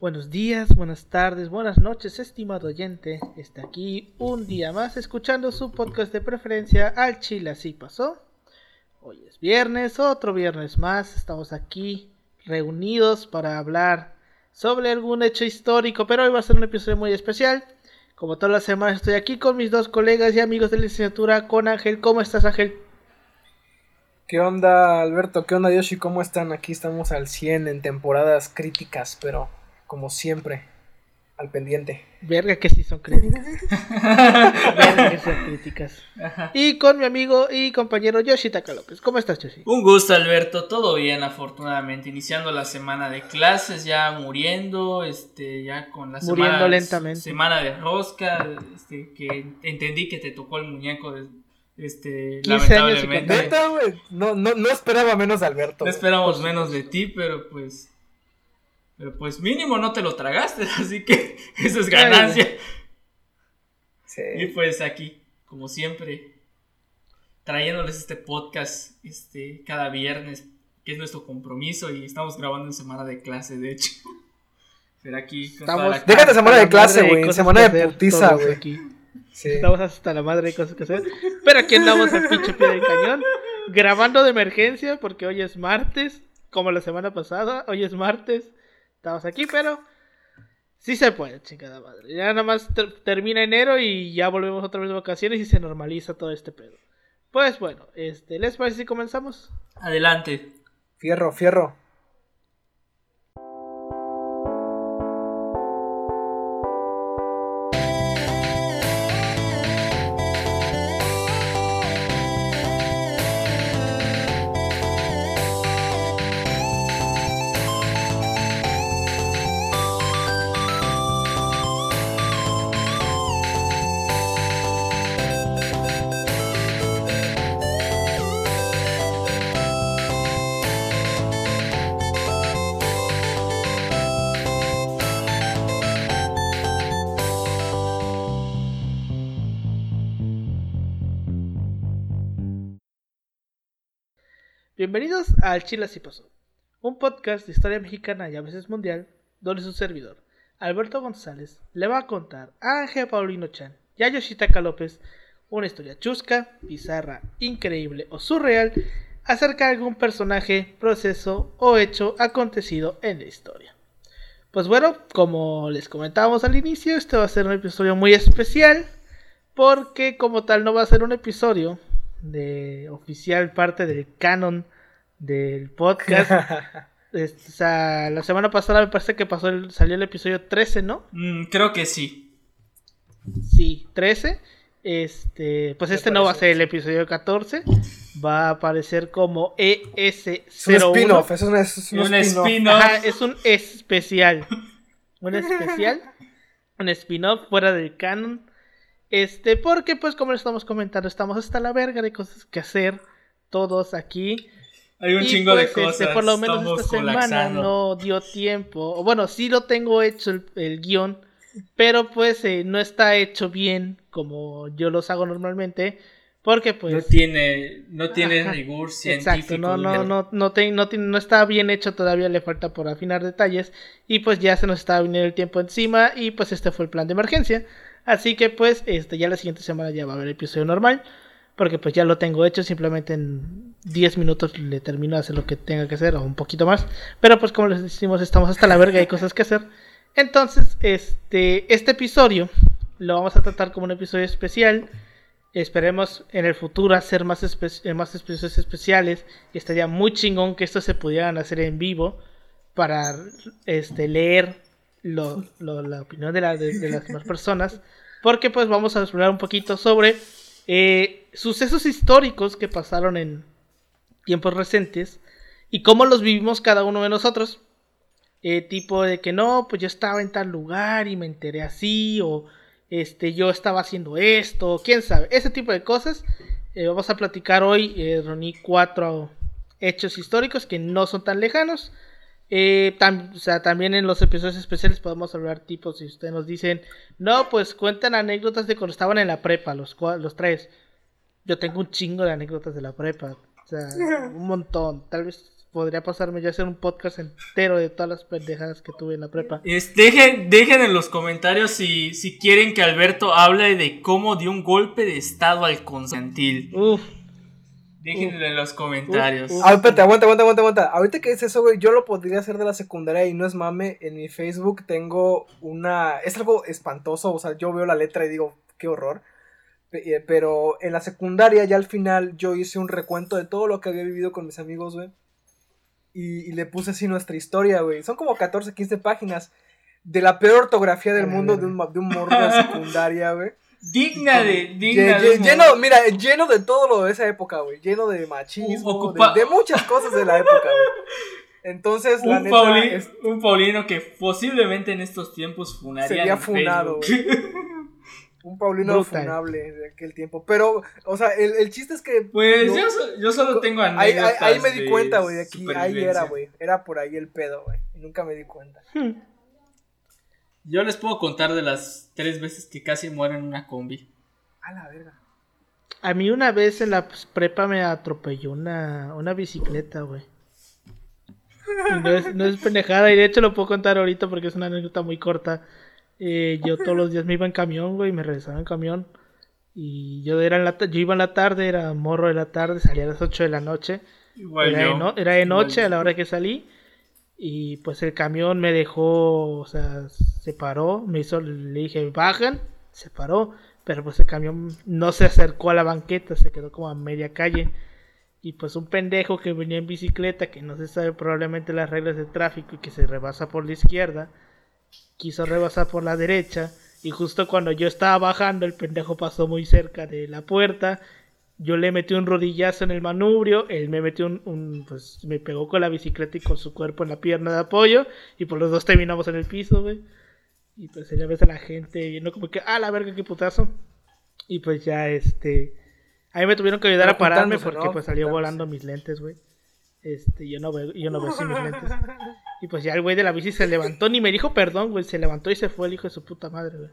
Buenos días, buenas tardes, buenas noches, estimado oyente. Está aquí un día más escuchando su podcast de preferencia Al Chile Así Pasó. Hoy es viernes, otro viernes más. Estamos aquí reunidos para hablar sobre algún hecho histórico, pero hoy va a ser un episodio muy especial. Como todas las semanas estoy aquí con mis dos colegas y amigos de licenciatura, con Ángel. ¿Cómo estás, Ángel? ¿Qué onda, Alberto? ¿Qué onda, Yoshi? ¿Cómo están? Aquí estamos al 100 en temporadas críticas, pero como siempre, al pendiente. Verga que sí son críticas. Verga que son críticas. Y con mi amigo y compañero Yoshi Taka López. ¿Cómo estás, Yoshi? Un gusto, Alberto. Todo bien, afortunadamente. Iniciando la semana de clases, ya muriendo, este, ya con la Muriendo semana, lentamente. semana de rosca, este, que entendí que te tocó el muñeco, de- este, 15 años y lamentablemente. Neta, güey. No, no, no esperaba menos de Alberto. No esperamos menos de ti, pero pues. Pero pues mínimo no te lo tragaste, así que eso es ganancia. Sí. Y pues aquí, como siempre, trayéndoles este podcast este, cada viernes, que es nuestro compromiso, y estamos grabando en semana de clase, de hecho. Será aquí Estamos Déjate semana de la clase, güey, semana de putiza, güey. Sí. Estamos hasta la madre de cosas que hacer. Pero aquí andamos al pinche pie del cañón. Grabando de emergencia porque hoy es martes. Como la semana pasada. Hoy es martes. Aquí, pero sí se puede, chingada madre. Ya nada más ter- termina enero y ya volvemos otra vez de vacaciones y se normaliza todo este pedo. Pues bueno, este, ¿les parece si comenzamos? Adelante. Fierro, fierro. Bienvenidos al Chile Así Pasó, un podcast de historia mexicana y a veces mundial, donde su servidor, Alberto González, le va a contar a Ángel Paulino Chan y a Yoshitaka López una historia chusca, bizarra, increíble o surreal acerca de algún personaje, proceso o hecho acontecido en la historia. Pues bueno, como les comentábamos al inicio, este va a ser un episodio muy especial porque como tal no va a ser un episodio de oficial parte del canon del podcast. O sea, la semana pasada me parece que pasó el- salió el episodio 13, ¿no? Mm, creo que sí. Sí, 13. Este, pues este no va a ser el episodio 14. Va a aparecer como E ES01. Es un spin-off, es un, es un Un spin-off. spin-off. Ajá, es un especial. Un especial. Un spin-off fuera del canon. Este, porque pues como les estamos comentando, estamos hasta la verga de cosas que hacer. Todos aquí. Hay un Y, chingo pues, de cosas. este, por lo menos Estamos esta semana colapsando. no dio tiempo. Bueno, sí lo tengo hecho el, el guion. Pero pues eh, no está hecho bien como yo los hago normalmente. Porque pues... no tiene, no tiene Ajá, rigor científico. Exacto, no, no, no, no, te- no, no está bien hecho todavía, le falta por afinar detalles y pues ya se nos está viniendo el tiempo encima y pues este fue el plan de emergencia. Así que pues este ya la siguiente semana ya va a haber episodio normal porque pues ya lo tengo hecho, simplemente en 10 minutos le termino de hacer lo que tenga que hacer o un poquito más. Pero pues como les decimos, estamos hasta la verga, hay cosas que hacer. Entonces, este este episodio lo vamos a tratar como un episodio especial. Esperemos en el futuro hacer más, eh, más episodios especiales. Y estaría muy chingón que estos se pudieran hacer en vivo para este, leer lo- la opinión de, la- de las demás personas. Porque pues vamos a explorar un poquito sobre eh, sucesos históricos que pasaron en tiempos recientes y cómo los vivimos cada uno de nosotros. Eh, tipo de que no, pues yo estaba en tal lugar y me enteré así, o este, yo estaba haciendo esto, quién sabe, ese tipo de cosas. Eh, vamos a platicar hoy, reuní cuatro hechos históricos que no son tan lejanos. Eh, tam- o sea, también en los episodios especiales podemos hablar tipos, si ustedes nos dicen, no, pues cuentan anécdotas de cuando estaban en la prepa, los, cua- los tres. Yo tengo un chingo de anécdotas de la prepa. O sea, un montón. Tal vez podría pasarme yo a hacer un podcast entero de todas las pendejadas que tuve en la prepa. Es- dejen, dejen en los comentarios si, si quieren que Alberto hable de cómo dio un golpe de estado al Constantil. Uf, Déjenlo en los comentarios. Espérate, aguanta, aguanta, aguanta, aguanta. Ahorita que dices eso, güey, yo lo podría hacer de la secundaria y no es mame. En mi Facebook tengo una. Es algo espantoso, o sea, yo veo la letra y digo, qué horror. Eh, Pero en la secundaria, ya al final, yo hice un recuento de todo lo que había vivido con mis amigos, güey. Y, y le puse así nuestra historia, güey. Son como 14, 15 páginas de la peor ortografía del mundo de un, de un morro de la secundaria, güey. Digna de. Digna lle- de lleno, mira, lleno de todo lo de esa época, güey. Lleno de machismo, Ocupa- de, de muchas cosas de la época, güey. Entonces, la un, neta, Pauli- es- un Paulino que posiblemente en estos tiempos funaría sería en funado, Facebook. un Paulino Brutal. funable de aquel tiempo. Pero, o sea, el, el chiste es que. Pues no- yo, so- yo solo tengo ahí, ahí- me di cuenta, güey, de aquí. Ahí era, güey. Era por ahí el pedo, güey. Y nunca me di cuenta. Yo les puedo contar de las tres veces que casi muero en una combi. A la verga. a mí una vez en la prepa me atropelló una, una bicicleta, güey. Y no es, no es pendejada, y de hecho lo puedo contar ahorita porque es una anécdota muy corta. Eh, yo todos los días me iba en camión, güey, me regresaba en camión. Y yo, era en la, yo iba en la tarde, era morro de la tarde, salía a las 8 de la noche. Igual era, yo. de no- era de Igual noche a la hora que salí. Y pues el camión me dejó, o sea, se paró, me hizo, le dije, bajan, se paró, pero pues el camión no se acercó a la banqueta, se quedó como a media calle. Y pues un pendejo que venía en bicicleta, que no se sabe probablemente las reglas de tráfico y que se rebasa por la izquierda, quiso rebasar por la derecha. Y justo cuando yo estaba bajando, el pendejo pasó muy cerca de la puerta. Yo le metí un rodillazo en el manubrio, él me metió un, un- pues me pegó con la bicicleta y con su cuerpo en la pierna de apoyo, y por los dos terminamos en el piso, güey. Y pues ya ves a la gente viendo como que, ah, la verga, qué putazo. Y pues ya, este, a mí me tuvieron que ayudar Pero a pararme porque ¿no? pues salió volando mis lentes, güey. Este, yo no veo, yo no veo sin mis lentes. Y pues ya el güey de la bici se levantó, ni me dijo perdón, güey, se levantó y se fue el hijo de su puta madre, güey.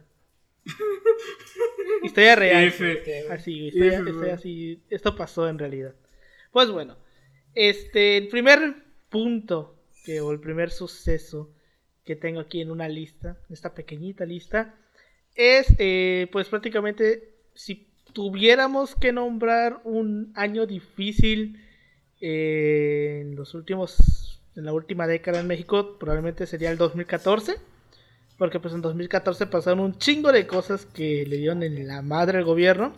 Historia real. F. Así, F, güey. así. Esto pasó en realidad. Pues bueno, este, el primer punto que, o el primer suceso que tengo aquí en una lista, esta pequeñita lista, es, eh, pues prácticamente, si tuviéramos que nombrar un año difícil eh, en los últimos, en la última década en México, probablemente sería el 2014. Porque pues en 2014 pasaron un chingo de cosas que le dieron en la madre al gobierno.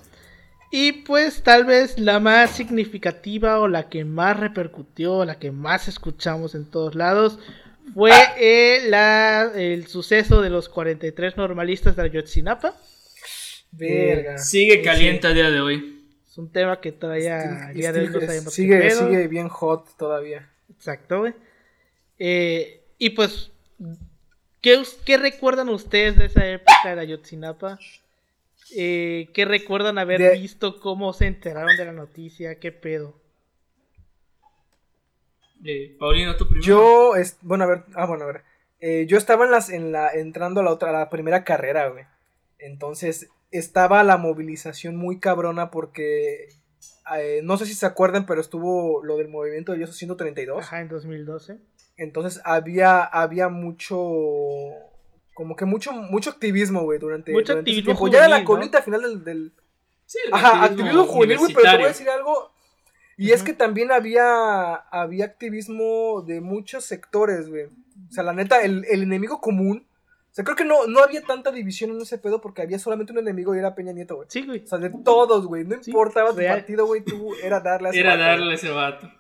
Y pues tal vez la más significativa o la que más repercutió, la que más escuchamos en todos lados, fue eh, la- el suceso de los 43 normalistas de Ayotzinapa. Verga. Sigue caliente a día de hoy. Es un tema que todavía día de hoy no sabemos sigue, sigue bien hot todavía. Exacto, güey. Eh, y pues, ¿qué, recuerdan ustedes de esa época de Ayotzinapa? Eh, ¿Qué recuerdan haber De- visto? ¿Cómo se enteraron de la noticia? ¿Qué pedo? Eh, Paulino, tú primero. Yo, es, bueno, a ver, ah, bueno, a ver. Eh, yo estaba en las, en la, entrando a la otra, a la primera carrera, güey. Entonces, estaba la movilización muy cabrona porque, eh, no sé si se acuerdan, pero estuvo lo del movimiento de Yeso 132. Ajá, en 2012. Entonces, había, había mucho, como que mucho, mucho activismo, güey, durante, Mucho durante ese activismo tiempo. Ya era la juvenil, ¿no? colita final del, del, Sí, el Ajá, activismo juvenil, güey, pero te voy a decir algo. Y es que también había, había activismo de muchos sectores, güey. O sea, la neta, el, el enemigo común. O sea, creo que no, no había tanta división en ese pedo porque había solamente un enemigo y era Peña Nieto, güey. Sí, güey. O sea, de todos, güey. No Sí, importaba tu real. partido, güey, tú era darle a ese Era vato, darle a ese vato.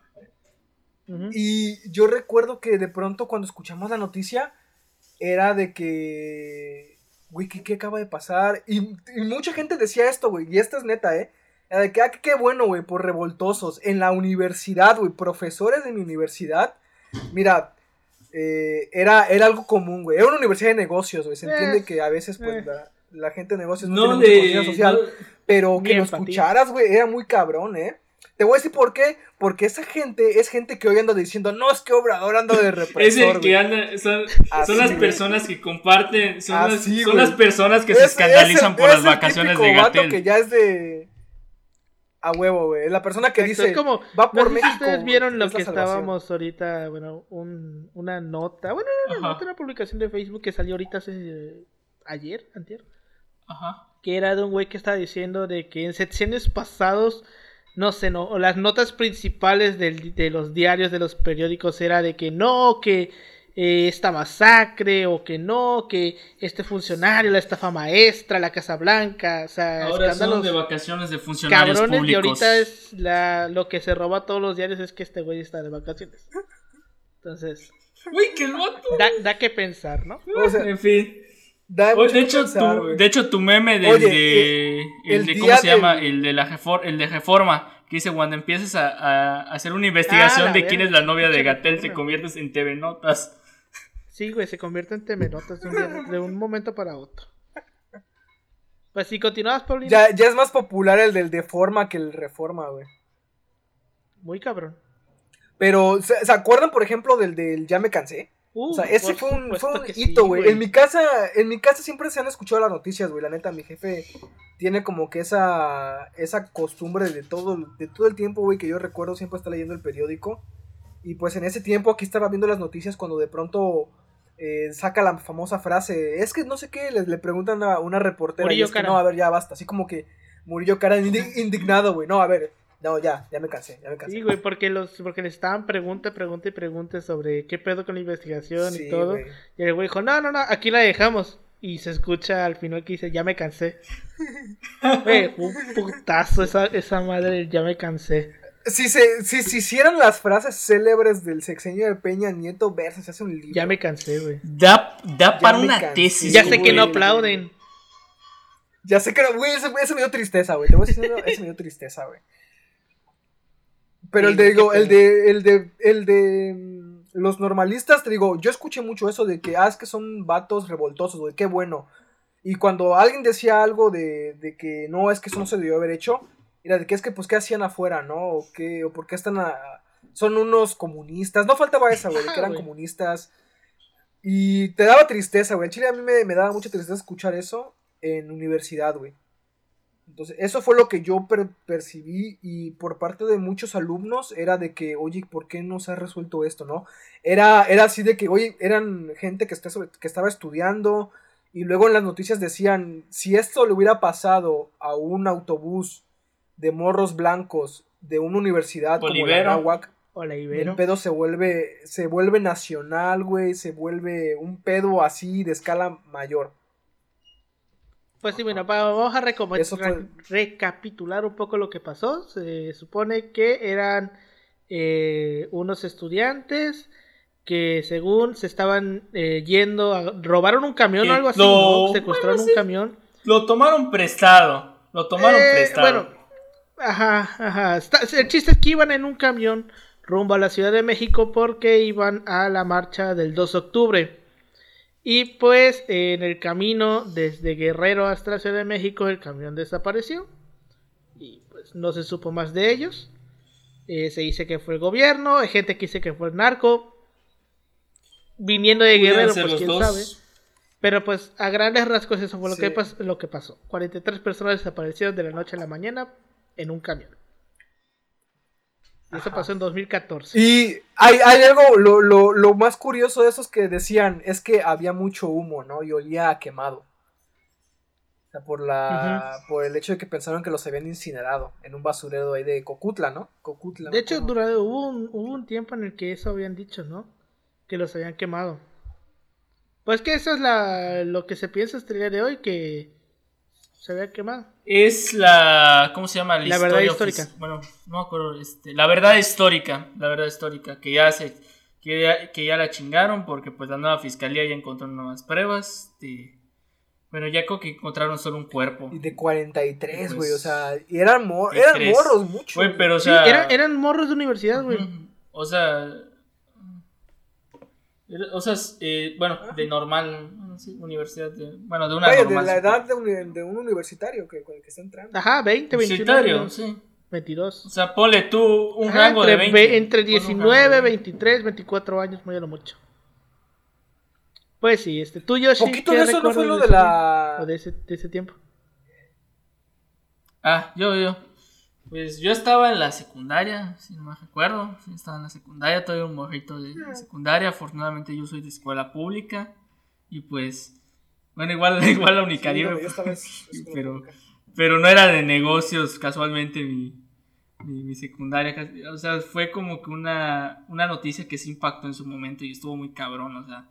Y yo recuerdo que de pronto cuando escuchamos la noticia era de que, güey, ¿qué, qué acaba de pasar? Y, y mucha gente decía esto, güey, y esto es neta, ¿eh? Era de que, ah, qué bueno, güey, por revoltosos. En la universidad, güey, profesores de mi universidad, mira, eh, era, era algo común, güey. Era una universidad de negocios, güey. Se Eh, entiende que a veces, pues, eh. la, la gente de negocios no, No tiene mucha de. conciencia social. no- Pero que lo escucharas, güey, era muy cabrón, ¿eh? Te voy a decir por qué. Porque esa gente es gente que hoy anda diciendo, no, es que Obrador anda de represor, es el güey". que anda. Son, Así, son las güey. personas que comparten. Son, las, son personas que Es- se es escandalizan el- por es las el vacaciones de Gatel. que ya es de... A huevo, güey. La persona que Exacto, dice, es como, va por no sé México. si ustedes vieron lo que salvación. estábamos ahorita, bueno, un- una nota, bueno, no una Ajá. nota, una publicación de Facebook que salió ahorita hace, ayer, antier, Ajá. que era de un güey que estaba diciendo de que en secciones pasados, no sé, no, o las notas principales del- de los diarios, de los periódicos, era de que no, que eh, esta masacre, o que no, que este funcionario, la estafa maestra, la Casa Blanca, o sea, Ahora son de vacaciones de funcionarios cabrones, y públicos. ahorita es la, lo que se roba a todos los diarios es que este güey está de vacaciones. Entonces, Uy, qué da, da que pensar, ¿no? O sea, en fin. Da Oye, mucho de, hecho, pensar, tu, de hecho, tu meme del Oye, de, el- el de- ¿Cómo se llama? El de la Refor- el de Reforma. Que dice, cuando empieces a, a hacer una investigación Ah, de quién es la novia de Gatel, te conviertes en TV Notas. Sí, güey, se convierte en un, día- de un momento para otro. Pues si continuabas, Paulina, Ya, ya es más popular el del Deforma que el Reforma, güey. muy cabrón. Pero, ¿se, se acuerdan, por ejemplo, del del Ya me cansé? Uh, O sea, ese fue un, fue hito, güey. En mi casa, en mi casa siempre se han escuchado las noticias, güey. La neta, mi jefe tiene como que esa, esa costumbre de todo, de todo el tiempo, güey, que yo recuerdo siempre está leyendo el periódico. Y pues en ese tiempo aquí estaba viendo las noticias cuando de pronto eh, saca la famosa frase, es que no sé qué, le, le preguntan a una reportera y Murillo que Cara. no, a ver, ya basta. Así como que Murillo cara indi- indignado, güey. No, a ver, no, ya, ya me cansé, ya me cansé. Sí, güey, porque los porque le estaban pregunta, pregunta y pregunta sobre qué pedo con la investigación Sí, y todo. güey. Y el güey dijo, no, no, no, aquí la dejamos. Y se escucha al final que dice, ya me cansé. Güey, un putazo esa, esa madre, ya me cansé. Si se si, si hicieran las frases célebres del sexenio de Peña Nieto, verse, se hace un libro. Ya me cansé, güey. Da, da para una cansé. tesis. Ya sé que no aplauden. Ya sé que no, güey, ese, ese me dio tristeza, güey. Te voy a decir, ese me dio tristeza, güey. Pero el de, digo, el de, el de, el de mm, los normalistas, te digo, yo escuché mucho eso de que, ah, es que son vatos revoltosos, güey, qué bueno. Y cuando alguien decía algo de, de que no, es que eso no se debió haber hecho, era de que es que, pues, ¿qué hacían afuera, no? O qué, o por qué están a... Son unos comunistas. No faltaba esa, güey, de que eran comunistas. Y te daba tristeza, güey. En Chile a mí me, me daba mucha tristeza escuchar eso en universidad, güey. Entonces, eso fue lo que yo per- percibí y por parte de muchos alumnos era de que, oye, ¿por qué no se ha resuelto esto, no? Era, era así de que, oye, eran gente que, está sobre- que estaba estudiando y luego en las noticias decían, si esto le hubiera pasado a un autobús de morros blancos de una universidad como la el pedo se vuelve, se vuelve nacional, güey, se vuelve un pedo así de escala mayor. Pues sí, bueno, vamos a fue- re- recapitular un poco lo que pasó. Se supone que eran eh, unos estudiantes que según se estaban eh, yendo a... Robaron un camión Que o algo así, lo- ¿no? Secuestraron bueno, un camión. Lo tomaron prestado. Lo tomaron Eh, prestado. Bueno, ajá, ajá. Está- el chiste es que iban en un camión rumbo a la Ciudad de México porque iban a la marcha del 2 de octubre. Y pues en el camino desde Guerrero hasta la Ciudad de México el camión desapareció. Y pues no se supo más de ellos. Eh, se dice que fue el gobierno, hay gente que dice que fue el narco. Viniendo de Guerrero, pues quién dos. sabe. Pero pues a grandes rasgos eso fue lo, Sí. que, lo que pasó. 43 personas desaparecieron de la noche a la mañana en un camión. Y eso Ajá. pasó en 2014. Y hay, hay algo, lo, lo, lo más curioso de esos que decían es que había mucho humo, ¿no? Y olía a quemado. O sea, por la, por el hecho de que pensaron que los habían incinerado en un basurero ahí de Cocutla, ¿no? Cocutla. De hecho, durante, hubo, un, hubo un tiempo en el que eso habían dicho, ¿no? Que los habían quemado. Pues que eso es la, lo que se piensa hasta el día de hoy, que se había quemado. Es la. ¿Cómo se llama? La verdad historia histórica. Bueno, no me acuerdo. Este, la verdad histórica. La verdad histórica. Que ya se. Que ya, que ya la chingaron porque pues la nueva fiscalía ya encontró nuevas pruebas. de- bueno, ya creo que encontraron solo un cuerpo. Y de 43, Pues, güey, o sea, y eran, mor- ¿qué eran crees? morros muchos. Güey, pero o Sí, sea. era- eran morros de universidad, güey. O sea. O sea, eh, bueno, de normal. Sí, universidad. de- bueno, de una Vaya, de la edad de un, de un universitario que, que está entrando. Ajá, 20, 21 Universitario, años, sí. 22. O sea, ponle tú un Ajá, rango entre, de 20. ve- entre Pon un rango de 19, 20. 23, 24 años, muy a lo mucho. Pues sí, este, tú, Yoshi, Poquito ¿qué de eso no fue lo de la... tiempo? O de ese, de ese tiempo. Ah, yo, yo. Pues yo estaba en la secundaria, si no me recuerdo. Estaba en la secundaria, todavía un morrito de Ah. secundaria. Afortunadamente yo soy de escuela pública. Y pues, bueno, igual, igual la Unicaribe. Sí, vez- pero, pero no era de negocios casualmente mi, mi, mi secundaria. O sea, fue como que una, una noticia que se impactó en su momento y estuvo muy cabrón. O sea,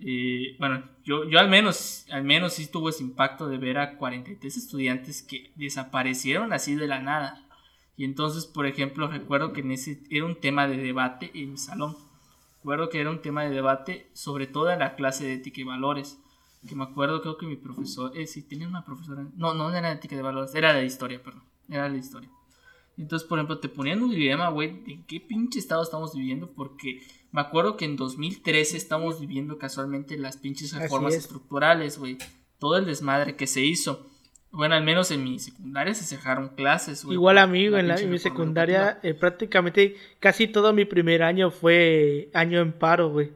eh, bueno, yo, yo al menos, al menos sí tuvo ese impacto de ver a 43 estudiantes que desaparecieron así de la nada. Y entonces, por ejemplo, recuerdo que en ese era un tema de debate en mi salón. Recuerdo que era un tema de debate, sobre todo en la clase de ética y valores. Que me acuerdo, creo que mi profesor, eh, sí, tenía una profesora, no, no era de ética y valores, era de historia, perdón, era de historia. Entonces, por ejemplo, te ponían un dilema, güey, de qué pinche estado estamos viviendo, porque me acuerdo que en 2013 estamos viviendo casualmente las pinches reformas es. estructurales, güey. Todo el desmadre que se hizo. Bueno, al menos en mi secundaria se cerraron clases, güey. Igual a mí, en, la- en mi secundaria, eh, prácticamente casi todo mi primer año fue año en paro, güey.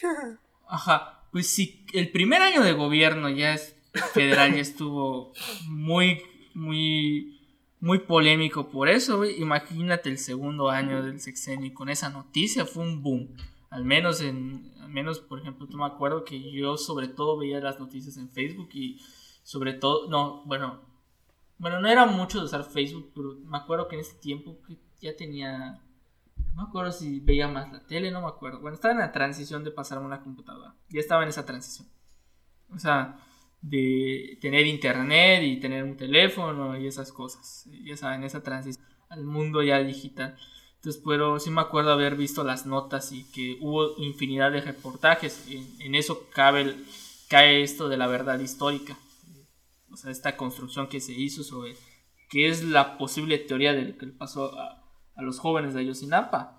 Ajá, pues sí, el primer año de gobierno ya es federal ya estuvo muy, muy, muy polémico por eso, güey. Imagínate el segundo año del sexenio y con esa noticia fue un boom. Al menos en, menos por ejemplo, tú me acuerdo que yo sobre todo veía las noticias en Facebook y sobre todo, no, bueno, bueno, no era mucho de usar Facebook, pero me acuerdo que en ese tiempo que ya tenía no me acuerdo si veía más la tele, no me acuerdo. Bueno, estaba en la transición de pasarme una computadora. Ya estaba en esa transición. O sea, de tener internet y tener un teléfono y esas cosas. Ya saben, esa transición al mundo ya digital. Entonces, pero sí me acuerdo haber visto las notas y que hubo infinidad de reportajes. En, eso cabe el- cae esto de la verdad histórica. O sea, esta construcción que se hizo sobre qué es la posible teoría de lo que pasó a, los jóvenes de Ayotzinapa.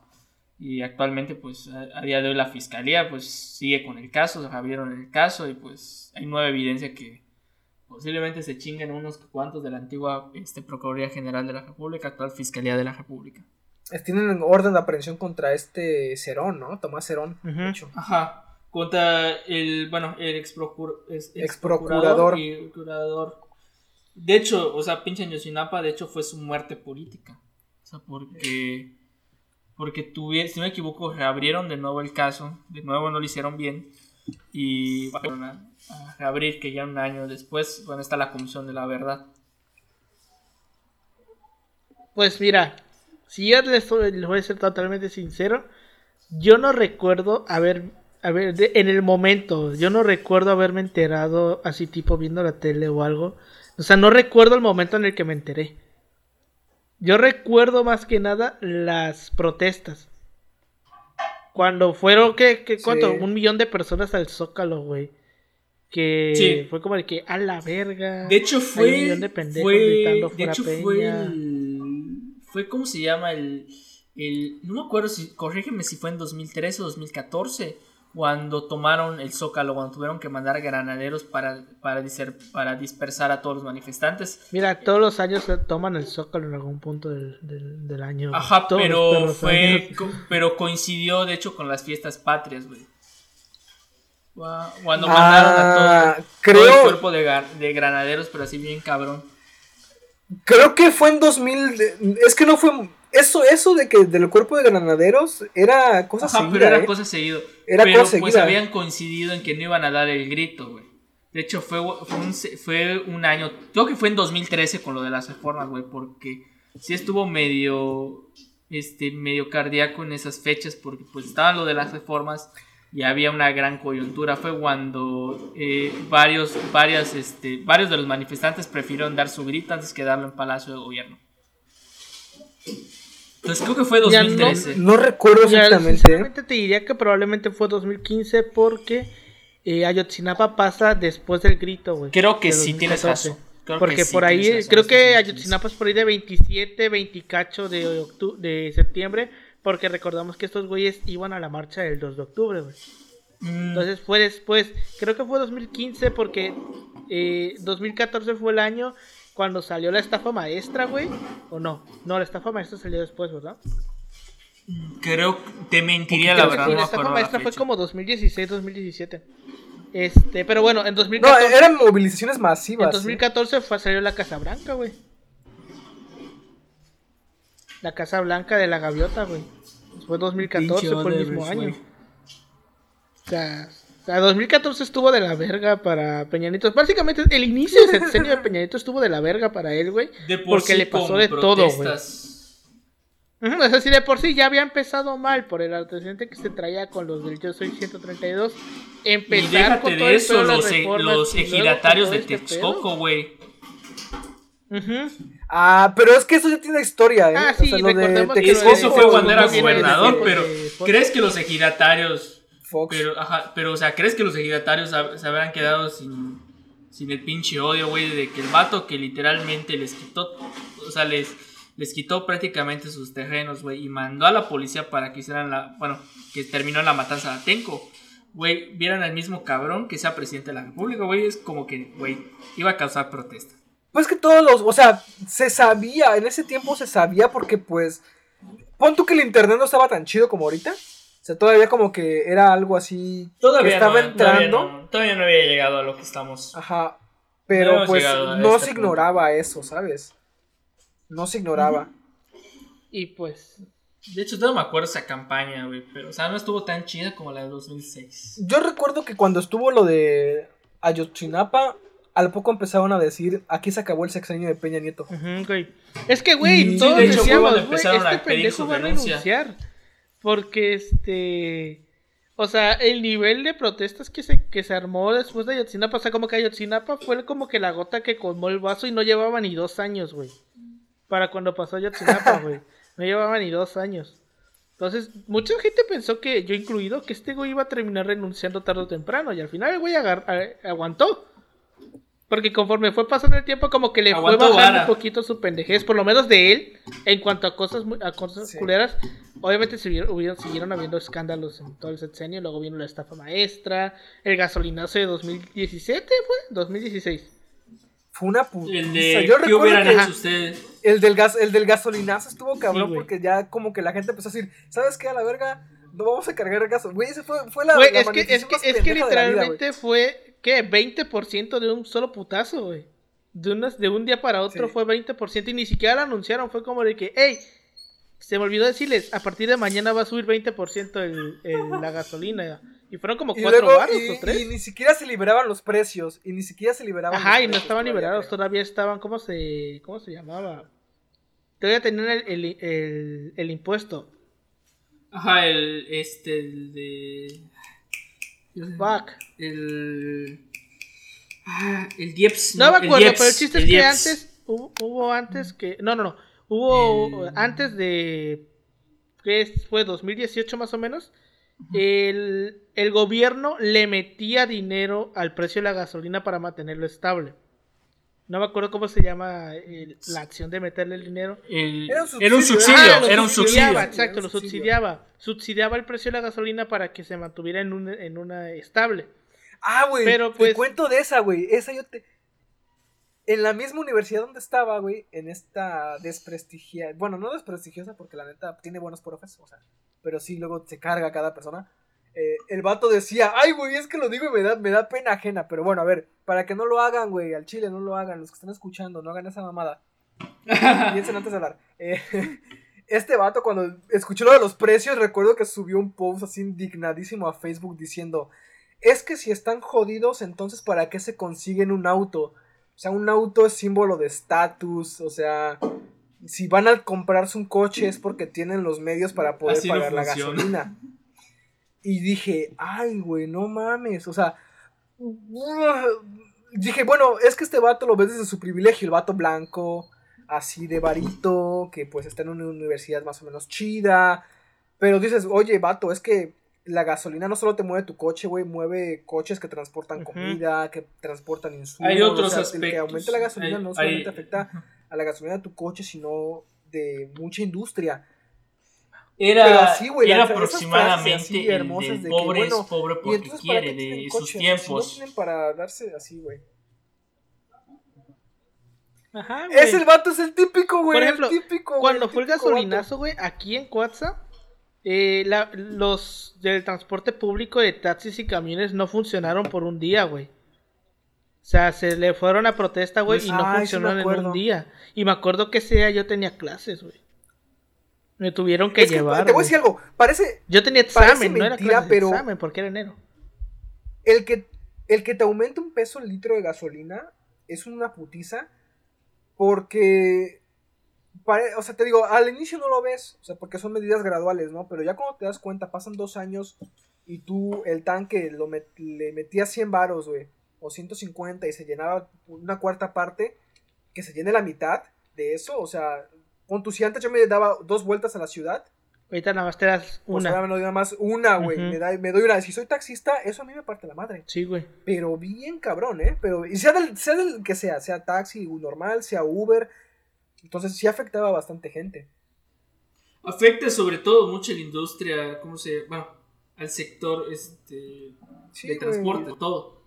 Y actualmente, pues, a, día de hoy la fiscalía, pues, sigue con el caso, abrieron el caso y, pues, hay nueva evidencia que posiblemente se chinguen unos cuantos de la antigua este, Procuraduría General de la República, actual Fiscalía de la República. Tienen orden de aprehensión contra este Cerón, ¿no? Tomás Cerón. de hecho. Ajá, contra el, bueno, el Exprocurador. y procurador. De hecho, o sea, pinche Ayotzinapa, de hecho, fue su muerte política. O sea, porque, porque tuvieron, si no me equivoco, reabrieron de nuevo el caso, de nuevo no lo hicieron bien, y fueron a, a reabrir que ya un año después, bueno, está la Comisión de la Verdad. Pues mira, si yo les, les voy a ser totalmente sincero, yo no recuerdo haber, haber de- en el momento, yo no recuerdo haberme enterado así tipo viendo la tele o algo. O sea, no recuerdo el momento en el que me enteré. Yo recuerdo más que nada las protestas. Cuando fueron, ¿qué, qué, cuánto? Sí. Un millón de personas al Zócalo, güey. Que Sí. fue como el que, a la verga. De hecho Hay un fue, millón de pendejos fue gritando de fuera hecho Peña. fue el, fue cómo se llama el, el, no me acuerdo si, corrígeme si fue en 2013 o 2014, cuando tomaron el Zócalo, cuando tuvieron que mandar granaderos para, para, diser- para dispersar a todos los manifestantes. Mira, todos los años toman el Zócalo en algún punto del, del, del año. Ajá, Todos pero fue, co- pero coincidió de hecho con las fiestas patrias, güey. Cuando Ah, mandaron a todo, todo el cuerpo de, de granaderos, pero así bien cabrón. Creo que fue en 2000. de- Es que no fue. Eso, eso de que del cuerpo de granaderos era cosa Ajá, seguida, pero era ¿eh? cosa seguido. Era pero cosa pues seguida. habían coincidido en que no iban a dar el grito, güey. De hecho, fue, fue, un, fue un año, creo que fue en 2013 con lo de las reformas, güey, porque sí estuvo medio, este, medio cardíaco en esas fechas, porque pues estaba lo de las reformas y había una gran coyuntura. Fue cuando eh, varios, varias, este, varios de los manifestantes prefirieron dar su grito antes que darlo en Palacio de Gobierno. Entonces creo que fue Ya no- 2013. No recuerdo Ya, exactamente. ¿eh? sinceramente te diría que probablemente fue 2015 porque eh, Ayotzinapa pasa después del grito, güey. Creo que sí tienes 2014. razón. Creo que Porque sí por ahí, razón, creo que 2015. Ayotzinapa es por ahí de 27, 20 de, octu- de septiembre, porque recordamos que estos güeyes iban a la marcha del 2 de octubre, güey. Mm, Entonces fue después, creo que fue 2015 porque eh, 2014 fue el año cuando salió la estafa maestra, güey. ¿O no? No, la estafa maestra salió después, ¿verdad? creo que te mentiría Creo la verdad. sí, no la estafa la maestra fue fecha. como 2016, 2017. Este, pero bueno, en No, 2014, eran movilizaciones en masivas. ¿eh? 2014 fue, salió la Casa Blanca, güey. La Casa Blanca de la Gaviota, güey. Fue 2014, Pinche fue el mismo año. O sea, o sea, 2014 estuvo de la verga para Peña Nieto. Básicamente, el inicio del sexenio de Peña Nieto estuvo de la verga para él, güey. De por Porque sí le pasó de todo, güey. sea, si de por sí ya había empezado mal por el antecedente que se traía con los del Yo Soy 132, Y empezar déjate con todo de eso, pedo de las los, e- los y todo de este Texcoco, güey. Ujú. Ah, pero es que eso ya tiene historia, ¿eh? Ah, sí, lo de recordemos que de eso fue cuando era de gobernador, pero de. ¿crees que los ejidatarios Fox. Pero, ajá, pero, o sea, ¿crees que los ejidatarios hab- se habrán quedado sin, sin el pinche odio, güey? De que el vato que literalmente les quitó, o sea, les, les quitó prácticamente sus terrenos, güey, y mandó a la policía para que hicieran la, bueno, que terminó la matanza de Atenco. Güey, vieran al mismo cabrón que sea presidente de la república, güey, es como que, güey, iba a causar protesta. Pues que todos los, o sea, se sabía, en ese tiempo se sabía porque pues, pon tú que el internet no estaba tan chido como ahorita. O sea, todavía como que era algo así que estaba entrando. Todavía no, todavía no había llegado a lo que estamos. Ajá. Pero pues no este se punto. ignoraba eso, ¿sabes? No se ignoraba. Y pues, De hecho, no me acuerdo esa campaña, güey, pero, o sea, no estuvo tan chida como la de 2006. Yo recuerdo que cuando estuvo lo de Ayotzinapa, al poco empezaron a decir, aquí se acabó el sexenio de Peña Nieto. güey. Es que, güey, Y- todos Sí, de hecho, decíamos, güey, empezaron este a pendejo va a renuncia. renunciar. Porque, este... O sea, el nivel de protestas que se, que se armó después de Ayotzinapa, o sea, como que Ayotzinapa fue como que la gota que colmó el vaso y no llevaba ni dos años, güey. Para cuando pasó Ayotzinapa, güey. No llevaba ni dos años. Entonces, mucha gente pensó que, yo incluido, que este güey iba a terminar renunciando tarde o temprano. Y al final el güey aguantó. Porque conforme fue pasando el tiempo, como que le fue bajando vara. un poquito su pendejez, por lo menos de él, en cuanto a cosas muy- a cosas Sí. culeras. Obviamente siguieron, hubieron- siguieron habiendo escándalos en todo el sexenio, luego vino la estafa maestra, el gasolinazo de 2017, ¿fue? 2016. Fue una putiza. El de, Yo ¿qué recuerdo hubieran que hecho ustedes? el del, gas, el del gasolinazo estuvo cabrón güey. porque ya como que la gente empezó a decir, ¿sabes qué? A la verga, no vamos a cargar gas. Güey, ese fue, fue la, Güey, la es que, es manifestación que, más es que pendeja de la vida, güey. literalmente fue, ¿qué? 20% de un solo putazo, güey. De, unas- de un día para otro Sí. fue 20% y ni siquiera lo anunciaron. Fue como de que, hey, se me olvidó decirles, a partir de mañana va a subir 20% el, el- la gasolina. Y fueron como Y cuatro luego, baros y, o tres. y ni siquiera se liberaban los precios. Y ni siquiera se liberaban Ajá, los y no estaban todavía, liberados, creo. todavía estaban, ¿cómo se, cómo se llamaba? Todavía tenían el, el, el, el impuesto. Ajá, el, este, el de... Fuck. El... Ah, el Dieps. No me el acuerdo, Dieps, pero el chiste es que Dieps. antes, hubo, hubo antes que, no, no, no, hubo El- antes de, que fue 2018 más o menos, el, el gobierno le metía dinero al precio de la gasolina para mantenerlo estable. No me acuerdo cómo se llama el- la acción de meterle el dinero. El- Era un era un subsidio. Ah, lo era un subsidiaba, subsidio. Exacto, Era lo un subsidio. subsidiaba. Subsidiaba el precio de la gasolina para que se mantuviera en, un, en una estable. Ah, güey. Pero, Te pues- cuento de esa, güey. Esa yo te. En la misma universidad donde estaba, güey, en esta desprestigia. Bueno, no desprestigiosa porque la neta tiene buenos profes, o sea. Pero sí, luego se carga a cada persona. Eh, el vato decía, ay, güey, es que lo digo y me da, me da pena ajena. Pero bueno, a ver, para que no lo hagan, güey, al chile no lo hagan. Los que están escuchando, no hagan esa mamada. Piensen antes de hablar. Eh, este vato, cuando escuchó lo de los precios, recuerdo que subió un post así indignadísimo a Facebook diciendo: Es que si están jodidos, entonces ¿para qué se consiguen un auto? O sea, un auto es símbolo de estatus. O sea, si van a comprarse un coche es porque tienen los medios para poder Así no pagar la gasolina. Y dije, ay, güey, no mames. O sea, dije, bueno, es que este vato lo ves desde su privilegio, el vato blanco, así de varito, que pues está en una universidad más o menos chida. Pero dices, oye, vato, es que la gasolina no solo te mueve tu coche, güey, mueve coches que transportan comida, que transportan insumos. Hay otros o sea, El aspectos. que aumente la gasolina Hay- no solamente hay- afecta a la gasolina de tu coche, sino de mucha industria. Era, Pero así, güey, era aproximadamente así el hermosas del de que, pobre bueno, es pobre porque entonces, ¿para quiere, de coches? sus Si no tiempos. tienen para darse así, güey. Ajá, Es güey. el vato, es el típico, güey. Por ejemplo, el típico, güey, Cuando fue el gasolinazo, güey, aquí en Cuatza, eh, la- los del transporte público de taxis y camiones no funcionaron por un día, güey. O sea, se le fueron a protesta, güey, Pues, y no ay, sí me funcionaron en un día. Y me acuerdo que ese día yo tenía clases, güey. Me tuvieron que Es que, llevar. te voy a decir algo. Parece, Yo tenía examen, no era mentira, clase de pero- examen porque era enero. el que, el que te aumenta un peso el litro de gasolina es una putiza. Porque. Pare- o sea, te digo, al inicio no lo ves. O sea, porque son medidas graduales, ¿no? Pero ya cuando te das cuenta, pasan dos años y tú el tanque lo met- le metías 100 varos, güey. O 150 y se llenaba una cuarta parte. Que se llene la mitad de eso. O sea, con tus antes yo me daba dos vueltas a la ciudad. Ahorita nada más te das Pues una. ahora me doy nada más una, güey. Me, da- me doy una. Si soy taxista, eso a mí me parte la madre. Sí, güey. Pero bien cabrón, ¿eh? Pero, y sea del, sea del que sea, sea taxi normal, sea Uber. Entonces sí afectaba a bastante gente. Afecta sobre todo mucho a la industria, ¿cómo se Bueno, al sector este, Sí, de güey. transporte, todo.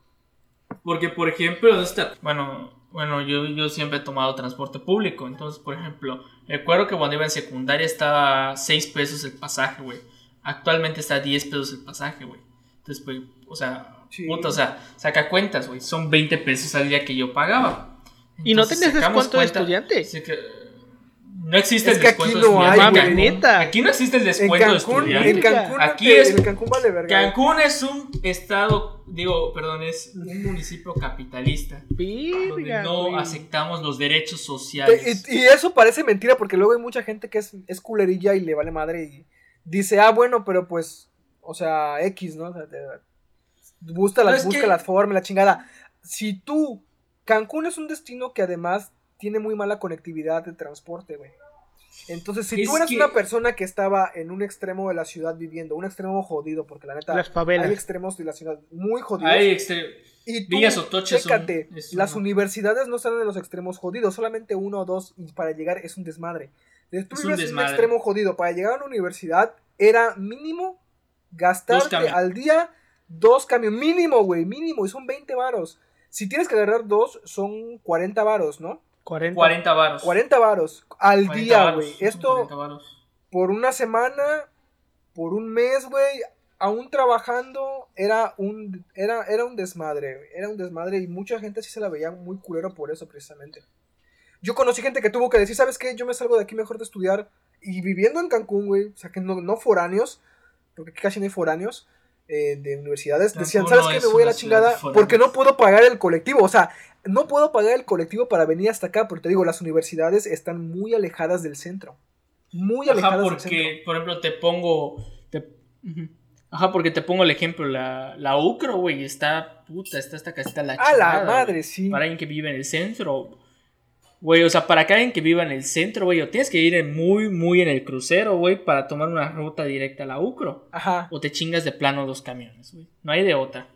Porque, por ejemplo, ¿dónde está? Bueno, bueno yo, yo siempre he tomado transporte público. Entonces, por ejemplo, recuerdo que cuando iba en secundaria estaba 6 pesos el pasaje, güey. Actualmente está 10 pesos el pasaje, güey. Entonces, pues, o sea, Sí. puta, o sea, saca cuentas, güey. Son 20 pesos al día que yo pagaba. ¿Y no sacamos descuento de estudiante? Sí que- no existe Es el que aquí descuento no de hay, estudiante. güey. Cancún. Neta. Aquí no existe el En descuento de estudiante. en Cancún, Aquí es- en Cancún vale verga. Cancún es un estado, digo, perdón, es un municipio capitalista. Donde Virga, no güey. aceptamos los derechos sociales. Y, y eso parece mentira porque luego hay mucha gente que es, es culerilla y le vale madre y dice, ah, bueno, pero pues, o sea, X, ¿no? O sea, te- busca, No, las, busca que- la forma, la chingada. Si tú, Cancún es un destino que además tiene muy mala conectividad de transporte, güey. Entonces, si Es tú eras que- una persona que estaba en un extremo de la ciudad viviendo, un extremo jodido, porque la neta, Las hay extremos de la ciudad muy jodidos. Hay extre- Y tú, Villa Sotoche es un- chécate, las universidades no están en los extremos jodidos, solamente uno o dos, y para llegar es un desmadre. Tú Es un en un desmadre. extremo jodido, para llegar a una universidad era mínimo gastarte al día dos camiones, mínimo, güey, mínimo, y son 20 varos. Si tienes que agarrar dos, son 40 varos, ¿no? 40. 40 varos. 40 varos al 40 día, güey. Esto 40 varos. por una semana, por un mes, güey, aún trabajando, era un, era, era un desmadre, era un desmadre y mucha gente sí se la veía muy culero por eso precisamente. Yo conocí gente que tuvo que decir, ¿sabes qué? Yo me salgo de aquí mejor de estudiar y viviendo en Cancún, güey, o sea, que no, no foráneos, porque aquí casi no hay foráneos eh, de universidades, decían, ¿sabes qué? Me voy a la chingada porque no puedo pagar el colectivo, o sea, no puedo pagar el colectivo para venir hasta acá, porque te digo, las universidades están muy alejadas del centro. Muy Ajá, alejadas del centro. porque, por ejemplo, te pongo. te-. Ajá, porque te pongo el ejemplo, la, la UCRO, güey, está puta, está hasta casita la A la chingada, madre, sí. Para alguien que vive en el centro. Güey, o sea, para que alguien que viva en el centro, güey, o tienes que ir muy, muy en el crucero, güey, para tomar una ruta directa a la UCRO. Ajá. O te chingas de plano dos camiones, güey. No hay de otra.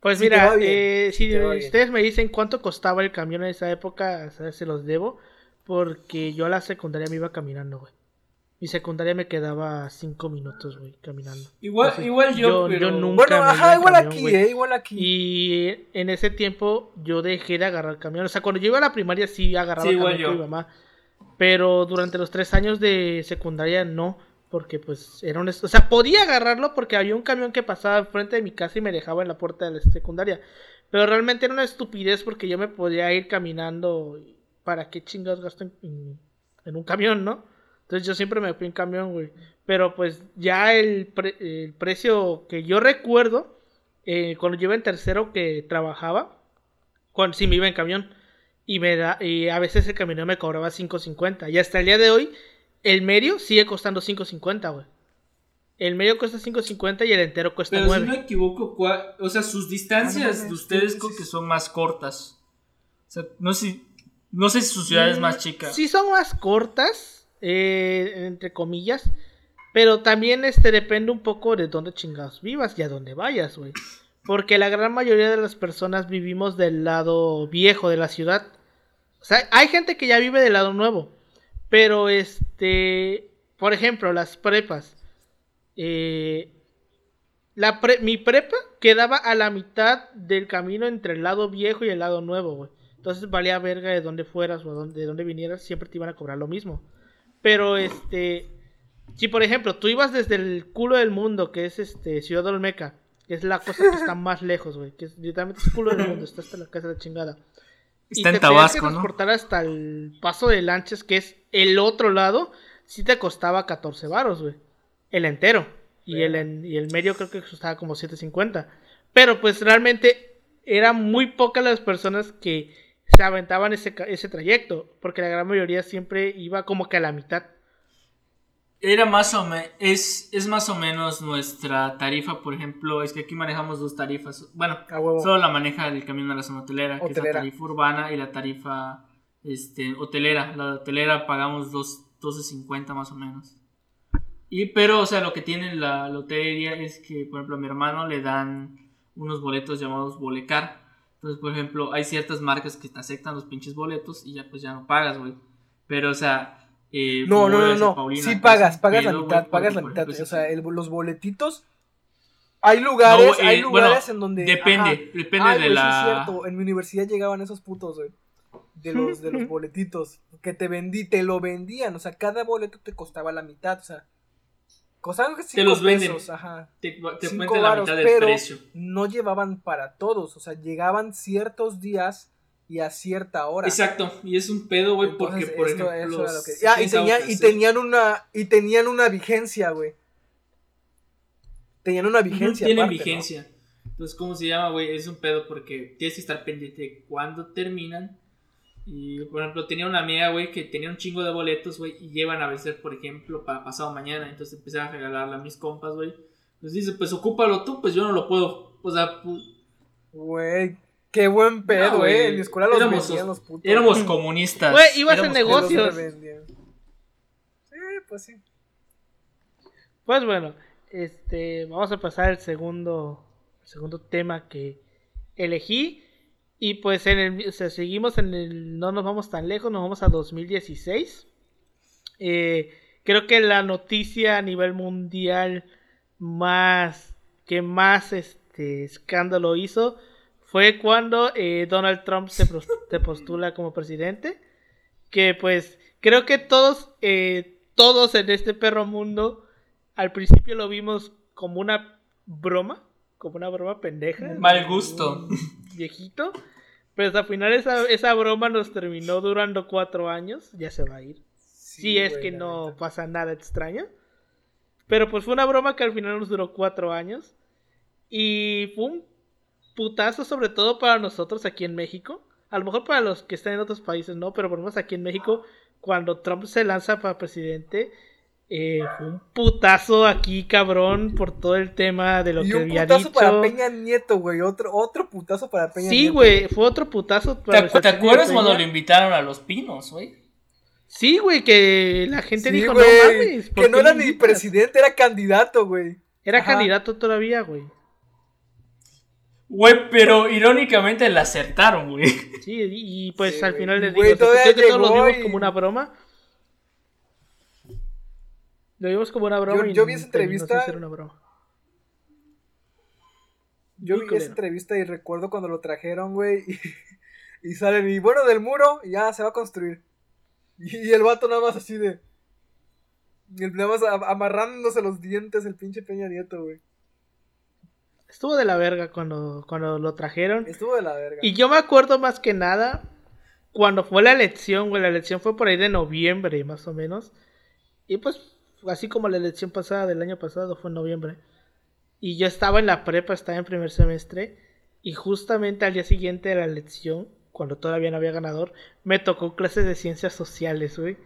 Pues Sí, mira, eh, si bien. ustedes me dicen cuánto costaba el camión en esa época, o sea, se los debo. Porque yo a la secundaria me iba caminando, güey. Mi secundaria me quedaba cinco minutos, güey, caminando. Igual, igual yo, yo- pero... yo nunca- Bueno, ajá, igual camión, aquí, eh, igual aquí. Y en ese tiempo yo dejé de agarrar camión. O sea, cuando yo iba a la primaria sí agarraba Sí, camión con mi mamá. Pero durante los tres años de secundaria no. Porque pues era un... O sea, podía agarrarlo porque había un camión que pasaba enfrente de mi casa y me dejaba en la puerta de la secundaria. Pero realmente era una estupidez porque yo me podía ir caminando. ¿Para qué chingados gasto en, en- en un camión, no? Entonces yo siempre me fui en camión, güey. Pero pues ya el, pre- el precio que yo recuerdo, eh, cuando yo iba en tercero que trabajaba, cuando sí me iba en camión, y me da, y a veces el camión me cobraba 5.50. Y hasta el día de hoy, el medio sigue costando 5.50, güey. El medio cuesta 5.50 y el entero cuesta Pero si 9. no me equivoco, ¿cuál- o sea, sus distancias Ah, no, de ustedes sí, creo que son más cortas. O sea, no sé, no sé si su ciudad es más chica. Mm, Sí son más cortas, eh, entre comillas, pero también este depende un poco de dónde chingados vivas y a dónde vayas, güey. Porque la gran mayoría de las personas vivimos del lado viejo de la ciudad. O sea, hay gente que ya vive del lado nuevo. Pero este, por ejemplo, las prepas. Eh, la pre- mi prepa quedaba a la mitad del camino entre el lado viejo y el lado nuevo, güey. Entonces valía verga de dónde fueras o de dónde vinieras, siempre te iban a cobrar lo mismo. Pero este, si por ejemplo tú ibas desde el culo del mundo, que es este Ciudad Olmeca, que es la cosa que está más lejos, güey, que es literalmente es el culo del mundo, está hasta la casa de la chingada. Y Está en te tenías que Tabasco, ¿no? transportar hasta el paso de lanchas, que es el otro lado. sí te costaba 14 varos, güey. El entero. Y el, en- y el medio creo que costaba como 7.50. Pero pues realmente eran muy pocas las personas que se aventaban ese, ese trayecto. Porque la gran mayoría siempre iba como que a la mitad. Era más o menos, es, es más o menos nuestra tarifa, por ejemplo, es que aquí manejamos dos tarifas. Bueno, A solo la maneja el camión de la zona hotelera, que es la tarifa urbana y la tarifa este, hotelera. La hotelera pagamos dos- 12.50 más o menos. Y pero, o sea, lo que tiene la lotería es que, por ejemplo, a mi hermano le dan unos boletos llamados Bolecar. Entonces, por ejemplo, hay ciertas marcas que te aceptan los pinches boletos y ya pues ya no pagas, güey. Pero, o sea... eh, No, no, no, no. Paulina, Sí es pagas, pagas la pedo, mitad, güey, pagas la mitad. ejemplo, O sea, el- los boletitos. Hay lugares, No, hay eh, lugares bueno, en donde. Depende, ajá. depende Ay, de sí la... es cierto. En mi universidad llegaban esos putos, güey. De los, de los boletitos. Que te vendí, te lo vendían. O sea, cada boleto te costaba la mitad. O sea, costaban que cinco los venden. pesos. Ajá. te, te cinco la varos, mitad del pero precio. no llevaban para todos. O sea, llegaban ciertos días y a cierta hora. Exacto, y es un pedo, güey, porque, por esto- ejemplo... eso que- Ah, y, pensaba tenían, y una y tenían una vigencia, güey. Tenían una vigencia. Tienen aparte, ¿no? vigencia. Entonces, ¿cómo se llama, güey? Es un pedo porque tienes que estar pendiente de cuándo terminan. Y, por ejemplo, tenía una amiga, güey, que tenía un chingo de boletos, güey, y llevan a veces, por ejemplo, para pasado mañana. Entonces empecé a regalarle a mis compas, güey. Pues dice, pues ocúpalo tú, pues yo no lo puedo. O sea, pu- Güey, qué buen pedo, No, güey. eh. En mi escuela los Éramos- vendían los putos. éramos comunistas. Güey, ibas en negocios. Sí, pues sí. Pues bueno, este, vamos a pasar al segundo, el segundo tema que elegí. Y pues en el, o sea, seguimos en el, no nos vamos tan lejos, nos vamos a 2016. Eh, creo que la noticia a nivel mundial más, que más este escándalo hizo fue cuando eh, Donald Trump se, se postula como presidente. Que pues creo que todos, eh, todos en este perro mundo al principio lo vimos como una broma, como una broma pendeja. Mal gusto. Viejito. Pero al final esa, esa broma nos terminó durando cuatro años. Ya se va a ir. si es güey, que no pasa nada extraño. Pero pues fue una broma que al final nos duró cuatro años. Y fue un putazo sobre todo para nosotros aquí en México. A lo mejor para los que están en otros países no, pero por lo menos aquí en México, cuando Trump se lanza para presidente, eh, fue un putazo aquí, cabrón, por todo el tema de lo Y que un había putazo dicho. para Peña Nieto, güey. Otro, otro putazo para Peña Sí, Nieto. güey, fue otro putazo. ¿Te, para te de acuerdas Peña. cuando lo invitaron a los pinos, güey? Sí, güey, que la gente Sí, dijo, no mames. ¿por Que no era ni invitas?" presidente, era candidato, güey. Era Ajá. candidato todavía, güey. Güey, pero irónicamente le acertaron, güey. Sí, y, pues Sí, al final les digo, o sea, todavía creo que todos lo vimos como una broma. Lo vimos como una broma. Yo- y yo vi esa entrevista- ser una broma. Yo vi esa entrevista y recuerdo cuando lo trajeron, güey. Y, y salen, y bueno, del muro, y ya se va a construir. Y, y el vato nada más así de. El, nada más a- amarrándose los dientes el pinche Peña Nieto, güey. Estuvo de la verga cuando, cuando lo trajeron. Estuvo de la verga. Y yo me acuerdo más que nada cuando fue la elección, güey. La elección fue por ahí de noviembre, más o menos. Y pues, así como la elección pasada del año pasado fue en noviembre. Y yo estaba en la prepa, estaba en primer semestre. Y justamente al día siguiente de la elección, cuando todavía no había ganador, me tocó clases de ciencias sociales, güey.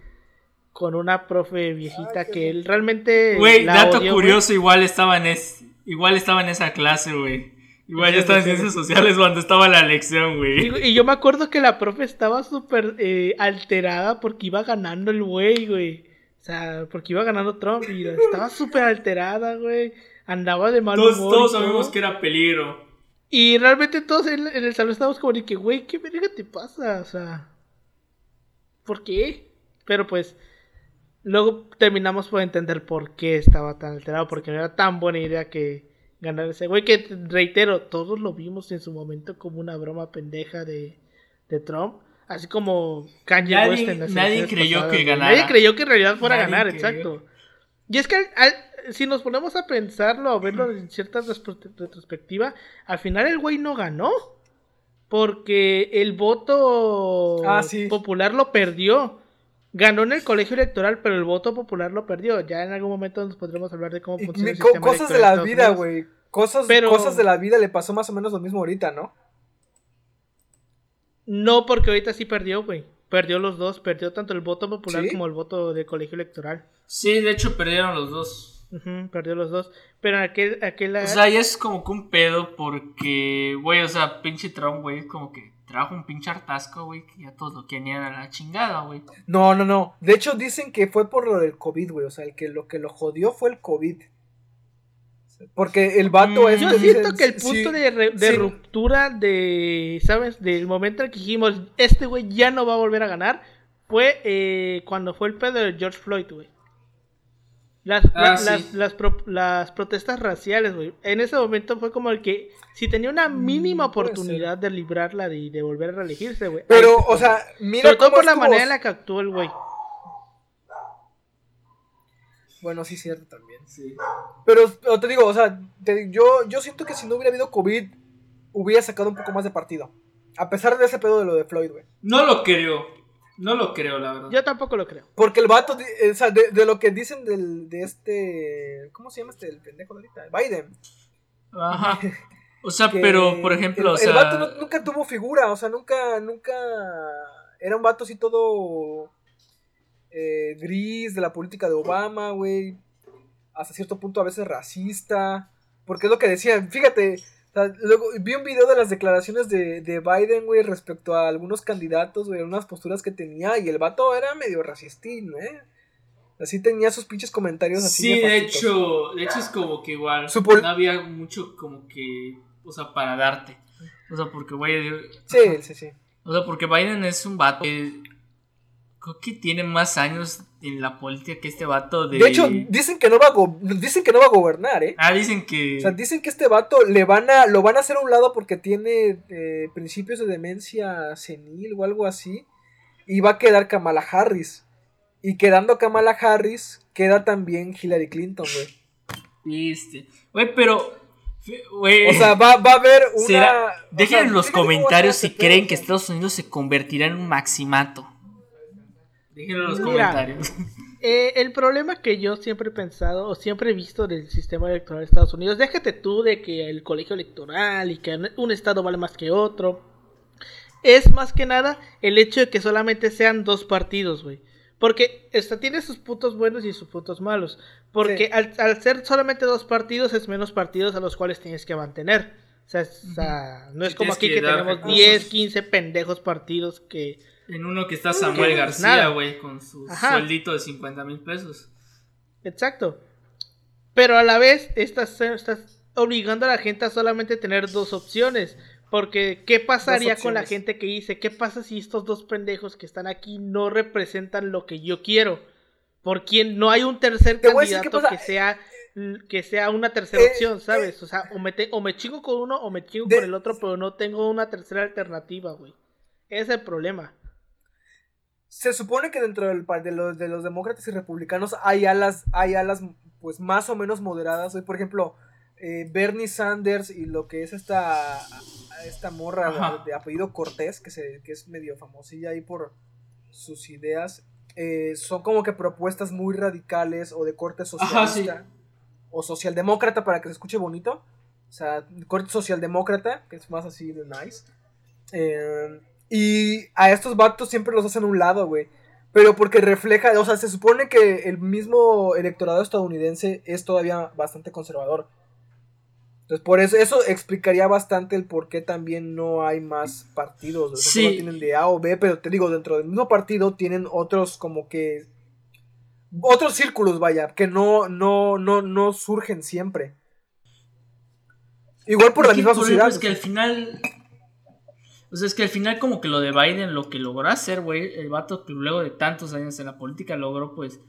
Con una profe viejita Ay, que él realmente. Güey, dato odió, curioso, igual estaba en es, igual estaba en esa clase, güey. Igual yo estaba en ciencias sociales cuando estaba la lección, güey. Y, y yo me acuerdo que la profe estaba súper eh, alterada porque iba ganando el güey, güey. O sea, porque iba ganando Trump y estaba súper alterada, güey. Andaba de mal Todos, humor. todos sabemos que era peligro. Y realmente todos en, en el salón estábamos como de que, güey, ¿qué verga te pasa? O sea, ¿por qué? Pero pues, luego terminamos por entender por qué estaba tan alterado, porque no era tan buena idea que ganar ese güey, que reitero, todos lo vimos en su momento como una broma pendeja de, de Trump. Así como Kanye Nadie- West en las nadie creyó pasadas, que ganara. Nadie creyó que en realidad fuera a ganar, creyó. exacto. Y es que al- al- si nos ponemos a pensarlo, a verlo en cierta retrospectiva, al final el güey no ganó. Porque el voto Ah, sí. popular lo perdió. ganó en el colegio electoral, pero el voto popular lo perdió. Ya en algún momento nos podremos hablar de cómo Y funciona el co- sistema cosas de la vida, güey. Cosas, Pero- cosas de la vida le pasó más o menos lo mismo ahorita, ¿no? No, porque ahorita sí perdió, güey. Perdió los dos, perdió tanto el voto popular ¿Sí? como el voto del colegio electoral. Sí, de hecho perdieron los dos. Ujú, perdió los dos. Pero aquel, aquel O sea, ya es como que un pedo porque, güey, o sea, pinche Trump, güey, es como que trajo un pinche hartasco, güey, que ya todos lo querían a la chingada, güey. No, no, no. De hecho, dicen que fue por lo del COVID, güey. O sea, el que lo que lo jodió fue el COVID. Porque el vato Mm, este Yo dice- siento que el sí, punto de, re- de sí. ruptura de, ¿sabes? Del momento en que dijimos, este güey ya no va a volver a ganar, fue eh, cuando fue el pedo de George Floyd, güey. Las, Ah, la- sí. las, las, pro- las protestas raciales, güey. En ese momento fue como el que, si tenía una mínima Mm, puede oportunidad de librarla de, de volver a reelegirse, güey. Pero, ahí o sea, mira Sobre todo por la manera en la que actuó el güey. Bueno, sí, cierto también. Sí. Pero, pero te digo, o sea, te- yo, yo siento que si no hubiera habido COVID, hubiera sacado un poco más de partido. A pesar de ese pedo de lo de Floyd, güey. No lo creo. No lo creo, la verdad. Yo tampoco lo creo. Porque el vato, o sea, de, de lo que dicen del, de este. ¿Cómo se llama este? El pendejo de ahorita. Biden. Ajá. O sea, que pero, por ejemplo, el, o sea. el vato no- nunca tuvo figura, o sea, nunca, nunca. Era un vato así todo. Eh, gris de la política de Obama, güey. Hasta cierto punto a veces racista. Porque es lo que decían, fíjate. o sea, luego vi un video de las declaraciones de, de Biden, güey, respecto a algunos candidatos, güey, unas posturas que tenía. Y el vato era medio racistín, ¿eh? Así tenía sus pinches comentarios así. Sí, de hecho, de hecho es como que igual no había mucho como que, o sea, para darte. O sea, porque güey, Sí, sí, sí. o sea, porque Biden es un vato que creo que tiene más años en la política que este vato de De hecho, dicen que no va a, go- dicen que no va a gobernar, ¿eh? Ah, dicen que O sea, dicen que este vato le van a, lo van a hacer a un lado porque tiene eh, principios de demencia senil o algo así. Y va a quedar Kamala Harris. Y quedando Kamala Harris, queda también Hillary Clinton, güey. este, güey, pero güey, O sea, va, va a haber una. dejen en los comentarios si creen que. Estados Unidos se convertirá en un maximato. Déjenlo en los Mira. comentarios. Eh, el problema que yo siempre he pensado o siempre he visto del sistema electoral de Estados Unidos, déjate tú de que el colegio electoral y que un estado vale más que otro, es más que nada el hecho de que solamente sean dos partidos, güey. Porque esta tiene sus puntos buenos y sus puntos malos. Porque Sí. al, al ser solamente dos partidos es menos partidos a los cuales tienes que mantener. O sea, es- o sea, no es Sí, como aquí que tenemos recursos. 10, 15 pendejos partidos que... En uno que está Samuel no es García, güey, con su Ajá. sueldito de 50 mil pesos. Exacto. Pero a la vez estás, estás obligando a la gente a solamente tener dos opciones. Porque, ¿qué pasaría con la gente que dice, ¿qué pasa si estos dos pendejos que están aquí no representan lo que yo quiero? Por quien no hay un tercer Te candidato que sea que sea una tercera Eh, opción, eh, ¿sabes? O sea, o me, te- o me chingo con uno o me chingo De- con el otro, pero no tengo una tercera alternativa, güey. Ese es el problema. Se supone que dentro del, de, los, de los demócratas y republicanos hay alas, hay alas pues más o menos moderadas. Por ejemplo, eh, Bernie Sanders y lo que es esta, esta morra Ajá. de, apellido Cortés, que, se, que es medio famosilla ahí por sus ideas, eh, son como que propuestas muy radicales o de corte Ajá, sí. socialista o socialdemócrata para que se escuche bonito. O sea, corte socialdemócrata, que es más así de nice. Eh, y a estos vatos siempre los hacen a un lado, güey. Pero porque refleja, o sea, se supone que el mismo electorado estadounidense es todavía bastante conservador. Entonces, por eso, eso explicaría bastante el por qué también no hay más partidos. O sea, Sí. tienen de A o B, pero te digo, dentro del mismo partido tienen otros como que... Otros círculos, vaya, que no, no, no, no surgen siempre. Igual por la misma sociedad. es que al final. O sea, es que al final, como que lo de Biden, lo que logró hacer, güey, el vato que luego de tantos años en la política logró, pues.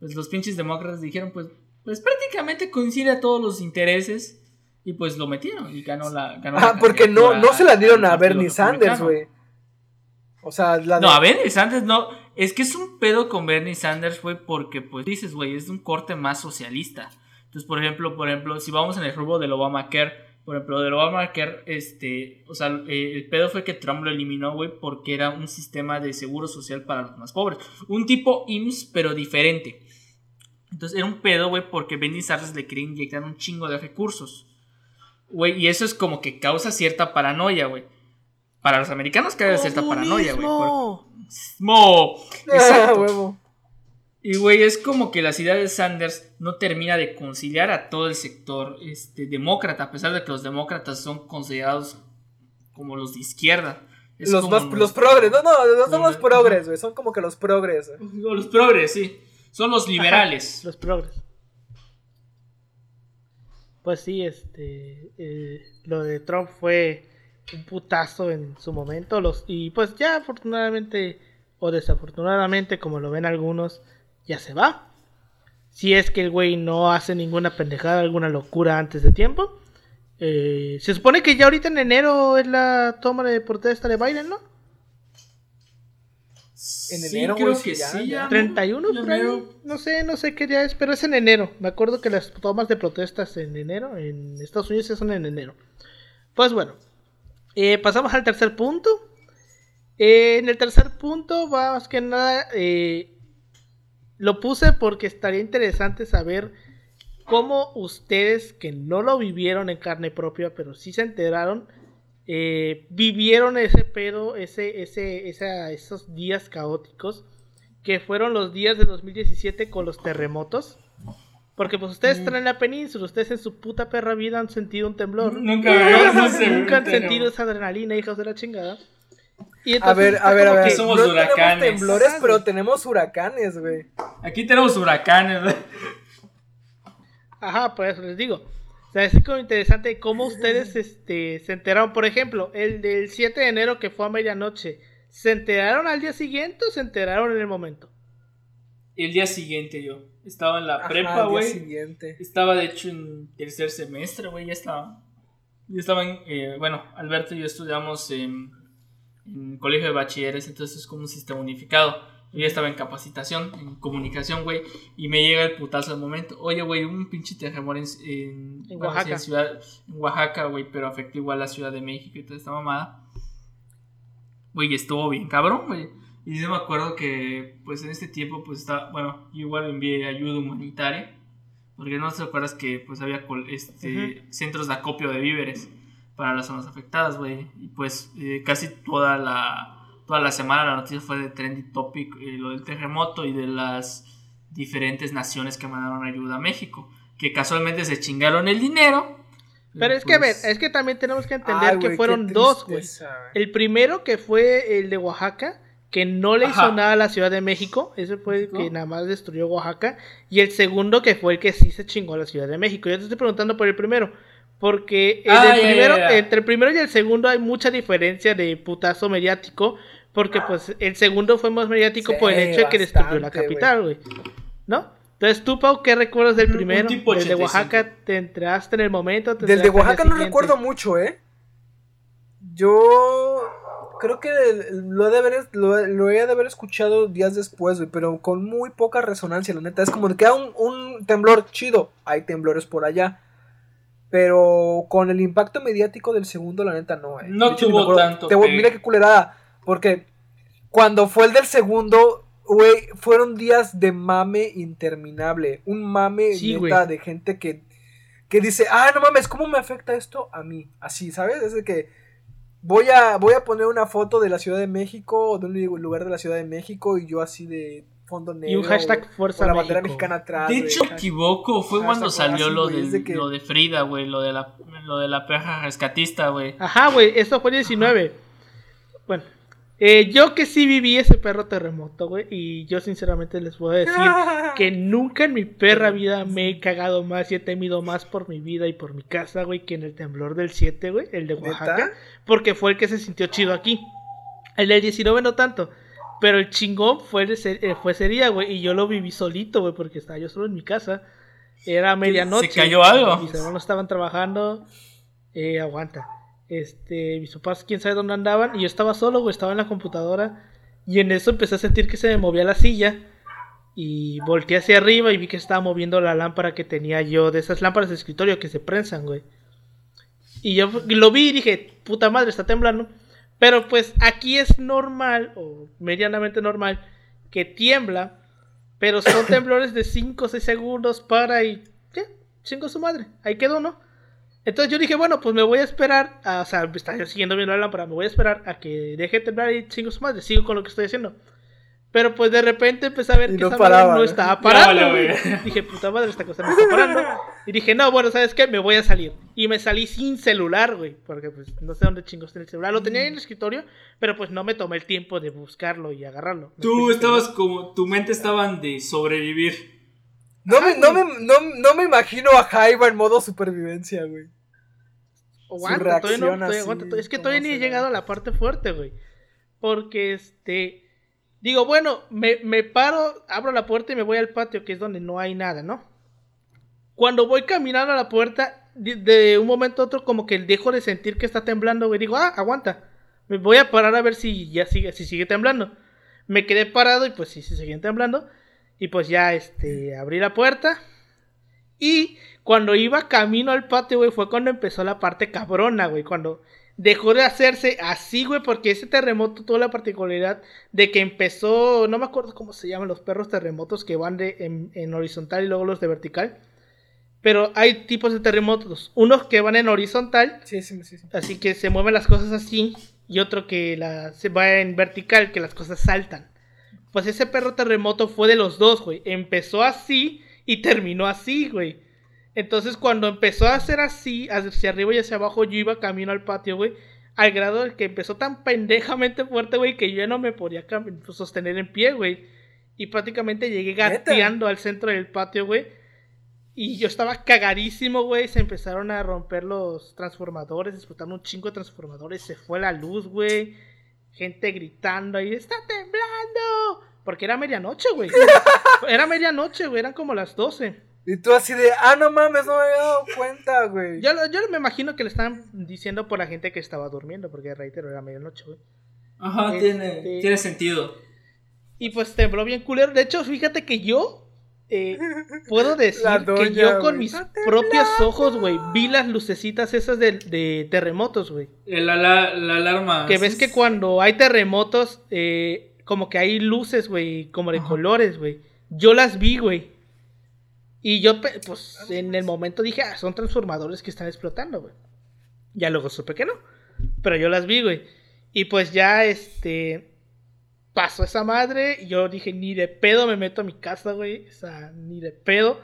Pues los pinches demócratas dijeron, pues. Pues prácticamente coincide a todos los intereses. Y pues lo metieron y ganó la. Ganó la Ah, porque no, no se la dieron a Bernie Sanders, güey. O sea, la No, de- a Bernie Sanders no. Es que es un pedo con Bernie Sanders, güey, porque pues dices, güey, es de un corte más socialista. Entonces, por ejemplo, por ejemplo, si vamos en el rubro del Obamacare, Por ejemplo, del Obamacare, este, o sea, eh, el pedo fue que Trump lo eliminó, güey, porque era un sistema de seguro social para los más pobres. Un tipo IMSS, pero diferente. Entonces era un pedo, güey, porque Benny Sanders le quería inyectar un chingo de recursos. Güey, y eso es como que causa cierta paranoia, güey. Para los americanos causa cierta paranoia, güey. ¡Mo! Exacto. huevo. Y, güey, es como que la ciudad de Sanders no termina de conciliar a todo el sector este, demócrata, a pesar de que los demócratas son considerados como los de izquierda. los, más, los progres, no, no, no son los progres, güey, son como que los progres. Los progres, sí. Son los liberales. los progres. Pues sí, este. Eh, lo de Trump fue un putazo en su momento. Los, y pues ya afortunadamente o desafortunadamente, como lo ven algunos, ya se va. Si es que el güey no hace ninguna pendejada, alguna locura antes de tiempo. Eh, se supone que ya ahorita en enero es la toma de protesta de Biden, ¿no? En enero, creo que sí, ya, 31, no sé, no sé qué día es, pero es en enero. Me acuerdo que las tomas de protestas en enero, en Estados Unidos son en enero. Pues bueno, eh, pasamos al tercer punto. Eh, en el tercer punto, más que nada, eh, lo puse porque estaría interesante saber cómo ustedes que no lo vivieron en carne propia, pero sí se enteraron, eh, vivieron ese pedo, ese, ese, esos días caóticos, que fueron los días de 2017 con los terremotos. Porque pues ustedes están en la península, ustedes en su puta perra vida han sentido un temblor. Nunca, nunca han sentido esa adrenalina, hijos de la chingada a ver, a ver, a ver. Somos no huracanes. tenemos temblores, pero tenemos huracanes, güey. Aquí tenemos huracanes, güey. Ajá, por eso les digo. O sea, es como interesante cómo ustedes este, se enteraron. Por ejemplo, el del 7 de enero que fue a medianoche. ¿Se enteraron al día siguiente o se enteraron en el momento? El día siguiente yo. Estaba en la prepa, güey. Estaba de hecho en tercer semestre, güey. Ya estaba. Ya estaba en. Eh, bueno, Alberto y yo estudiamos en en colegio de bachilleres, entonces es como un sistema unificado. Yo ya estaba en capacitación, en comunicación, güey, y me llega el putazo al momento. Oye, güey, un pinche terremoto en, en, Oaxaca. En, ciudad, en Oaxaca, güey, pero afectó igual a la Ciudad de México y toda esta mamada. Güey, estuvo bien cabrón, güey. Y yo me acuerdo que, pues en este tiempo, pues está, bueno, yo igual envié ayuda humanitaria, porque no te acuerdas que, pues había este, centros de acopio de víveres para las zonas afectadas, güey. Y pues eh, casi toda la, toda la semana la noticia fue de trendy topic, eh, lo del terremoto y de las diferentes naciones que mandaron ayuda a México, que casualmente se chingaron el dinero. Pero es que, a ver, pues es que también tenemos que entender que fueron dos, güey. El primero que fue el de Oaxaca, que no le hizo nada a la Ciudad de México, ese fue el que nada más destruyó Oaxaca, y el segundo que fue el que sí se chingó a la Ciudad de México. Yo te estoy preguntando por el primero. Porque ah, primero, entre el primero y el segundo hay mucha diferencia de putazo mediático. Porque pues el segundo fue más mediático por el hecho de que destruyó la capital, güey. ¿No? Entonces, tú, Pau, ¿qué recuerdas del primero? El de Oaxaca, ¿te entraste en el momento? del de Oaxaca no recuerdo mucho, ¿eh? Yo creo que lo he de haber, lo, he de haber escuchado días después, güey, pero con muy poca resonancia, la neta. Es como que queda un, un temblor chido. Hay temblores por allá. Pero con el impacto mediático del segundo, la neta no. Eh. No tuvo tanto. mira qué culerada. Porque cuando fue el del segundo, güey, fueron días de mame interminable. Un mame neta de gente que, que dice, ah, no mames, ¿cómo me afecta esto a mí? Así, ¿sabes? Es de que voy a, voy a poner una foto de la Ciudad de México, de un lugar de la Ciudad de México, y yo así de fondo negro. Y un hashtag Fuerza la bandera mexicana atrás. De hecho, equivoco, fue cuando salió lo, de lo de Frida, güey, lo de la, lo de la perra rescatista, güey. Ajá, güey, eso fue el 19. Bueno, eh, yo que sí viví ese perro terremoto, güey, y yo sinceramente les puedo decir que nunca en mi perra vida me he cagado más y he temido más por mi vida y por mi casa, güey, que en el temblor del 7, güey, el de Oaxaca, porque fue el que se sintió chido aquí. El del 19 no tanto. Pero el chingón fue, eh, fue ese día, güey. Y yo lo viví solito, güey, porque estaba yo solo en mi casa. Era medianoche. ¿Se cayó algo? Mis hermanos estaban trabajando. Eh, aguanta. Este, mis papás, quién sabe dónde andaban. Y yo estaba solo, güey, estaba en la computadora. Y en eso empecé a sentir que se me movía la silla. Y volteé hacia arriba y vi que estaba moviendo la lámpara que tenía yo, de esas lámparas de escritorio que se prensan, güey. Y yo lo vi y dije, puta madre, está temblando. Pero pues aquí es normal, o medianamente normal, que tiembla. Pero son temblores de 5 o 6 segundos para y... ¿Qué? Chingo su madre. Ahí quedó, ¿no? Entonces yo dije, bueno, pues me voy a esperar, a, o sea, está siguiendo viendo la lámpara, me voy a esperar a que deje de temblar y chingo su madre, sigo con lo que estoy haciendo. Pero pues de repente empecé a ver Y que no esa paraba, madre no estaba parando. No. Dije, puta madre, esta cosa no está parando. Y dije, no, bueno, ¿sabes qué? Me voy a salir. Y me salí sin celular, güey. Porque pues no sé dónde chingos tiene el celular. Lo tenía en el escritorio, pero pues no me tomé el tiempo de buscarlo y agarrarlo. Tú estabas como. Tu mente estaban de sobrevivir. No me, Ajá, no, me, no, no me imagino a Jaiba en modo supervivencia, güey. Aguanta, todavía no, reacción todavía así, aguanta, to- es que ¿cómo todavía ni he llegado a la parte fuerte, güey. Porque este. Digo, bueno, me, me paro, abro la puerta y me voy al patio, que es donde no hay nada, ¿no? Cuando voy caminando a la puerta, de, un momento a otro, como que dejo de sentir que está temblando, güey. Digo, ah, aguanta. Me voy a parar a ver si ya sigue, si sigue temblando. Me quedé parado y pues sí, sí seguían temblando. Y pues ya, este, abrí la puerta. Y cuando iba camino al patio, güey, fue cuando empezó la parte cabrona, güey. Cuando dejó de hacerse así, güey, porque ese terremoto tuvo la particularidad de que empezó, no me acuerdo cómo se llaman los perros terremotos que van de, en, en horizontal y luego los de vertical. Pero hay tipos de terremotos. Unos que van en horizontal, Sí, sí, sí. sí. así que se mueven las cosas así. Y otro que la, se va en vertical, que las cosas saltan. Pues ese perro terremoto fue de los dos, güey. Empezó así y terminó así, güey. Entonces cuando empezó a hacer así, hacia arriba y hacia abajo, yo iba camino al patio, güey. Al grado de que empezó tan pendejamente fuerte, güey, que yo ya no me podía cam- sostener en pie, güey. Y prácticamente llegué gateando al centro del patio, güey. Y yo estaba cagadísimo, güey. Se empezaron a romper los transformadores, explotaron un chingo de transformadores. Se fue la luz, güey. Gente gritando ahí, ¡está temblando! Porque era medianoche, güey. Era medianoche, güey. Eran como las 12. Y tú así de, ah, no mames, no me había dado cuenta, güey. Yo, yo me imagino que le estaban diciendo por la gente que estaba durmiendo, porque reitero, era medianoche, güey. Ajá, Este- tiene, tiene sentido. Y pues tembló bien culero. De hecho, fíjate que yo eh, puedo decir La que yo con mis propios ojos, güey, vi las lucecitas esas de, de terremotos, güey. El ala- la alarma. Que ves que cuando hay terremotos, eh, como que hay luces, güey, como de Ajá. colores, güey. Yo las vi, güey. Y yo, pues, en el momento dije, ah, son transformadores que están explotando, güey. Ya luego supe que no. Pero yo las vi, güey. Y pues ya, este. Pasó esa madre. Y yo dije, ni de pedo me meto a mi casa, güey. O sea, ni de pedo.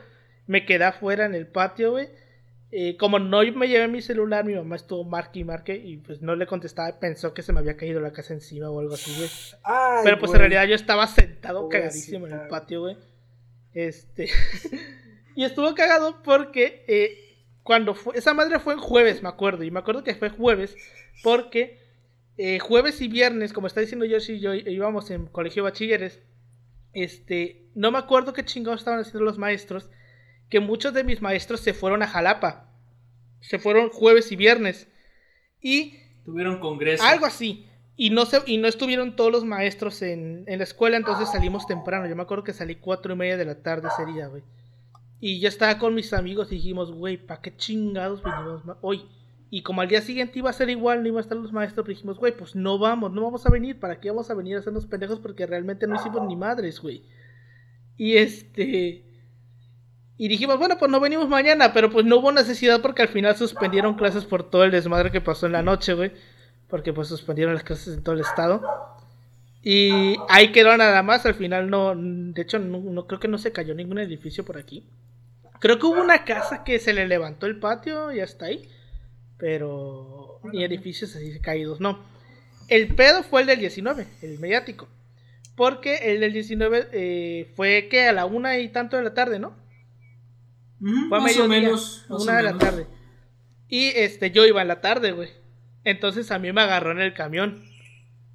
Me quedé afuera en el patio, güey. Eh, como no me llevé mi celular, mi mamá estuvo marque y marque. Y pues no le contestaba. Pensó que se me había caído la casa encima o algo así, güey. Pero pues güey. en realidad yo estaba sentado Pobrecita, cagadísimo en el patio, güey. Este. y estuvo cagado porque eh, cuando fue. Esa madre fue en jueves, me acuerdo. Y me acuerdo que fue jueves porque eh, jueves y viernes, como está diciendo Yoshi y yo, íbamos en colegio de bachilleres. Este. No me acuerdo qué chingados estaban haciendo los maestros. Que muchos de mis maestros se fueron a Jalapa. Se fueron jueves y viernes. Y Tuvieron congreso. algo así. Y no, se, y no estuvieron todos los maestros en, en la escuela, entonces salimos temprano. Yo me acuerdo que salí cuatro y media de la tarde ese día, güey. Y yo estaba con mis amigos y dijimos, güey, ¿para qué chingados vinimos hoy? Y como al día siguiente iba a ser igual, no iba a estar los maestros, dijimos, güey, pues no vamos, no vamos a venir. ¿Para qué vamos a venir a hacernos pendejos? Porque realmente no hicimos ni madres, güey. Y este... Y dijimos, bueno, pues no venimos mañana, pero pues no hubo necesidad porque al final suspendieron clases por todo el desmadre que pasó en la noche, güey. Porque pues suspendieron las clases en todo el estado. Y ahí quedó nada más, al final no, de hecho no- creo que no se cayó ningún edificio por aquí. Creo que hubo una casa que se le levantó el patio y hasta ahí. Pero ni edificios así caídos, no. El pedo fue el del 19, el mediático. Porque el del 19 eh, fue que a la una y tanto de la tarde, ¿no? Fue a más o menos. más una o de la tarde. Y este, yo iba en la tarde, güey. Entonces a mí me agarró en el camión.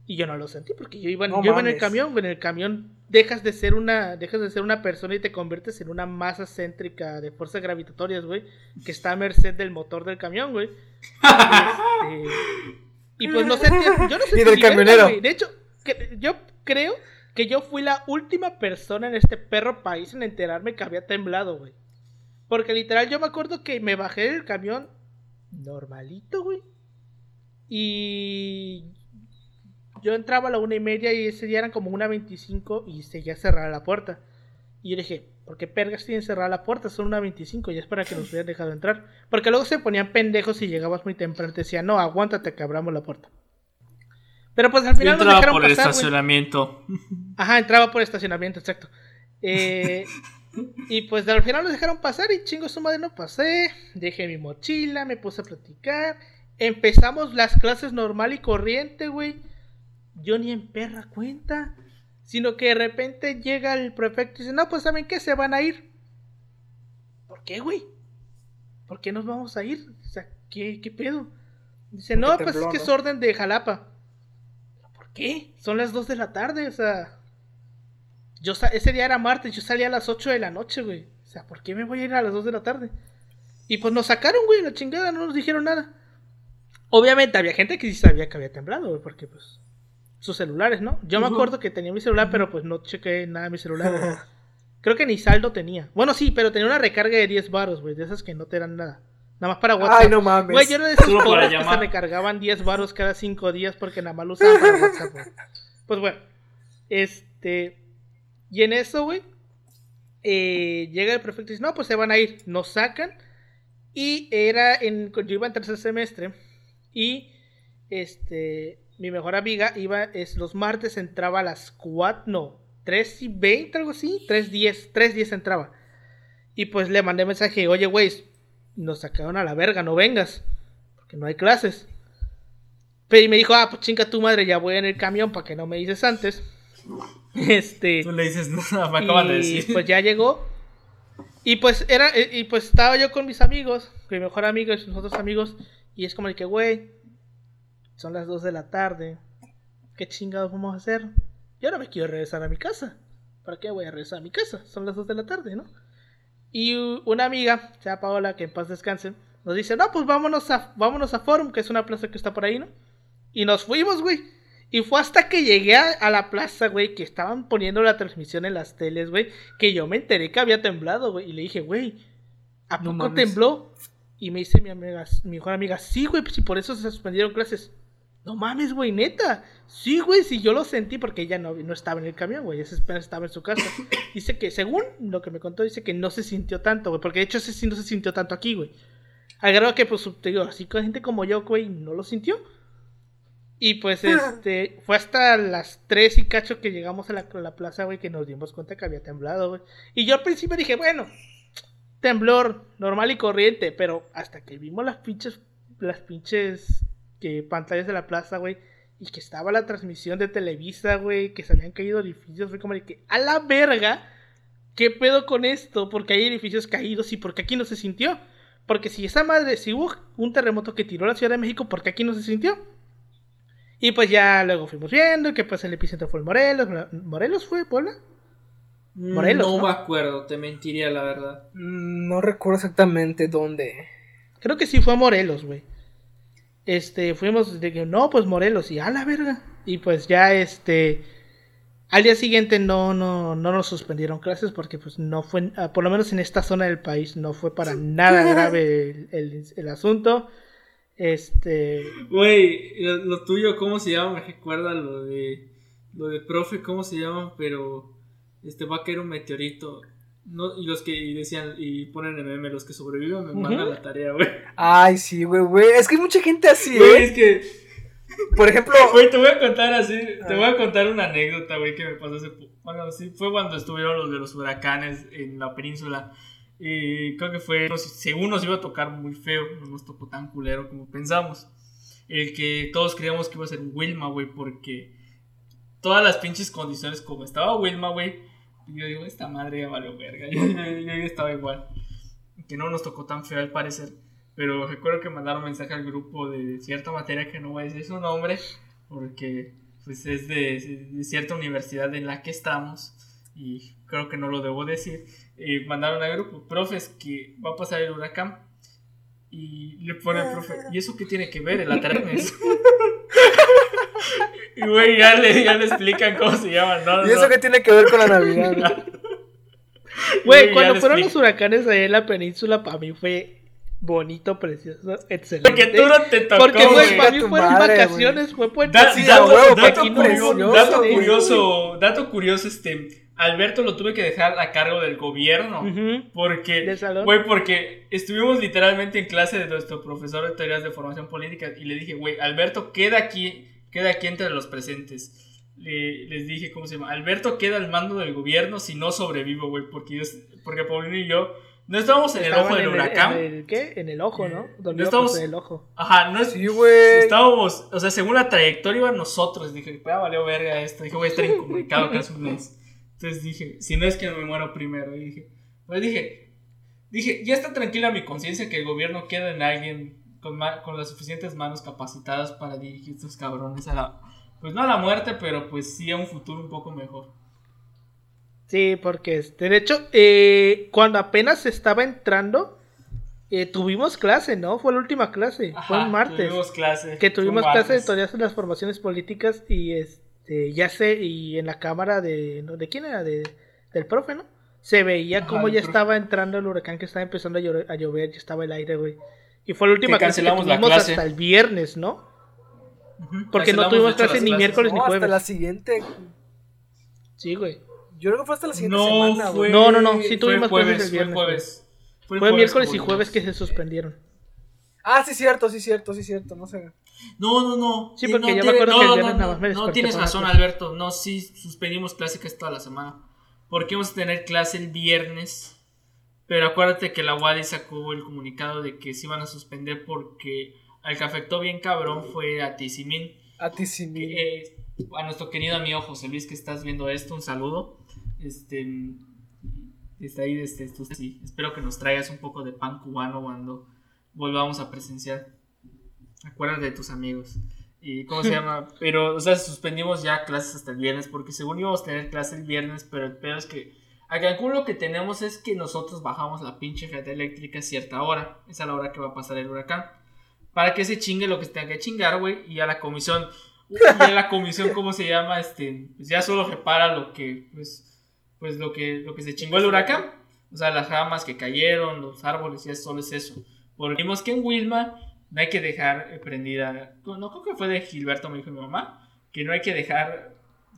Y yo no lo sentí porque yo iba, No yo iba en el camión, güey. En el camión dejas de ser una, dejas de ser una persona y te conviertes en una masa céntrica de fuerzas gravitatorias, güey. Que está a merced del motor del camión, güey. Este, y pues no sentí, yo no sentí del camionero. De hecho, que- yo creo que yo fui la última persona en este perro país en enterarme que había temblado, güey. Porque literal yo me acuerdo que me bajé del camión, normalito, güey. Y yo entraba a la una y media y ese día eran como una veinticinco y seguía cerrada la puerta. Y yo dije, ¿por qué pergas tienen cerrada la puerta? Son una veinticinco y es para que nos hubieran dejado entrar. Porque luego se ponían pendejos y llegabas muy temprano. Te decían, no, aguántate que abramos la puerta. Pero pues al final nos entraba dejaron por el pasar, güey. estacionamiento. Ajá, entraba por estacionamiento, exacto. Eh, y pues al final nos dejaron pasar y chingo su madre no pasé. Dejé mi mochila, me puse a platicar. Empezamos las clases normal y corriente, güey. Yo ni en perra cuenta. Sino que de repente llega el prefecto y dice, no, pues ¿saben qué? Se van a ir. ¿Por qué, güey? ¿Por qué nos vamos a ir? O sea, ¿qué, qué pedo? Dice, no, pues tembló, es que ¿no? es orden de Jalapa. ¿Por qué? Son las 2 de la tarde, o sea... Yo ese día era martes, yo salía a las 8 de la noche, güey. O sea, ¿por qué me voy a ir a las 2 de la tarde? Y pues nos sacaron, güey, la chingada, no nos dijeron nada. Obviamente había gente que sí sabía que había temblado, güey, porque pues sus celulares, ¿no? Yo me acuerdo que tenía mi celular, pero pues no chequé nada de mi celular. Creo que ni saldo tenía. Bueno, sí, pero tenía una recarga de 10 baros, güey, de esas que no te dan nada. Nada más para WhatsApp. Ay, no mames. Güey, yo era de que se llamar. recargaban 10 baros cada 5 días porque nada más lo usaban para WhatsApp, güey. Pues bueno, este. Y en eso, güey, eh, llega el prefecto y dice: No, pues se van a ir. Nos sacan. Y era en. Yo iba en tercer semestre. Y este. Mi mejor amiga iba. Es, los martes entraba a las 4. No, 3 y 20, algo así. 3.10. 3.10 entraba. Y pues le mandé mensaje: Oye, güey, nos sacaron a la verga, no vengas. Porque no hay clases. Pero y me dijo, ah, pues chinga tu madre, ya voy en el camión para que no me dices antes. Este. Tú le dices, no, me acaban de y decir. pues ya llegó. Y pues era, eh, y pues estaba yo con mis amigos, con mi mejor amigo y sus otros amigos. Y es como de que, güey, son las 2 de la tarde. ¿Qué chingados vamos a hacer? Yo no me quiero regresar a mi casa. ¿Para qué voy a regresar a mi casa? Son las 2 de la tarde, ¿no? Y una amiga, se llama Paola, que en paz descanse, nos dice, no, pues vámonos a, vámonos a Forum, que es una plaza que está por ahí, ¿no? Y nos fuimos, güey. Y fue hasta que llegué a, a la plaza, güey, que estaban poniendo la transmisión en las teles, güey, que yo me enteré que había temblado, güey. Y le dije, güey, ¿a No poco mames. tembló? Y me dice mi amiga, mi mejor amiga, sí, güey, pues si por eso se suspendieron clases. No mames, güey, neta. Sí, güey, sí, yo lo sentí porque ella no, no estaba en el camión, güey. Apenas estaba en su casa. Dice que, según lo que me contó, dice que no se sintió tanto, güey. Porque de hecho ese sí no se sintió tanto aquí, güey. Grado que, pues, te digo, así con gente como yo, güey, no lo sintió. Y pues, este, fue hasta las 3 y cacho que llegamos a la, a la plaza, güey, que nos dimos cuenta que había temblado, güey. Y yo al principio dije, bueno, temblor normal y corriente, pero hasta que vimos las pinches, las pinches que pantallas de la plaza, güey, y que estaba la transmisión de Televisa, güey, que se habían caído edificios, fue como de que, a la verga, ¿qué pedo con esto? Porque hay edificios caídos y porque aquí no se sintió. Porque si esa madre, si hubo un terremoto que tiró la Ciudad de México, ¿por qué aquí no se sintió? Y pues ya luego fuimos viendo que pues el epicentro fue el Morelos. ¿Morelos fue Puebla? Morelos, no, ¿no? me acuerdo, te mentiría la verdad. Mm, No recuerdo exactamente dónde. Creo que sí fue a Morelos, güey. Este, fuimos de que no, pues Morelos y a la verga. Y pues ya este al día siguiente no no no nos suspendieron clases porque pues no fue ah, por lo menos en esta zona del país no fue para nada grave el, el- el asunto. Este, Güey, lo, lo tuyo, ¿cómo se llama? Me recuerda lo de. Lo de profe, ¿cómo se llaman? Pero. Este va a caer un meteorito. No, y los que decían. Y ponen en meme, los que sobreviven me mandan la tarea, güey. Ay, sí, güey, güey. Es que hay mucha gente así, Güey, ¿eh? es que. Por ejemplo, Güey, te voy a contar así. Te Ah. voy a contar una anécdota, güey, que me pasó hace. Bueno, sí, fue cuando estuvieron los de los huracanes en la península. Y creo que fue. según nos iba a tocar muy feo, no nos tocó tan culero como pensamos. El que todos creíamos que iba a ser Wilma, güey, porque todas las pinches condiciones, como estaba Wilma, güey, yo digo, esta madre ya valió verga. Yo, yo- estaba igual. Que no nos tocó tan feo al parecer. Pero recuerdo que mandaron mensaje al grupo de cierta materia que no voy a decir su nombre, porque pues es de, de cierta universidad en la que estamos y creo que no lo debo decir. Eh, mandaron al grupo, profes, que va a pasar el huracán. Y le pone el profe, ¿y eso qué tiene que ver? El atranes. y güey, ya le, ya le explican cómo se llama, ¿no? ¿y eso no. qué tiene que ver con la Navidad? güey? cuando fueron explico. los huracanes ahí en la península para mí fue bonito, precioso, excelente. Porque tú no te tocó, Porque, güey, para mí fueron madre, vacaciones, fue puente. Da- Sí, dato, a huevo, dato aquí no curioso, es, dato sí. curioso, dato curioso, este, Alberto lo tuve que dejar a cargo del gobierno. Ujú. Porque, ¿Del salón? güey, porque estuvimos literalmente en clase de nuestro profesor de teorías de formación política y le dije, güey, Alberto queda aquí, queda aquí entre los presentes. Le- les dije, ¿cómo se llama? Alberto queda al mando del gobierno si no sobrevivo, güey, porque, yo, porque Paulino y yo no estábamos en el ojo del huracán. En el, ¿qué? En el ojo, ¿no? Donde No pues, estamos- en el ojo. Ajá, no es, Sí, güey. Estábamos, o sea, según la trayectoria iban nosotros. Dije, ya valió verga esto. Dije, voy a estar incomunicado casi un mes. Entonces dije, si no es que me muero primero. Y dije, pues dije, dije, ya está tranquila mi conciencia que el gobierno queda en alguien con, las suficientes manos capacitadas para dirigir estos cabrones a la, pues no a la muerte, pero pues sí a un futuro un poco mejor. Sí, porque este, de hecho, eh, cuando apenas estaba entrando, eh, tuvimos clase, ¿no? Fue la última clase, fue un martes. Tuvimos clase. que tuvimos clase de teorías de las formaciones políticas y este, ya sé, y en la cámara de, ¿no? ¿de quién era? De, del profe, ¿no? Se veía Ajá, como ya profe. estaba entrando el huracán que estaba empezando a llover, a llover, ya estaba el aire, güey. Y fue la última Que clase que cancelamos la tuvimos clase. hasta el viernes, ¿no? Porque no cancelamos, tuvimos clase las ni clases. miércoles ni No, hasta jueves. la siguiente. Sí, güey. Yo creo que fue hasta la siguiente No, semana, fue, güey. No, no, no, sí fue tuvimos jueves, clases el fue viernes, jueves. Fue, jueves miércoles que y jueves que se suspendieron. Ah, sí, cierto, sí, cierto, sí, cierto. No sé. No, no, no. Sí, porque no ya me acuerdo no, que el no, viernes no, nada más me No tienes razón, clase. Alberto. No, sí, suspendimos clase casi toda la semana. Porque vamos a tener clase el viernes. Pero acuérdate que la UADI sacó el comunicado de que se iban a suspender porque al que afectó bien cabrón fue a Tizimín. A ti sí, mi- Eh, a nuestro querido amigo José Luis que estás viendo esto, un saludo. Este, está ahí, este, tú- sí, espero que nos traigas un poco de pan cubano cuando volvamos a presenciar. Acuérdate de tus amigos. ¿Y cómo se llama? Pero, o sea, suspendimos ya clases hasta el viernes porque según íbamos a tener clase el viernes, pero el pedo es que a Cancún lo que tenemos es que nosotros bajamos la pinche red eléctrica a cierta hora. Es a la hora que va a pasar el huracán. Para que se chingue lo que tenga que chingar, güey. Y a la comisión, y a la comisión, ¿cómo se llama? Este, pues ya solo repara lo que, pues, pues lo que, lo que se chingó el huracán. O sea, las ramas que cayeron, los árboles, ya solo es eso. Porque vimos que en Wilma no hay que dejar prendida. No creo que fue de Gilberto, me dijo mi mamá. Que no hay que dejar.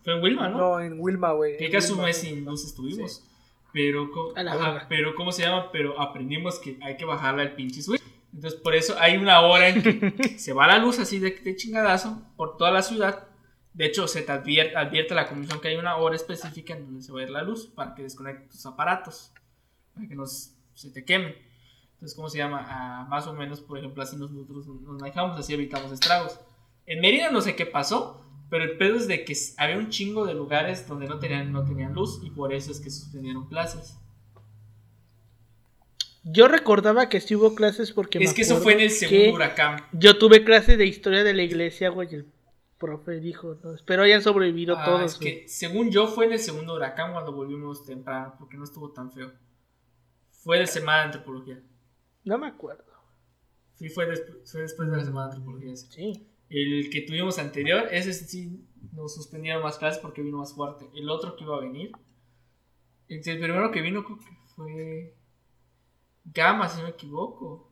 Fue en Wilma, ¿no? No, en Wilma, güey. Que casi un Wilma. mes sin luz estuvimos. Pero, A la ajá, pero, ¿cómo se llama? Pero aprendimos que hay que bajarle al pinche switch. Entonces, por eso hay una hora en que se va la luz así de, de chingadazo por toda la ciudad. De hecho, se te advierte, advierte la comisión que hay una hora específica en donde se va a ir la luz para que desconectes tus aparatos, para que no se te quemen. Entonces, ¿cómo se llama? Ah, más o menos, por ejemplo, así nosotros nos manejamos, así evitamos estragos. En Mérida no sé qué pasó, pero el pedo es de que había un chingo de lugares donde no tenían, no tenían luz y por eso es que suspendieron clases. Yo recordaba que sí hubo clases porque es me que eso fue en el segundo huracán. Yo tuve clases de historia de la iglesia, güey, el profe dijo, no, espero hayan sobrevivido Ah, todos. es güey". que según yo fue en el segundo huracán cuando volvimos temprano, porque no estuvo tan feo. Fue de semana de antropología. No me acuerdo. Sí, fue, despu- fue después de la semana de antropología. Sí. El que tuvimos anterior, ese sí nos suspendieron más clases porque vino más fuerte. El otro que iba a venir, el primero que vino creo que fue Gama, si no me equivoco.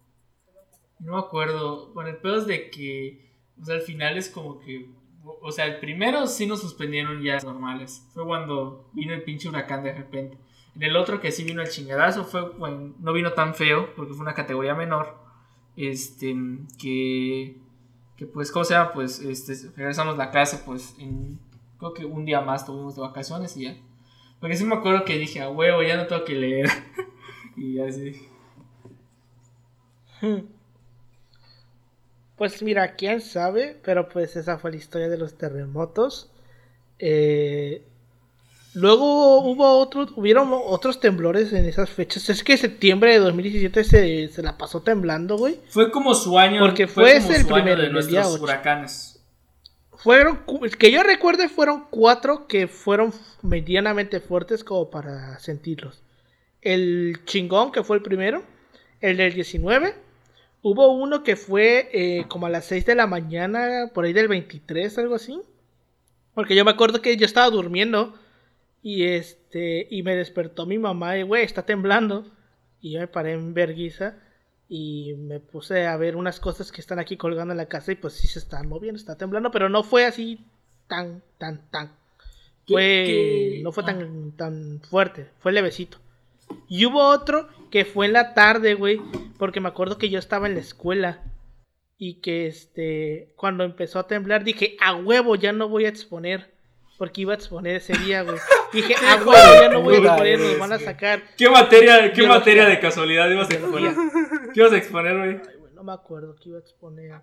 No me acuerdo. Bueno, el pedo es de que, o sea, al final es como que, o sea, el primero sí nos suspendieron ya normales. Fue cuando vino el pinche huracán de repente. En el otro que sí vino el chingadazo fue, bueno, no vino tan feo porque fue una categoría menor. Este, que, que pues, ¿cómo se llama? Pues, este, regresamos la clase, pues, en, creo que un día más tuvimos de vacaciones y ya. Porque sí me acuerdo que dije, a huevo, ya no tengo que leer. y así. Pues mira, quién sabe, pero pues esa fue la historia de los terremotos. Eh, luego hubo otros, hubieron otros temblores en esas fechas. Es que septiembre de 2017 se, se la pasó temblando, güey. Fue como su año. Porque fue ese el primero, de nuestros huracanes. Fueron, que yo recuerde, fueron cuatro que fueron medianamente fuertes como para sentirlos. El chingón, que fue el primero. El del 19. Hubo uno que fue eh, como a las 6 de la mañana, por ahí del 23, algo así. Porque yo me acuerdo que yo estaba durmiendo y este y me despertó mi mamá y güey, está temblando. Y yo me paré en verguiza Y me puse a ver unas cosas que están aquí colgando en la casa y pues sí se están moviendo, está temblando, pero no fue así tan, tan, tan. ¿Qué- Fue, qué? no fue Ah. tan, tan fuerte, fue levecito. Y hubo otro que fue en la tarde, güey, porque me acuerdo que yo estaba en la escuela y que este, cuando empezó a temblar dije, a huevo, ya no voy a exponer, porque iba a exponer ese día, güey. Dije, a hijo huevo, de ya no voy a exponer, nos van a güey. sacar. ¿Qué materia, qué materia de casualidad ibas a exponer? ¿Qué ibas a exponer, güey? Ay, güey, no me acuerdo qué iba a exponer.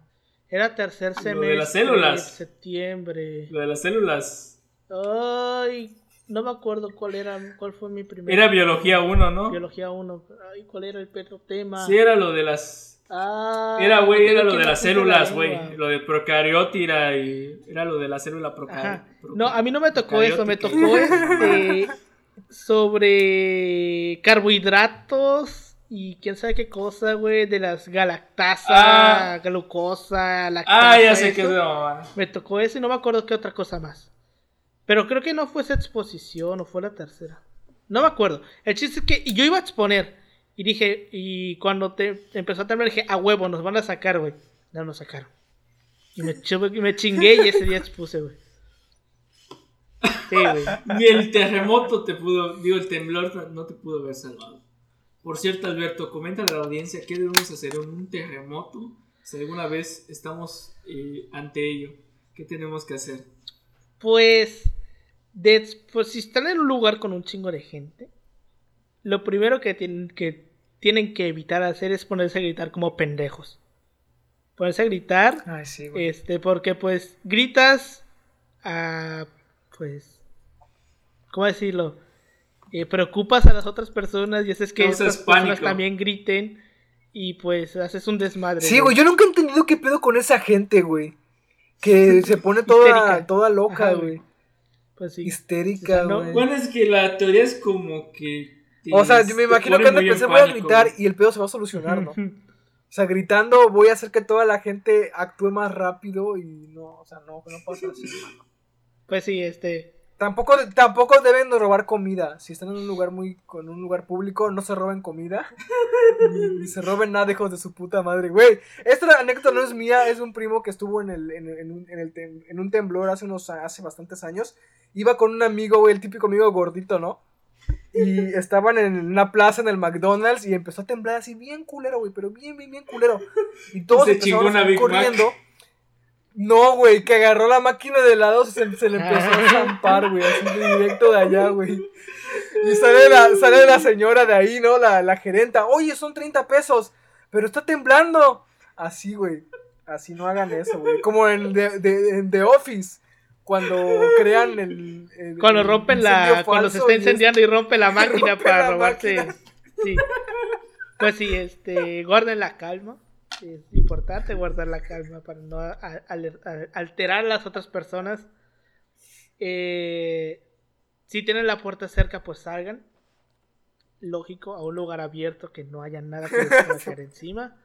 Era tercer Lo semestre. de las células. Septiembre. Lo de las células. Ay, no me acuerdo cuál era, cuál fue mi primer. Era biología 1, ¿no? Biología 1. Ay, ¿cuál era el perro tema? Sí, era lo de las. Ah, Era, güey, era lo que de las células, güey. Lo de procariótira y. Era lo de la célula Ajá. procar. No, a mí no me tocó eso, me Procariótica. tocó este sobre carbohidratos y quién sabe qué cosa, güey, de las galactasa, Ah. glucosa, lactasa. Ah, ya sé qué es eso. de mamá. Me tocó ese y no me acuerdo qué otra cosa más. Pero creo que no fue esa exposición o fue la tercera. No me acuerdo. El chiste es que yo iba a exponer. Y dije, y cuando te empezó a temblar dije, a huevo, nos van a sacar, güey. No nos sacaron. Y me, me chingué y ese día expuse, güey. Sí, güey. Ni el terremoto te pudo. Digo, el temblor no te pudo haber salvado. Por cierto, Alberto, comenta a la audiencia qué debemos hacer en un terremoto. Si alguna vez estamos eh, ante ello, ¿qué tenemos que hacer? Pues, de- pues si están en un lugar con un chingo de gente, lo primero que tienen que, tienen que evitar hacer es ponerse a gritar como pendejos. Ponerse a gritar, Ay, sí, güey. este, porque pues gritas a, pues, ¿cómo decirlo? Eh, preocupas a las otras personas y haces que Causas estas personas pánico. también griten y pues haces un desmadre. Sí, güey, yo nunca he entendido qué pedo con esa gente, güey. Que se pone toda, Histérica. toda loca, Ajá, güey. Pues sí. Histérica, O sea, no- güey. Bueno, es que la teoría es como que. O sea, yo me imagino que en pensé, voy a gritar y el pedo se va a solucionar, ¿no? O sea, gritando voy a hacer que toda la gente actúe más rápido y no, o sea, no, no pasa así. Pues sí, este... Tampoco, tampoco deben de robar comida. Si están en un lugar muy, con un lugar público, no se roben comida. ni, ni se roben nada, hijos de su puta madre. Güey, esta anécdota no es mía, es un primo que estuvo en el, en, en un, en el tem- en un temblor hace unos, hace bastantes años. Iba con un amigo, güey, el típico amigo gordito, ¿no? Y estaban en una plaza en el McDonald's y empezó a temblar así bien culero, güey, pero bien, bien, bien culero. Y todos Se empezaron a Mac. corriendo. No, güey, que agarró la máquina de helados y se, se le empezó a zampar, güey, así de directo de allá, güey. Y sale la, sale la señora de ahí, ¿no? La, la gerenta. Oye, son 30 pesos, pero está temblando. Así, güey. Así no hagan eso, güey. Como en The, The- en The Office. Cuando crean el. el- Cuando rompen la. Cuando se está y es- incendiando y rompe la máquina rompe para la robarse. máquina. Sí. Pues sí, este. Guarden la calma. Es importante guardar la calma para no a- a- aler- a- alterar a las otras personas. Eh, si tienen la puerta cerca, pues salgan. Lógico, a un lugar abierto que no haya nada que les pueda caer encima.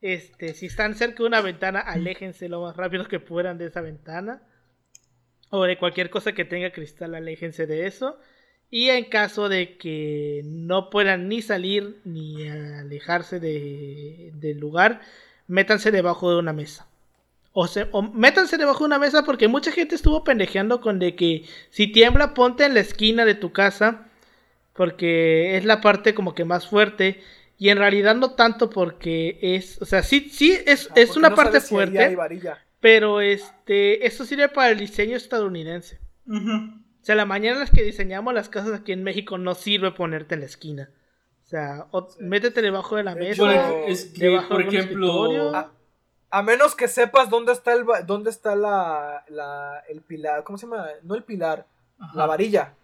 Este, si están cerca de una ventana, aléjense lo más rápido que puedan de esa ventana. O de cualquier cosa que tenga cristal, aléjense de eso. Y en caso de que no puedan ni salir ni alejarse de- del lugar, métanse debajo de una mesa. O, se, o métanse debajo de una mesa porque mucha gente estuvo pendejeando con de que si tiembla ponte en la esquina de tu casa porque es la parte como que más fuerte y en realidad no tanto porque es, o sea, sí, sí es, Ah, es una no parte sabes si ahí fuerte. hay varilla. Pero este, esto sirve para el diseño estadounidense. O sea, la mañana en las que diseñamos las casas aquí en México no sirve ponerte en la esquina. O sea, o- métete debajo de la mesa. Bueno, es que, debajo por ejemplo. escritorio. A menos que sepas dónde está el dónde está la, la el pilar, ¿cómo se llama? No el pilar, ajá. la varilla.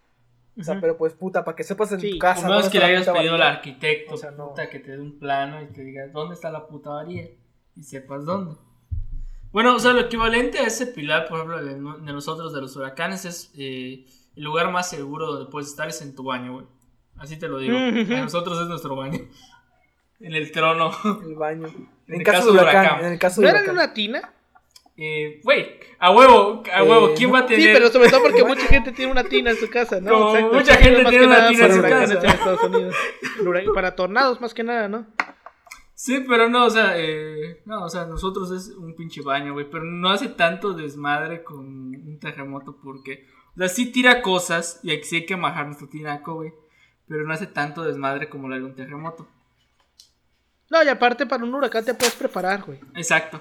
O sea, pero pues puta, para que sepas en Sí, tu casa. menos dónde que le hayas pedido al arquitecto, O sea, no. puta, que te dé un plano y te diga dónde está la puta varilla y sepas dónde. Bueno, o sea, lo equivalente a ese pilar, por ejemplo, de, de nosotros, de los huracanes, es eh, el lugar más seguro donde puedes estar es en tu baño, güey. Así te lo digo. A nosotros es nuestro baño. En el trono. El baño. En, el caso, caso de huracán, huracán. En el caso ¿No era en una tina? Eh, Güey, a huevo, a huevo, Eh, ¿quién va a tener? Sí, pero sobre todo porque mucha gente tiene una tina en su casa, ¿no? Como mucha gente tiene una tina en su casa. en Estados Unidos. Para tornados, más que nada, ¿no? Sí, pero no, o sea, eh, no, o sea, nosotros es un pinche baño, güey, pero no hace tanto desmadre con un terremoto porque, o sea, sí tira cosas y sí hay que majar nuestro tinaco, güey, pero no hace tanto desmadre como la de un terremoto. No, y aparte para un huracán te puedes preparar, güey. Exacto.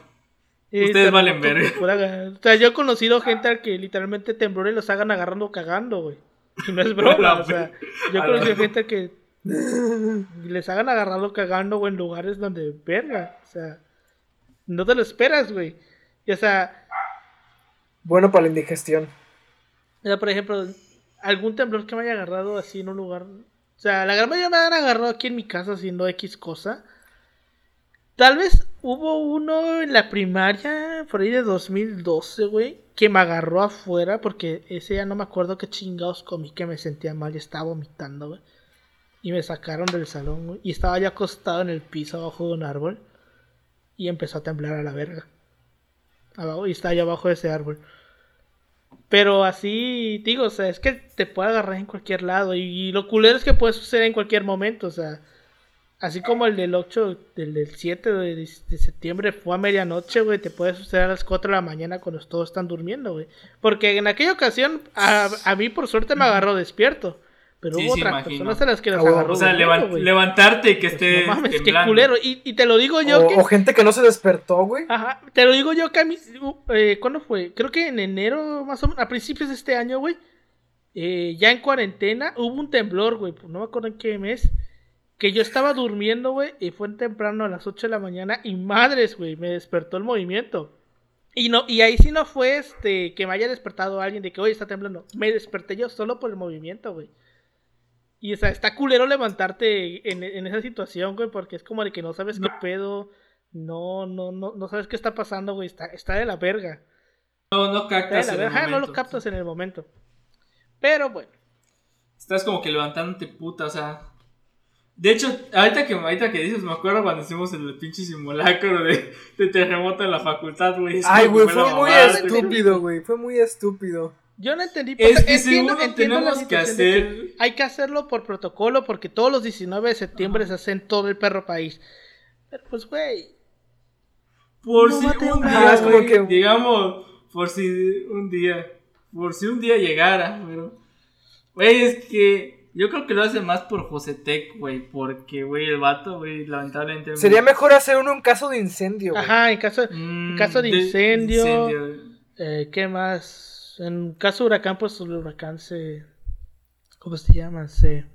Ustedes valen pura- O sea, yo he conocido gente al que literalmente temblores los hagan agarrando cagando, güey. Y no es A broma, o sea, ver- yo he a conocido ver- gente que les hagan agarrando cagando, güey, en lugares donde, verga, o sea, no te lo esperas, güey. Y, o sea, Bueno para la indigestión. o sea, por ejemplo, algún temblor que me haya agarrado así en un lugar. O sea, la gran mayoría me han agarrado aquí en mi casa haciendo X cosa. Tal vez hubo uno en la primaria, por ahí de 2012, güey, que me agarró afuera porque ese ya no me acuerdo qué chingados comí que me sentía mal y estaba vomitando, güey. Y me sacaron del salón. Y estaba ya acostado en el piso abajo de un árbol. Y empezó a temblar a la verga. Y estaba allá abajo de ese árbol. Pero así, digo, o sea, es que te puede agarrar en cualquier lado. Y, lo culero es que puede suceder en cualquier momento, o sea. Así como el del 8, del, del 7 de, de septiembre fue a medianoche, güey, te puede suceder a las 4 de la mañana cuando todos están durmiendo, güey. Porque en aquella ocasión, a, a mí por suerte me agarró despierto. Pero Sí, hubo sí, otras imagino. personas a las que las bueno, agarró O sea, güey. levantarte y que Pues, esté no mames, qué culero. Y, y te lo digo yo O, que... o gente que no se despertó, güey. Ajá, te lo digo yo que a mí, eh, ¿cuándo fue? Creo que en enero, más o menos, a principios de este año, güey, eh, ya en cuarentena, hubo un temblor, güey, pues no me acuerdo en qué mes, que yo estaba durmiendo, güey, y fue temprano a las 8 de la mañana, y madres, güey, me despertó el movimiento. Y no, y ahí sí no fue este que me haya despertado alguien de que hoy está temblando. Me desperté yo solo por el movimiento, güey. Y o sea, está culero levantarte en, en esa situación, güey, porque es como de que no sabes qué pedo, no, no, no, no sabes qué está pasando, güey, está, está de la verga. No, no captas. en el no lo captas en el momento. Pero bueno, Estás como que levantándote puta, o sea. De hecho, ahorita que, ahorita que dices, me acuerdo cuando hicimos el pinche simulacro de, de terremoto en la facultad, güey. Ay, güey, fue muy estúpido, güey. Fue muy estúpido. Yo no entendí. Es que seguro la tenemos que de hacer. Hay que hacerlo por protocolo porque todos los 19 de septiembre se hace en todo el perro país. Pero pues, güey, Por No si un día, güey, que- digamos, por si un día, por si un día llegara, pero, güey, es que yo creo que lo hace más por Josetec, güey, porque, güey, el vato, güey, lamentablemente. Sería mejor hacer uno en caso de incendio, güey. ajá, en caso, Mm, en caso de incendio, incendio. Eh, ¿Qué más? En caso de huracán, pues el huracán se. ¿Cómo se llama? Se.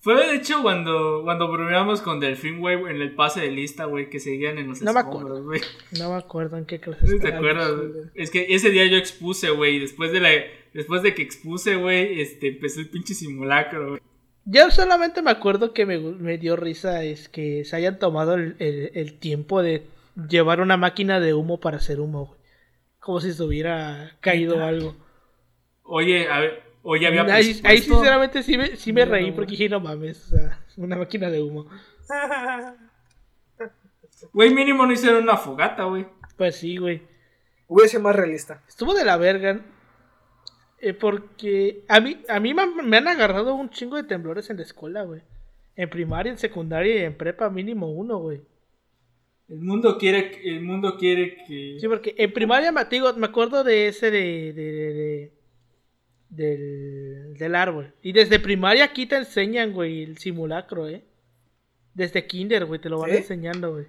Fue de hecho cuando, cuando bromeamos con Delfín, güey, en el pase de lista, güey, que seguían en los No me escombros, güey. No me acuerdo en qué clase ¿No te acuerdas? Es que ese día yo expuse, güey, después de la después de que expuse, güey, este empezó el pinche simulacro, güey. Yo solamente me acuerdo que me, me dio risa es que se hayan tomado el, el- el tiempo de llevar una máquina de humo para hacer humo, güey. Como si se hubiera caído algo. Oye, a ver, oye había Ahí, ahí sinceramente sí me, sí me No, reí porque dije, no mames, o sea, una máquina de humo. Güey, mínimo no hicieron una fogata, güey. Pues sí, güey. Hubiera sido más realista. Estuvo de la verga. eh, porque a mí, a mí me, han- me han agarrado un chingo de temblores en la escuela, güey. En primaria, en secundaria y en prepa mínimo uno, güey. El mundo quiere el mundo quiere que Sí, porque en primaria me, digo, me acuerdo de ese de, de- de- de- del, del árbol. Y desde primaria aquí te enseñan, güey, el simulacro, eh. Desde kinder, güey, te lo van ¿Sí? enseñando, güey.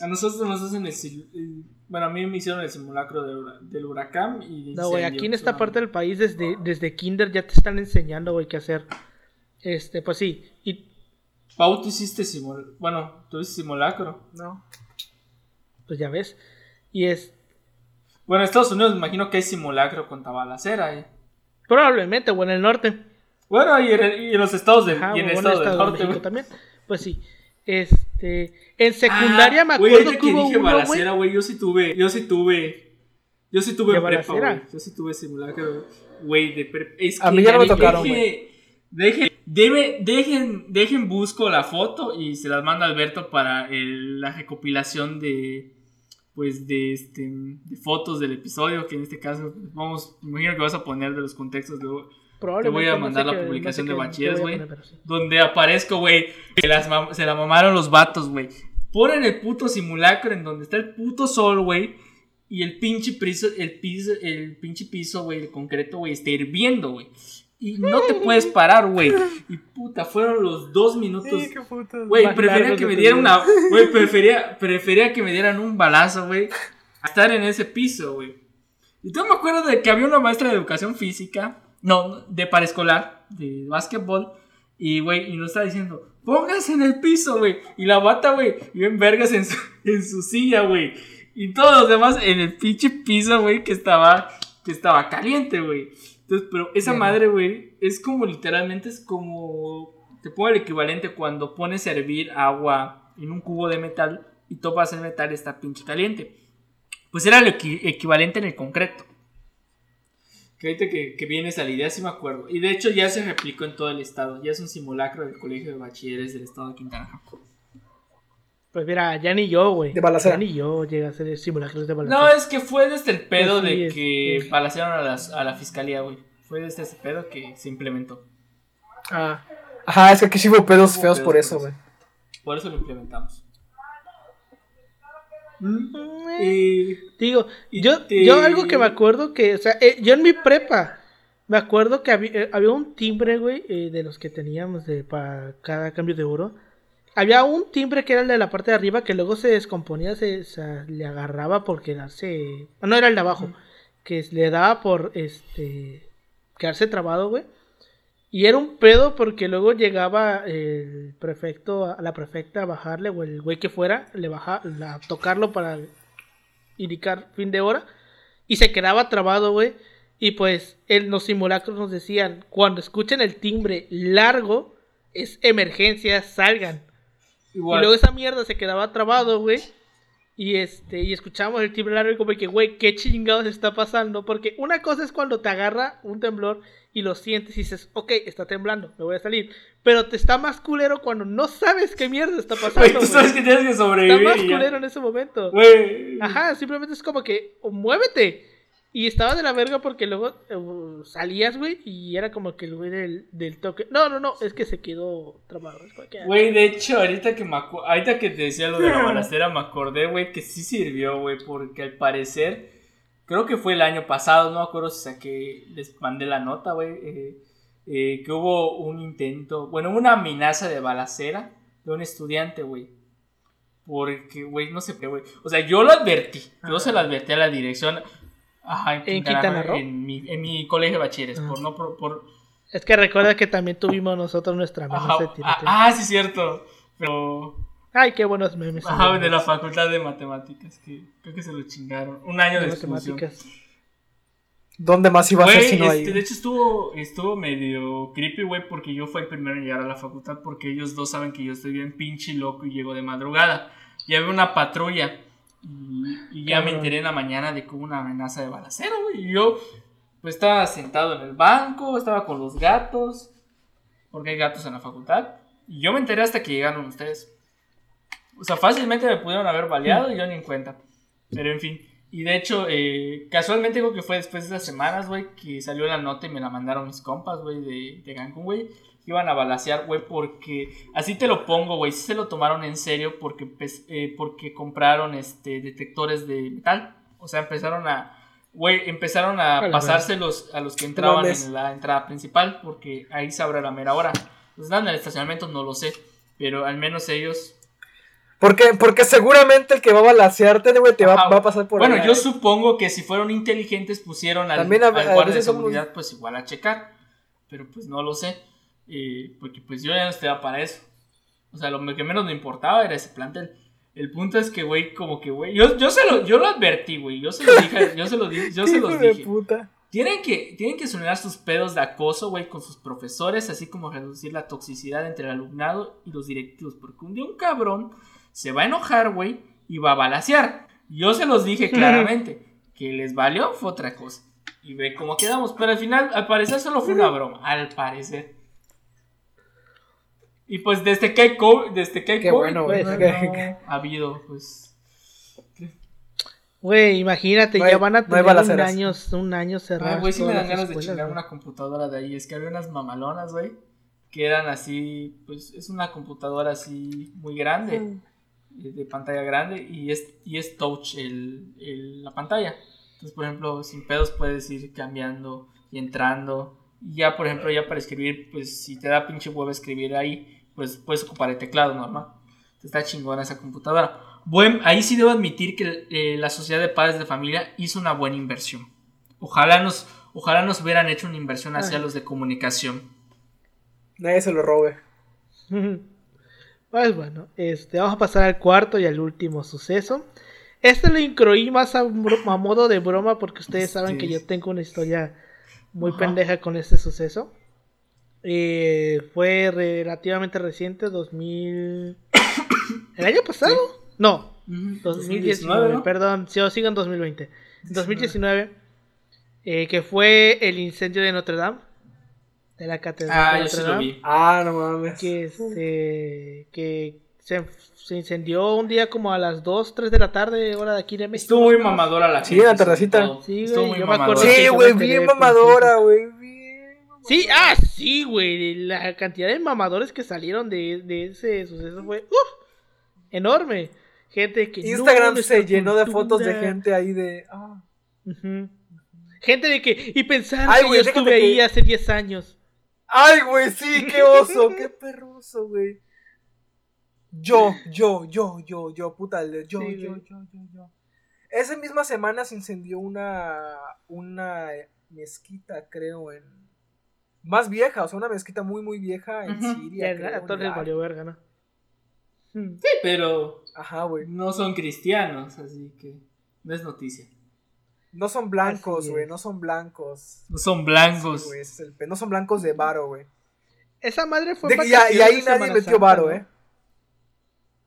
A nosotros nos hacen el, bueno, a mí me hicieron el simulacro de del huracán y de No, güey, aquí en esta parte del país desde, desde kinder ya te están enseñando, güey, qué hacer. Este, pues sí. Y Pau, tú hiciste simulacro. Bueno, tú hiciste simulacro. No. pues ya ves. Y es Bueno, en Estados Unidos me imagino que hay simulacro con tabalacera, eh. probablemente, o en el norte. Bueno, y en, y en los estados del, Ajá, y en el estado del Estado de norte, México güey. también. Pues sí. Este, en secundaria Ah, me güey, acuerdo ahorita que hubo dije uno, güey. balacera, güey, yo sí tuve, yo sí tuve, yo sí tuve ¿De en prepa, güey, yo sí tuve simulacro, güey, de prepa. Es que A mí ya no me tocaron, deje- Dejen, dejen, dejen busco la foto y se las manda Alberto para el- la recopilación de, pues, de, este, de fotos del episodio, que en este caso, vamos, imagino que vas a poner de los contextos de, Te voy a no sé mandar la publicación no sé de bachilleres, güey. sí. Donde aparezco, güey. Que las se la mamaron los vatos, güey. Ponen el puto simulacro en donde está el puto sol, güey. Y el pinche piso, el piso, el pinche piso, güey, el concreto, güey, está hirviendo, güey. Y no te puedes parar, güey. Y puta, fueron los dos minutos. Sí, qué. Güey, prefería que me dieran una. Güey, prefería, prefería que me dieran un balazo, güey. A estar en ese piso, güey. Y yo me acuerdo de que había una maestra de educación física. No, de paraescolar, de básquetbol. Y, güey, y nos estaba diciendo, póngase en el piso, güey. Y la bata, güey, iba en vergas en su, en su silla, güey. Y todos los demás en el pinche piso, güey, que estaba, que estaba caliente, güey. Entonces, pero esa Bien. madre, güey, es como literalmente, es como, te pongo el equivalente cuando pones a hervir agua en un cubo de metal y topas el metal y está pinche caliente. Pues era lo equi- equivalente en el concreto. Que ahorita que, que viene esa idea, sí me acuerdo. Y de hecho ya se replicó en todo el estado. Ya es un simulacro del colegio de bachilleres del estado de Quintana Roo. Pues mira, ya ni yo, güey. De balacera. Ya ni yo llegué a hacer simulacros de No, balacera. es que fue desde el pedo Pues sí, de es que que- balacearon a, las- a la fiscalía, güey. Fue desde ese pedo que se implementó. Ah. Ajá, es que aquí sí hubo pedos Hubo feos pedos por eso, güey. Por eso lo implementamos. Mm, Y Digo, y yo, te- yo algo que me acuerdo que, o sea, eh, yo en mi prepa, me acuerdo que había, eh, había un timbre, güey, eh, de los que teníamos de para cada cambio de oro. Había un timbre que era el de la parte de arriba que luego se descomponía, se, se le agarraba por quedarse. No, era el de abajo, que le daba por este quedarse trabado, güey. Y era un pedo porque luego llegaba el prefecto, a la prefecta a bajarle, o el güey que fuera, le baja, a tocarlo para indicar fin de hora. Y se quedaba trabado, güey. Y pues en los simulacros nos decían, cuando escuchen el timbre largo, es emergencia, salgan. Igual. Y luego esa mierda se quedaba trabado, güey. Y este, y escuchamos el timbre largo y como que, güey, qué chingados está pasando. Porque una cosa es cuando te agarra un temblor y lo sientes y dices, ok, está temblando, me voy a salir. Pero te está más culero cuando no sabes qué mierda está pasando. Güey, tú sabes que tienes que Está sobrevivir. más y ya. culero en ese momento. Güey. Ajá, simplemente es como que, muévete. Y estaba de la verga porque luego eh, salías, güey, y era como que el güey del, del toque. No, no, no, es que se quedó como que- Güey, de hecho, ahorita que me ahorita que te decía lo de la balacera, me acordé, güey, que sí sirvió, güey, porque al parecer, creo que fue el año pasado, no me acuerdo si saqué, les mandé la nota, güey, eh, eh, que hubo un intento, bueno, una amenaza de balacera de un estudiante, güey. Porque, güey, no sé qué, güey. O sea, yo lo advertí, yo se lo advertí a la dirección. Ajá, en ¿En Quintana, Quintana Roo? En mi, en mi colegio de bachilleres, Ah. por no, por, por- Es que recuerda que también tuvimos nosotros nuestra amenaza de ah, tiroteo. ah, sí, cierto. Pero Ay, qué buenos memes. Ajá, de la facultad de matemáticas, que creo que se lo chingaron. Un año de de, matemáticas. ¿Dónde más iba a ser si no este, hay? de hecho estuvo, estuvo medio creepy, güey, porque yo fui el primero en llegar a la facultad, porque ellos dos saben que yo estoy bien pinche loco y llego de madrugada. Y había una patrulla, y, y ya me enteré en la mañana de que hubo una amenaza de balacera, güey. Y yo, pues estaba sentado en el banco, estaba con los gatos, porque hay gatos en la facultad. Y yo me enteré hasta que llegaron ustedes. O sea, fácilmente me pudieron haber baleado y yo ni en cuenta. Pero en fin. Y de hecho, eh, casualmente creo que fue después de esas semanas, güey, que salió la nota y me la mandaron mis compas, güey, de, de Cancún, güey. Iban a balasear, güey, porque así te lo pongo, güey. Sí se lo tomaron en serio porque, pues, eh, porque compraron este detectores de metal. O sea, empezaron a, güey, empezaron a la pasárselos a los que entraban mames. en la entrada principal porque ahí se abre la mera hora. Pues nada, en el estacionamiento no lo sé, pero al menos ellos Porque, porque seguramente el que va a balasearte, güey, te va, Ajá, va a pasar por Bueno, yo supongo que si fueron inteligentes pusieron al, También a- al guardia de somos- seguridad pues igual a checar. Pero pues no lo sé. Eh, porque pues yo ya no estaba para eso. O sea, lo que menos me importaba era ese plantel. El punto es que, güey, como que, güey, yo, yo, se lo, yo lo advertí, güey. Yo se lo dije, yo se lo di- yo se los dije. puta. Tienen que, tienen que solucionar sus pedos de acoso, güey, con sus profesores, así como reducir la toxicidad entre el alumnado y los directivos. Porque un día un cabrón se va a enojar, güey, y va a balasear. Yo se los dije claramente. Que les valió fue otra cosa. Y ve cómo quedamos. Pero al final, al parecer, solo fue una broma. Al parecer. Y pues desde que hay COVID, desde que hay Qué COVID, bueno, güey. pues, Que- no ha habido, pues. Güey, imagínate, No hay- ya van a no tener un balaceras. año, un año cerrado. Ah, güey, sí me dan ganas de chingar una computadora de ahí. Es que había unas mamalonas, güey, que eran así, pues es una computadora así muy grande, Mm. eh, de pantalla grande, y es, y es touch el, el- la pantalla. Entonces, por ejemplo, sin pedos puedes ir cambiando y entrando. Y ya, por ejemplo, ya para escribir, pues si te da pinche huevo escribir ahí, pues puedes ocupar el teclado normal. Está chingona esa computadora. Buen, ahí sí debo admitir que eh, la sociedad de padres de familia hizo una buena inversión. Ojalá nos, ojalá nos hubieran hecho una inversión hacia Ay. los de comunicación. Nadie se lo robe. Pues bueno, este, vamos a pasar al cuarto y al último suceso. Este lo incluí más a, modo de broma porque ustedes saben que yo tengo una historia muy Ajá. pendeja con este suceso. Eh, fue relativamente reciente, 2000... ¿El año pasado? No, 2019, ¿no? perdón, sí, sigo en 2020. 2019, eh, que fue el incendio de Notre Dame, de la catedral Ah, de yo Notre sí lo Dame vi. Ah, no mames. que este que se, se incendió un día como a las 2, 3 de la tarde, hora de aquí de México. Estuvo muy mamadora la Sí, la tardecita. Sí, güey, muy yo me acuerdo mamadora. Sí, yo güey, bien mamadora, güey. Sí, ah, sí, güey, la cantidad de mamadores que salieron de, de ese suceso fue uf, enorme. Gente que Instagram se llenó de fotos de gente ahí de. Ah. Gente de que y pensar Ay, que yo estuve ahí que- hace 10 años. Ay, güey, sí, qué oso, qué perroso, güey. Yo, yo, yo, yo, yo, puta, yo, yo, yo, yo, yo. Esa misma semana se incendió una, una mezquita, creo, en... Más vieja, o sea, una mezquita muy, muy vieja en Ujú. Y Siria, a, creo, a en todos les Irak. valió verga, ¿no? Mm. Sí, pero Ajá, güey. no son cristianos, así que no es noticia. No son blancos, güey, no son blancos. No son Sí, blancos. güey, ese es el pe- no son blancos de varo, güey. Esa madre fue De- Y, y vacaciones ahí de nadie Semana metió Santa, varo, ¿no? eh.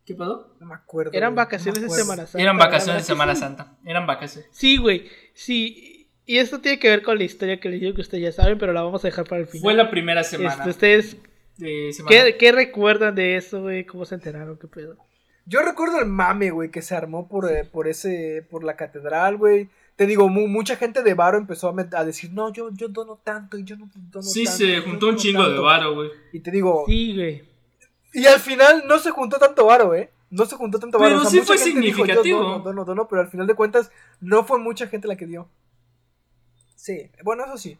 ¿Qué pasó? No me acuerdo. Eran no me vacaciones de acuerdo. Semana Santa. Eran la vacaciones de Semana sí. Santa. Eran vacaciones. Sí, güey. Sí. Y esto tiene que ver con la historia que les digo que ustedes ya saben, pero la vamos a dejar para el final. Fue la primera semana Este, ¿Ustedes de semana. qué, qué recuerdan de eso, güey? ¿Cómo se enteraron? ¿Qué pedo? Yo recuerdo el mame, güey, que se armó por, eh, por ese, por la catedral, güey. Te digo, mu- mucha gente de Varo empezó a, decir, no, yo, yo dono tanto y yo no dono Sí, tanto. se yo juntó un chingo de tanto". varo, güey. Y te digo, Sí, güey. y al final no se juntó tanto varo, eh. No se juntó tanto varo. Pero O sea, sí mucha fue gente dijo, yo significativo. dono, dono, dono, pero al final de cuentas no fue mucha gente la que dio. Sí, bueno, eso sí.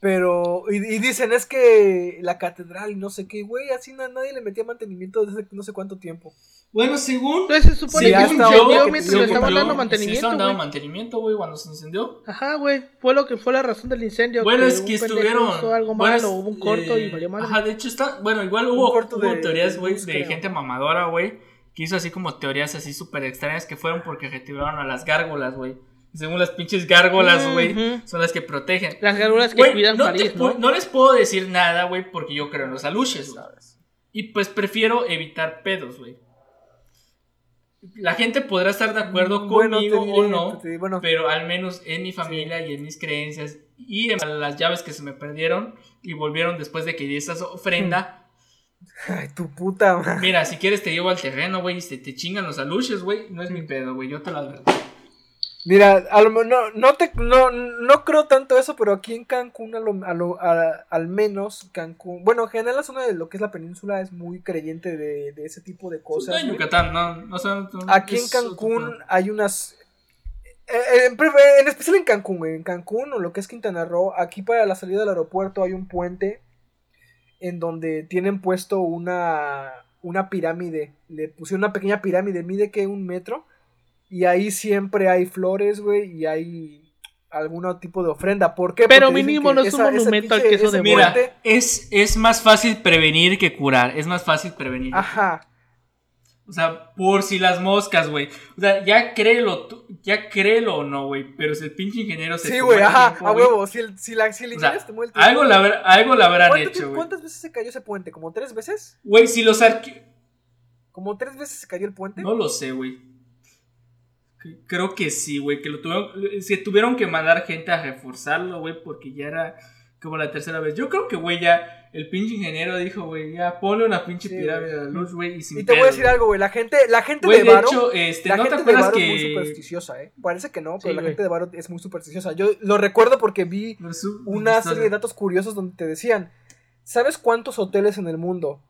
Pero, y, y dicen, es que la catedral y no sé qué, güey, así na- nadie le metía mantenimiento desde no sé cuánto tiempo. Bueno, según. Entonces se supone Sí, que se que mientras según le estaban dando Sí, mantenimiento, estaban dando mantenimiento, güey, cuando se incendió. Ajá, güey. Fue lo que fue la razón del incendio. Bueno, es un que estuvieron. algo bueno, malo, hubo un corto y eh, valió madre. Ajá, de hecho está. Bueno, igual hubo, corto hubo de- teorías, de güey, de creo. gente mamadora, güey, que hizo así como teorías así súper extrañas que fueron porque retiraron a las gárgolas, güey. Según las pinches gárgolas, güey, son las que protegen. Las gárgolas que cuidan no, te París, ¿no? no les puedo decir nada, güey, porque yo creo en los aluches. Y pues prefiero evitar pedos, güey. La gente podrá estar de acuerdo Mm, Bueno, te conmigo o no, te diré, bueno. pero al menos en mi familia y en mis creencias y en las llaves que se me perdieron y volvieron después de que di esa ofrenda. Ay, tu puta madre. Mira, si quieres te llevo al terreno, güey, y se te chingan los aluches, güey. No es mi pedo, güey, yo te lo advertí. Mira, a lo no, no, te, no, no creo tanto eso, pero aquí en Cancún, a lo- a lo- a- al menos Cancún, bueno, en general la zona de lo que es la península es muy creyente de, de ese tipo de No cosas. en güey. Yucatán, no, no, sé, no- Aquí en Cancún hay unas... eh, En, pre- en especial en Cancún, en Cancún o lo que es Quintana Roo, aquí para la salida del aeropuerto hay un puente en donde tienen puesto una, una pirámide. Le pusieron una pequeña pirámide, mide que un metro. Y ahí siempre hay flores, güey, y hay algún tipo de ofrenda. ¿Por qué? Pero Porque mínimo no es un esa- monumento al queso de Mira, puente- es, es más fácil prevenir que curar. Es más fácil prevenir. Ajá. O sea, por si las moscas, güey. O sea, ya créelo, tú- ya créelo o no, güey. Pero si el pinche ingeniero se Sí, güey, ajá, tiempo, a huevo. Si, el, si, la, si el o sea, inglés te mueve el algo, la habrá- algo la habrán ¿Cuánto hecho, güey. ¿Cuántas veces se cayó ese puente? ¿Como tres veces? Güey, si los arque... ¿Como tres veces se cayó el puente? No lo sé, güey. Creo que sí, güey. Que lo tuvieron... Se tuvieron que mandar gente a reforzarlo, güey. Porque ya era como la tercera vez. Yo creo que, güey, ya... el pinche ingeniero dijo, güey, ya ponle una pinche Sí, pirámide a la luz, güey, y sin Y te voy a decir algo, güey. La gente, la gente Güey, de de Varo. hecho, este, la ¿no te gente de acuerdas Varo es muy que supersticiosa, ¿eh? Parece que no, pero Sí, la güey. gente de Varo es muy supersticiosa. Yo lo recuerdo porque vi No, su- una serie de datos curiosos donde te decían: ¿Sabes cuántos hoteles en el mundo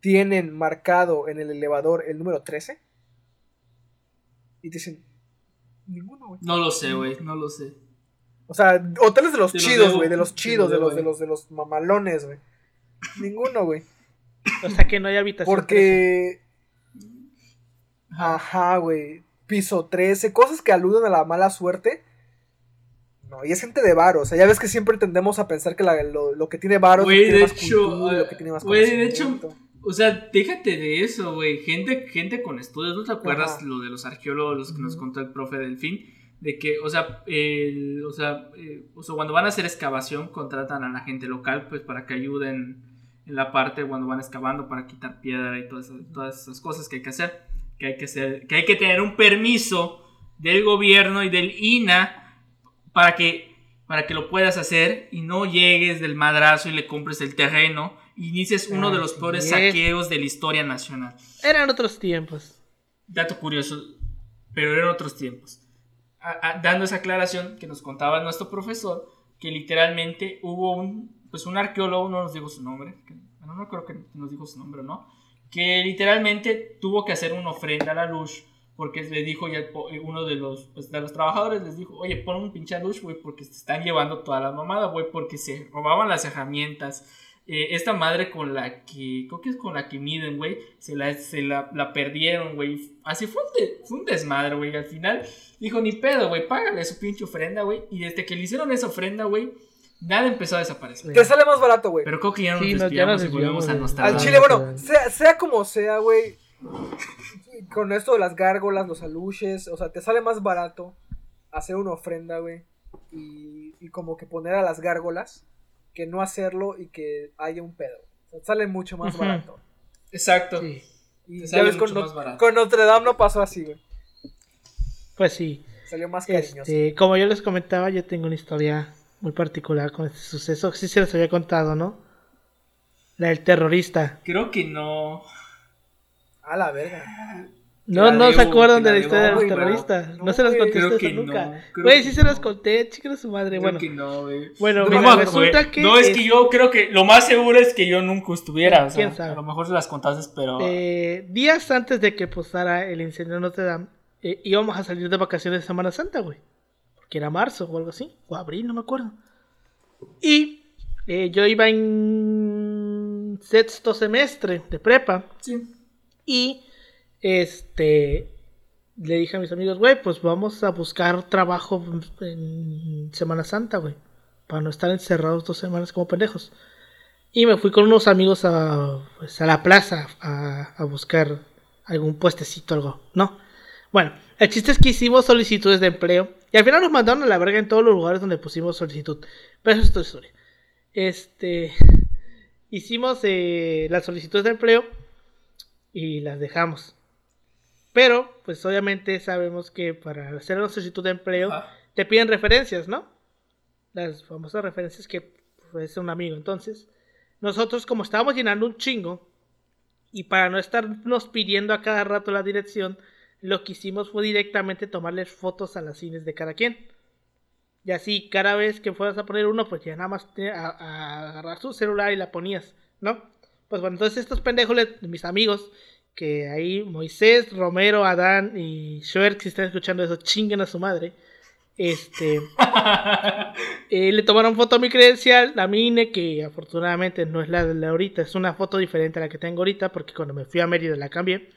tienen marcado en el elevador el número 13? Y te dicen: Ninguno, güey. No lo sé, güey, no lo sé. O sea, hoteles de los Te chidos, güey, de los chidos, de los, de los, de los mamalones, güey. Ninguno, güey. O sea que no hay habitación. Porque. Ajá, güey. Piso 13, cosas que aluden a la mala suerte. No, y es gente de varo. O sea, ya ves que siempre tendemos a pensar que la- lo, lo que tiene varo es lo Güey, que tiene de más hecho, cultura, lo que tiene más güey, de hecho. O sea, déjate de eso, güey. Gente, gente con estudios, ¿no te acuerdas Ajá. lo de los arqueólogos, los que nos contó el profe Delfín? De que, o sea, el- o, sea, eh, o sea, cuando van a hacer excavación, contratan a la gente local, pues para que ayuden en la parte cuando van excavando para quitar piedra y todas, esas- todas esas cosas que hay que hacer. Que hay que, hacer, que hay que tener un permiso del gobierno y del INA para que, para que lo puedas hacer y no llegues del madrazo y le compres el terreno y inicies uno de los peores es. saqueos de la historia nacional. Eran otros tiempos. Dato curioso, pero eran otros tiempos. A- a- dando esa aclaración que nos contaba nuestro profesor, que literalmente hubo un, pues un arqueólogo, no nos dijo su nombre, que- bueno, no creo que nos dijo su nombre o no, que literalmente tuvo que hacer una ofrenda a la luz, porque le dijo ya eh, uno de los, pues, de los trabajadores, les dijo, oye, pon un pinche luz, güey, porque se están llevando toda la mamada, güey, porque se robaban las herramientas. Eh, esta madre con la que, creo que es con la que miden, güey, se la, se la, la perdieron, güey. Así fue un, de- fue un desmadre, güey. Al final dijo, ni pedo, güey, págale su pinche ofrenda, güey. Y desde que le hicieron esa ofrenda, güey, nada empezó a desaparecer. Te sale más barato, güey. Pero creo que ya nos Sí, nos- ya desviamos nos y volvemos a nuestra... Al chile, bueno, sea, sea como sea, güey. Con esto de las gárgolas, los aluches, o sea, te sale más barato hacer una ofrenda, güey. Y, y como que poner a las gárgolas que no hacerlo y que haya un pedo. O sea, sale mucho más barato. Exacto. Sí. Y ya ves, con, mucho Not- más barato. con Notre Dame no pasó así, güey. Pues sí. Salió más cariñoso. Este, como yo les comentaba, yo tengo una historia muy particular con este suceso. Sí se les había contado, ¿no? La del terrorista. Creo que no. A la verga. No, la no se acuerdan de la historia debo, del terrorista. no, No, se eso que nunca. Güey, sí se los conté, chicos su madre. Creo bueno, que no, güey. bueno, resulta que. No, es que yo creo que lo más seguro es que yo nunca estuviera. O sea. A lo mejor se las contaste, pero. eh, días antes de que pasara el incendio en Notre Dame, eh, íbamos a salir de vacaciones de Semana Santa, güey. Porque era marzo o algo así. O abril, no me acuerdo. Y eh, yo iba en sexto semestre de prepa. Sí. Y este le dije a mis amigos, güey, pues vamos a buscar trabajo en Semana Santa, güey. Para no estar encerrados dos semanas como pendejos. Y me fui con unos amigos a, pues, a la plaza a, buscar algún puestecito, algo. No. Bueno, el chiste es que hicimos solicitudes de empleo. Y al final nos mandaron a la verga en todos los lugares donde pusimos solicitud. Pero eso es otra historia. Este. Hicimos eh, las solicitudes de empleo y las dejamos. Pero, pues obviamente sabemos que para hacer una solicitud de empleo Ah. te piden referencias, ¿no? Las famosas referencias que puede ser un amigo. Entonces, nosotros como estábamos llenando un chingo y para no estarnos pidiendo a cada rato la dirección, lo que hicimos fue directamente tomarles fotos a las cines de cada quien. Y así, cada vez que fueras a poner uno, pues ya nada más te- a, a agarrar tu celular y la ponías, ¿no? Pues bueno, entonces estos pendejos, mis amigos, que ahí Moisés, Romero, Adán y Shoer, si están escuchando eso, chinguen a su madre. Este, eh, le tomaron foto a mi credencial, la mine, que afortunadamente no es la de la ahorita, es una foto diferente a la que tengo ahorita, porque cuando me fui a Mérida la cambié.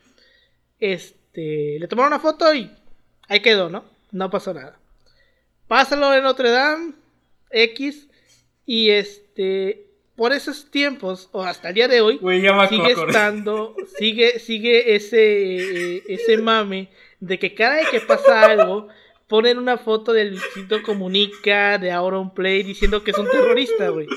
Este, le tomaron una foto y ahí quedó, ¿no? No pasó nada. Pásalo en Notre Dame, X, y este, por esos tiempos, o hasta el día de hoy, Güey, ya me sigue estando, sigue, sigue ese, eh, ese mame de que cada vez que pasa algo, ponen una foto del Luisito Comunica, de Auron Play, diciendo que es un terrorista, güey.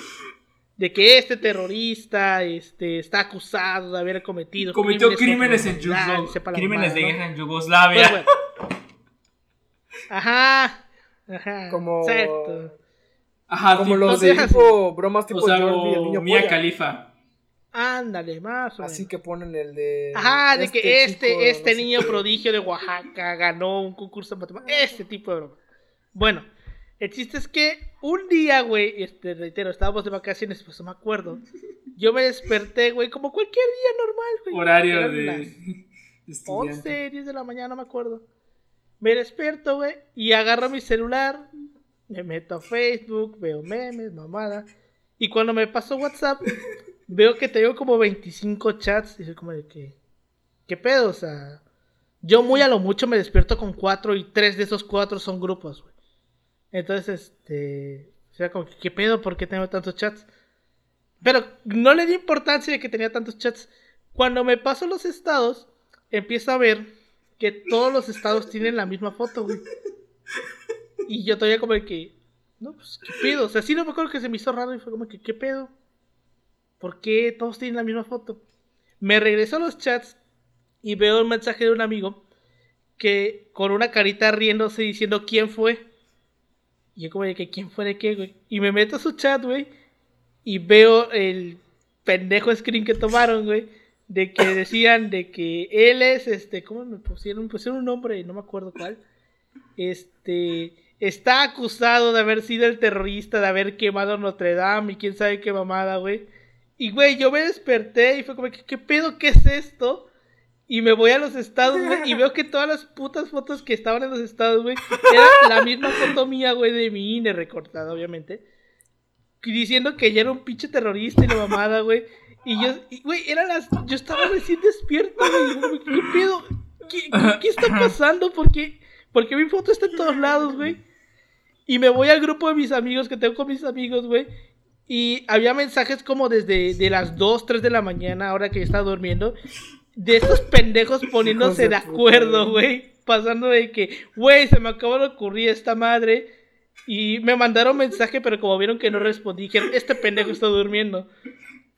De que este terrorista este, está acusado de haber cometido Cometió crímenes en contra la humanidad, y Yugo- sepa la crímenes de guerra en Yugoslavia. Pues bueno. Ajá. Ajá. Como. Exacto. Ajá, Como los de tipo, bromas tipo o sea, Jordi, el niño Mia. Khalifa. Ándale, más o menos. Así que ponen el de. Ajá, de que este, chico, este no sé niño prodigio de Oaxaca ganó un concurso de matemáticas. Este tipo de broma. Bueno, el chiste es que un día, güey, este, reitero, estábamos de vacaciones, pues no me acuerdo. Yo me desperté, güey, como cualquier día normal, güey. Horario de, las de estudiante. 11, 10 de la mañana, no me acuerdo. Me despierto, güey, y agarro mi celular, me meto a Facebook, veo memes, mamada. Y cuando me paso WhatsApp, veo que tengo como 25 chats. Y soy como de que, ¿qué pedo? O sea, yo muy a lo mucho me despierto con 4 y 3 de esos 4 son grupos, güey. Entonces, este, o sea, como que, ¿qué pedo? ¿Por qué tengo tantos chats? Pero no le di importancia de que tenía tantos chats. Cuando me paso los estados, empiezo a ver que todos los estados tienen la misma foto, güey. Y yo todavía como que, no, pues, ¿qué pedo? O sea, sí no me acuerdo que se me hizo raro y fue como que, ¿qué pedo? ¿Por qué todos tienen la misma foto? Me regreso a los chats y veo un mensaje de un amigo que con una carita riéndose diciendo quién fue. Y yo como de que quién fue de qué, güey. Y me meto a su chat, güey. Y veo el pendejo screen que tomaron, güey. De que decían de que él es, este, ¿cómo me pusieron? Pusieron un nombre, no me acuerdo cuál. Este, está acusado de haber sido el terrorista, de haber quemado Notre Dame y quién sabe qué mamada, güey. Y, güey, yo me desperté y fue como, que, ¿qué pedo? ¿Qué es esto? Y me voy a los estados, güey, y veo que todas las putas fotos que estaban en los estados, güey, era la misma foto mía, güey, de mi INE recortada, obviamente. Diciendo que ya era un pinche terrorista y la mamada, güey. Y yo, güey, eran las. Yo estaba recién despierto, güey. ¿Qué pedo? ¿Qué, qué- qué está pasando? ¿Por qué? Porque mi foto está en todos lados, güey. Y me voy al grupo de mis amigos que tengo con mis amigos, güey. Y había mensajes como desde de las 2, 3 de la mañana, ahora que yo estaba durmiendo. De estos pendejos poniéndose de acuerdo, güey. Pasando de que, güey, se me acaba de ocurrir esta madre. Y me mandaron mensaje, pero como vieron que no respondí, dijeron, este pendejo está durmiendo.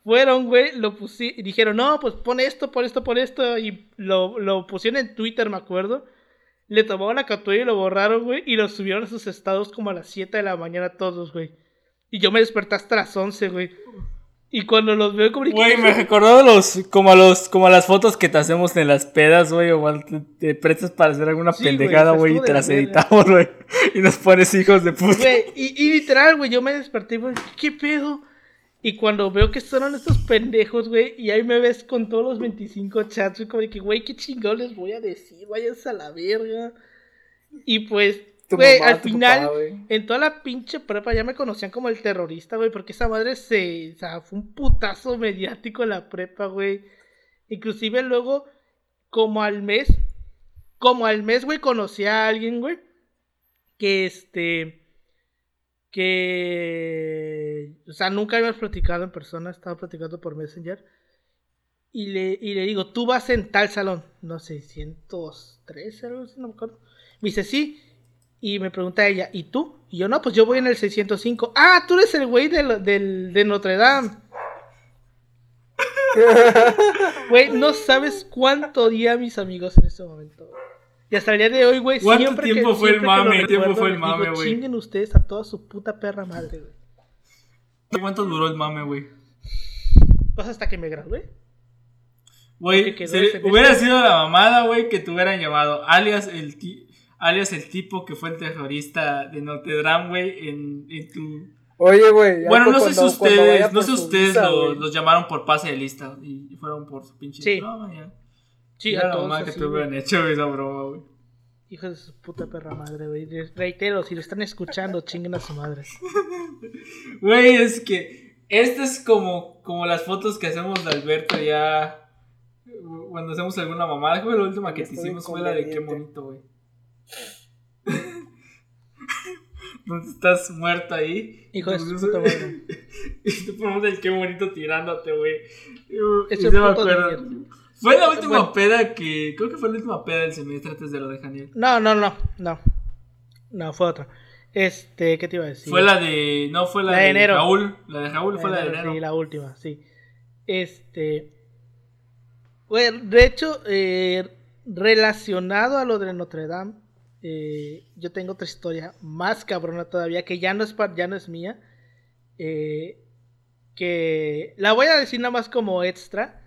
Fueron, güey, lo pusieron, dijeron, no, pues pon esto, pon esto, pon esto, y lo, lo pusieron en Twitter, me acuerdo. Le tomaron la captura y lo borraron, güey, y lo subieron a sus estados como a las 7 de la mañana todos, güey. Y yo me desperté hasta las 11, güey. Y cuando los veo como... Güey, me recordó los, como a los, como a las fotos que te hacemos en las pedas, güey, o te, te prestas para hacer alguna Sí, pendejada, güey, y te las editamos, güey. Y nos pones hijos de puta. Güey, y, y literal, güey, yo me desperté, güey, ¿qué pedo? Y cuando veo que son estos pendejos, güey, y ahí me ves con todos los 25 chats, güey, como de que, güey, qué chingón les voy a decir, váyanse a la verga. Y pues, güey, al final, papá, en toda la pinche prepa ya me conocían como el terrorista, güey, porque esa madre se, o sea, fue un putazo mediático en la prepa, güey. Inclusive luego, como al mes, como al mes, güey, conocí a alguien, güey, que este, que, o sea, nunca habíamos platicado en persona, estaba platicando por Messenger. Y le, y le digo, tú vas en tal salón, no sé, 103, algo así, no me acuerdo. Me dice, sí. Y me pregunta ella, ¿y tú? Y yo, no, pues yo voy en el 605. Ah, tú eres el güey del, del, de Notre Dame. Güey, no sabes cuánto odié a mis amigos en este momento. Y hasta el día de hoy, güey, ¿Cuánto tiempo que, fue el mame? ¿Tiempo recuerdo, fue el mame, güey? Chinguen ustedes a toda su puta perra madre, güey. ¿Cuánto duró el mame, güey? Pues hasta que me gradué. Güey, hubiera sido la mamada, güey, que te hubieran llamado alias el, ti- alias el tipo que fue el terrorista de Notre Dame, güey, en, en tu... Oye, güey. Bueno, no sé si ustedes, no sé ustedes los llamaron por pase de lista y fueron por su pinche... Sí. No. Sí, Era a la todos mamada que así, te güey. hubieran hecho esa broma, güey. Hijos de su puta perra madre, güey. Reitero, si lo están escuchando, chinguen a su madre. Güey, es que esta es como, como las fotos que hacemos de Alberto ya cuando hacemos alguna mamada. Fue la última que te Estoy hicimos, fue la de qué bonito, güey. Estás muerto ahí. Hijo de su puta madre. Y tú ponemos el qué bonito tirándote, güey. Ese sí me acuerdo. Fue la última Bueno. peda que. Creo que fue la última peda del semestre antes de lo de Janiel. No, no, no, no. No, fue otra. Este, ¿qué te iba a decir? Fue la de. No, fue la, La de de, enero. Raúl. La de Raúl fue la de enero. Sí, la última, sí. Este. Bueno, de hecho, eh, relacionado a lo de Notre Dame, eh, yo tengo otra historia más cabrona todavía, que ya no es, ya no es mía. Eh, que la voy a decir nada más como extra.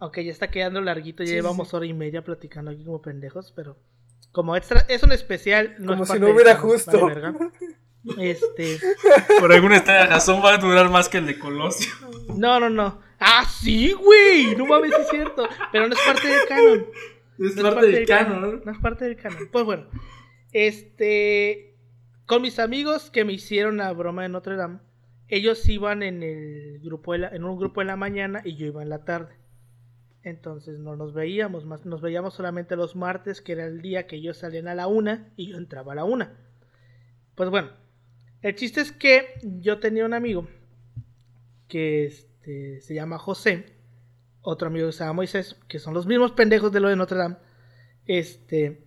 Aunque ya está quedando larguito, ya llevamos hora y media platicando aquí como pendejos, pero como extra, es un especial. No como si no hubiera justo. este. Por alguna extraña razón va a durar más que el de Colosio. No, no, no. Ah, sí, güey. No mames, es cierto. Pero no es parte del canon. Es, parte, del, canon. No es parte del canon. Pues bueno. Este. Con mis amigos que me hicieron la broma de Notre Dame, ellos iban en el grupo en un grupo en la mañana y yo iba en la tarde. Entonces no nos veíamos, más nos veíamos solamente los martes, que era el día que ellos salían a la una y yo entraba a la una. Pues bueno, el chiste es que yo tenía un amigo que este, se llama José, otro amigo que se llama Moisés, que son los mismos pendejos de lo de Notre Dame. Este,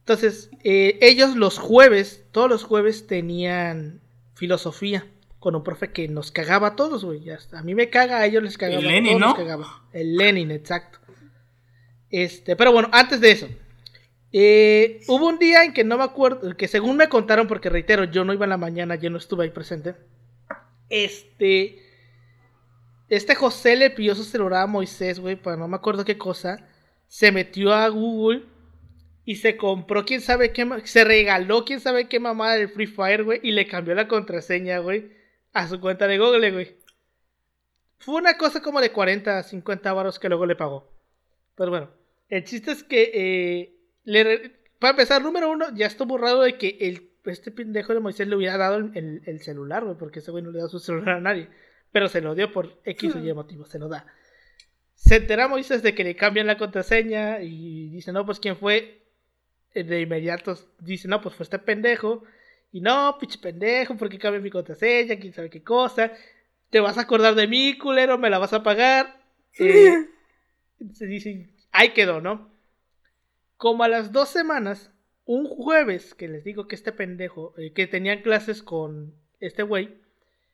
entonces, eh, ellos los jueves, todos los jueves tenían filosofía con un profe que nos cagaba a todos, güey. A mí me caga, a ellos les cagaba. El Lenin, ¿no? El Lenin, exacto. Este, pero bueno, antes de eso. Eh, hubo un día en que no me acuerdo, que según me contaron, porque reitero, yo no iba en la mañana, yo no estuve ahí presente. Este. Este José le pidió su celular a Moisés, güey, para no me acuerdo qué cosa. Se metió a Google y se compró quién sabe qué. Se regaló quién sabe qué mamada del Free Fire, güey, y le cambió la contraseña, güey a su cuenta de Google, güey. Fue una cosa como de 40 a 50 varos que luego le pagó. Pero bueno, el chiste es que, eh, le, para empezar, número uno, ya estuvo borrado de que el, este pendejo de Moisés le hubiera dado el, celular, güey, porque ese güey no le da su celular a nadie. Pero se lo dio por X o Y motivo, se lo da. Se entera Moisés de que le cambian la contraseña y dice, no, pues quién fue. De inmediato dice, no, pues fue este pendejo. Y no, pinche pendejo, ¿por qué cambia mi contraseña? ¿Quién sabe qué cosa? ¿Te vas a acordar de mí, culero? ¿Me la vas a pagar? Eh, se dice, ahí quedó, ¿no? Como a las dos semanas, un jueves, que les digo que este pendejo, eh, que tenían clases con este güey,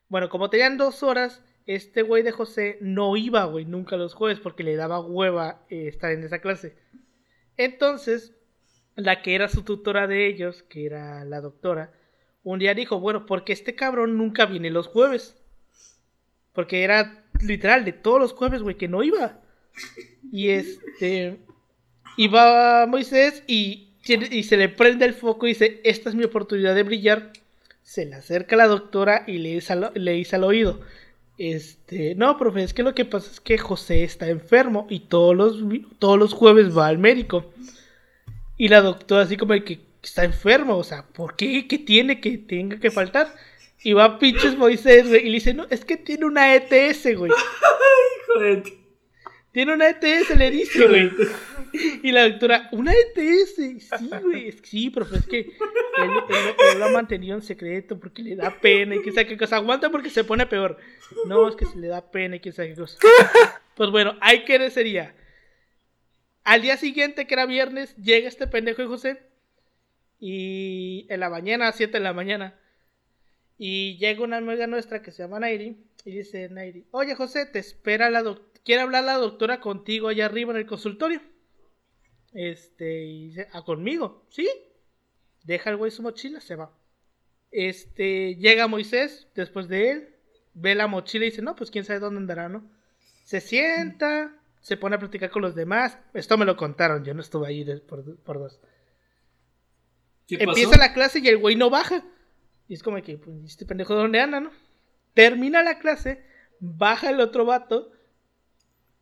bueno, como tenían dos horas, este güey de José no iba, güey, nunca los jueves porque le daba hueva eh, estar en esa clase. Entonces, la que era su tutora de ellos, que era la doctora, un día dijo, bueno, porque este cabrón nunca viene los jueves. Porque era literal de todos los jueves, güey, que no iba. Y este. Iba Moisés y, y se le prende el foco y dice: Esta es mi oportunidad de brillar. Se le acerca a la doctora y le dice al, le dice al oído: Este, no, profe, es que lo que pasa es que José está enfermo y todos los, todos los jueves va al médico. Y la doctora, así como el que, está enfermo, o sea, ¿por qué? ¿Qué tiene que tenga que faltar? Y va pinches Moisés, güey, y le dice, no, es que tiene una ETS, güey. Hijo Tiene una ETS, le dice, güey. Y la doctora, ¿una ETS? Sí, güey, es que sí, profe, es que él, lo ha mantenido en secreto porque le da pena y que sabe qué cosa. Aguanta porque se pone peor. No, es que se le da pena y que sabe qué cosa. Pues bueno, hay que sería. Al día siguiente, que era viernes, llega este pendejo de José y en la mañana, a 7 de la mañana. Y llega una amiga nuestra que se llama Nairi. Y dice Nairi, oye José, te espera la doctora. Quiere hablar la doctora contigo allá arriba en el consultorio. Este, y dice, ¿a conmigo? Sí. Deja el güey su mochila, se va. Este, llega Moisés después de él. Ve la mochila y dice, no, pues quién sabe dónde andará, ¿no? Se sienta, se pone a platicar con los demás. Esto me lo contaron, yo no estuve ahí por, por dos. Empieza la clase y el güey no baja. Y es como que, pues, este pendejo de dónde anda, ¿no? Termina la clase, baja el otro vato,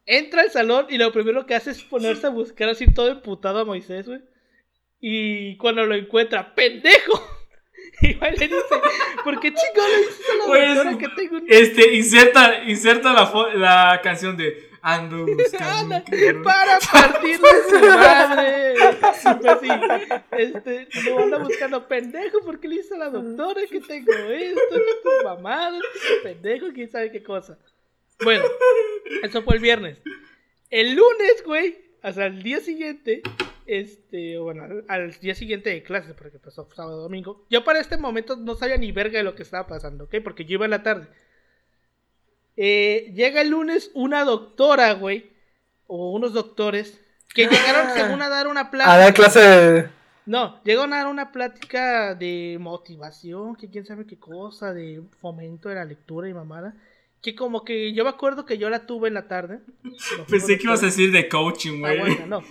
entra al salón y lo primero que hace es ponerse a buscar así todo emputado a Moisés, güey. Y cuando lo encuentra, ¡pendejo! Y le dice, ¿por qué chico le dices a la pues, que tengo un... Este, inserta, inserta la, la canción de Ando buscando. para partirle su madre. Pues este, lo anda buscando pendejo porque le hizo a la doctora que tengo esto, que tu mamá, pendejo, quién sabe qué cosa. Bueno, eso fue el viernes. El lunes, güey, hasta el día siguiente, este, bueno, al día siguiente de clases, porque pasó sábado domingo. Yo para este momento no sabía ni verga de lo que estaba pasando, ¿ok? Porque yo iba en la tarde. Eh, llega el lunes una doctora, güey, o unos doctores, que llegaron ah. según a dar una plaza. A dar clase No, llegó a dar una plática de motivación, que quién sabe qué cosa, de fomento de la lectura y mamada. Que como que yo me acuerdo que yo la tuve en la tarde. Pensé que ibas a decir de coaching, güey. Aguanta, no.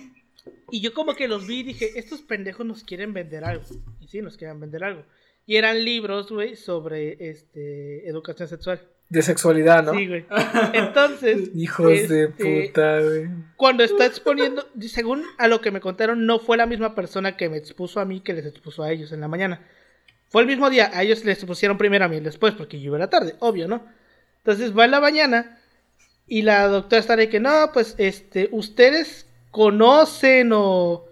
Y yo como que los vi y dije, estos pendejos nos quieren vender algo. Y sí, nos quieren vender algo. Y eran libros, güey, sobre este educación sexual. De sexualidad, ¿no? Sí, güey. Entonces. Hijos de este, puta, güey. Cuando está exponiendo, según a lo que me contaron, no fue la misma persona que me expuso a mí que les expuso a ellos en la mañana. Fue el mismo día, a ellos les expusieron primero a mí después, porque yo iba a la tarde, obvio, ¿no? Entonces va en la mañana y la doctora está de que no, pues este, ustedes conocen o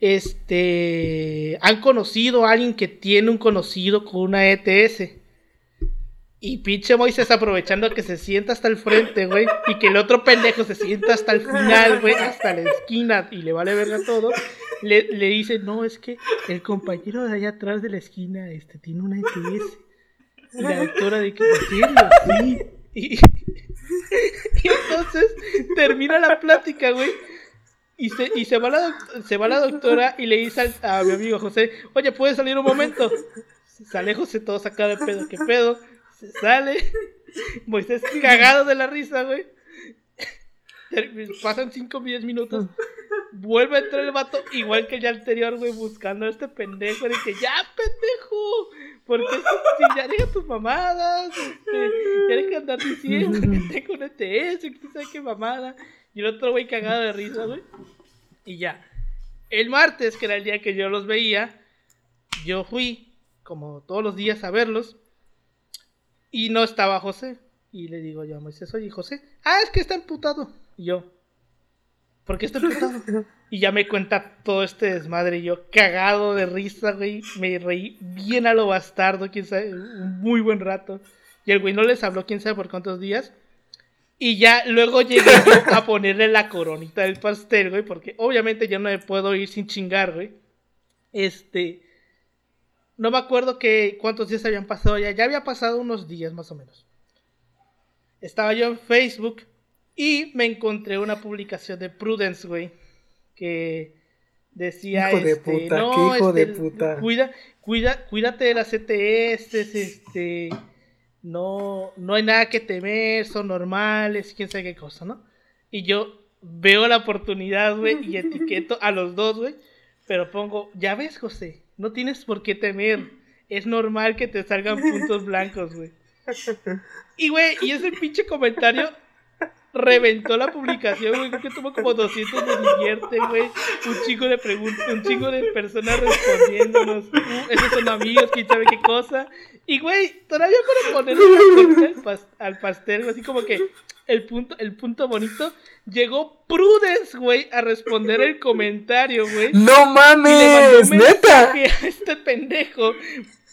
este han conocido a alguien que tiene un conocido con una ETS. Y pinche Moisés aprovechando que se sienta hasta el frente, güey, y que el otro pendejo se sienta hasta el final, güey, hasta la esquina y le vale verga todo, le, le dice, no, es que el compañero de allá atrás de la esquina este, tiene una ETS. Y la doctora de que. Sí. Y, y entonces termina la plática, güey. Y se, y se va la, se va la doctora y le dice a mi amigo José, oye, ¿puedes salir un momento? Sale José todo sacado de pedo, ¿qué pedo? Se sale. Moisés cagado de la risa, güey. Pasan 5 o 10 minutos. Vuelve a entrar el vato, igual que el día anterior, güey, buscando a este pendejo. De que ya, pendejo. Porque si ya deja tus mamadas. Este, ya deja de andar diciendo que tengo un ETS, que sabe qué mamada. Y el otro güey cagado de risa, güey. Y ya. El martes, que era el día que yo los veía, yo fui, como todos los días, a verlos. Y no estaba José. Y le digo yo a Moisés, oye, José, ah, es que está emputado. Y yo, ¿por qué está emputado? Y ya me cuenta todo este desmadre. Y yo, cagado de risa, güey. Me reí bien a lo bastardo, quién sabe, un muy buen rato. Y el güey no les habló, quién sabe por cuántos días. Y ya luego llegué yo a ponerle la coronita del pastel, güey, porque obviamente yo no me puedo ir sin chingar, güey. Este. No me acuerdo que cuántos días habían pasado ya. Ya había pasado unos días más o menos. Estaba yo en Facebook y me encontré una publicación de Prudence, güey. Que decía. Hijo de este, puta, no, qué hijo de este, puta". Cuida, cuida, cuídate de las ETS, este. No, no hay nada que temer, son normales, quién sabe qué cosa, ¿no? Y yo veo la oportunidad, güey, y etiqueto a los dos, güey. Pero pongo, ya ves, José, no tienes por qué temer. Es normal que te salgan puntos blancos, güey. Y, güey, y ese pinche comentario reventó la publicación, güey. Creo que tuvo como 200 me divierte, güey. Un chico de preguntas, un chico de personas respondiéndonos. Uh, esos son amigos, quién sabe qué cosa. Y, güey, todavía para ponerle al, pas- al pastel, güey, así como que el punto, el punto bonito. Llegó Prudence, güey, a responder el comentario, güey. ¡No Y le mandó mames! un ¡Neta! a este pendejo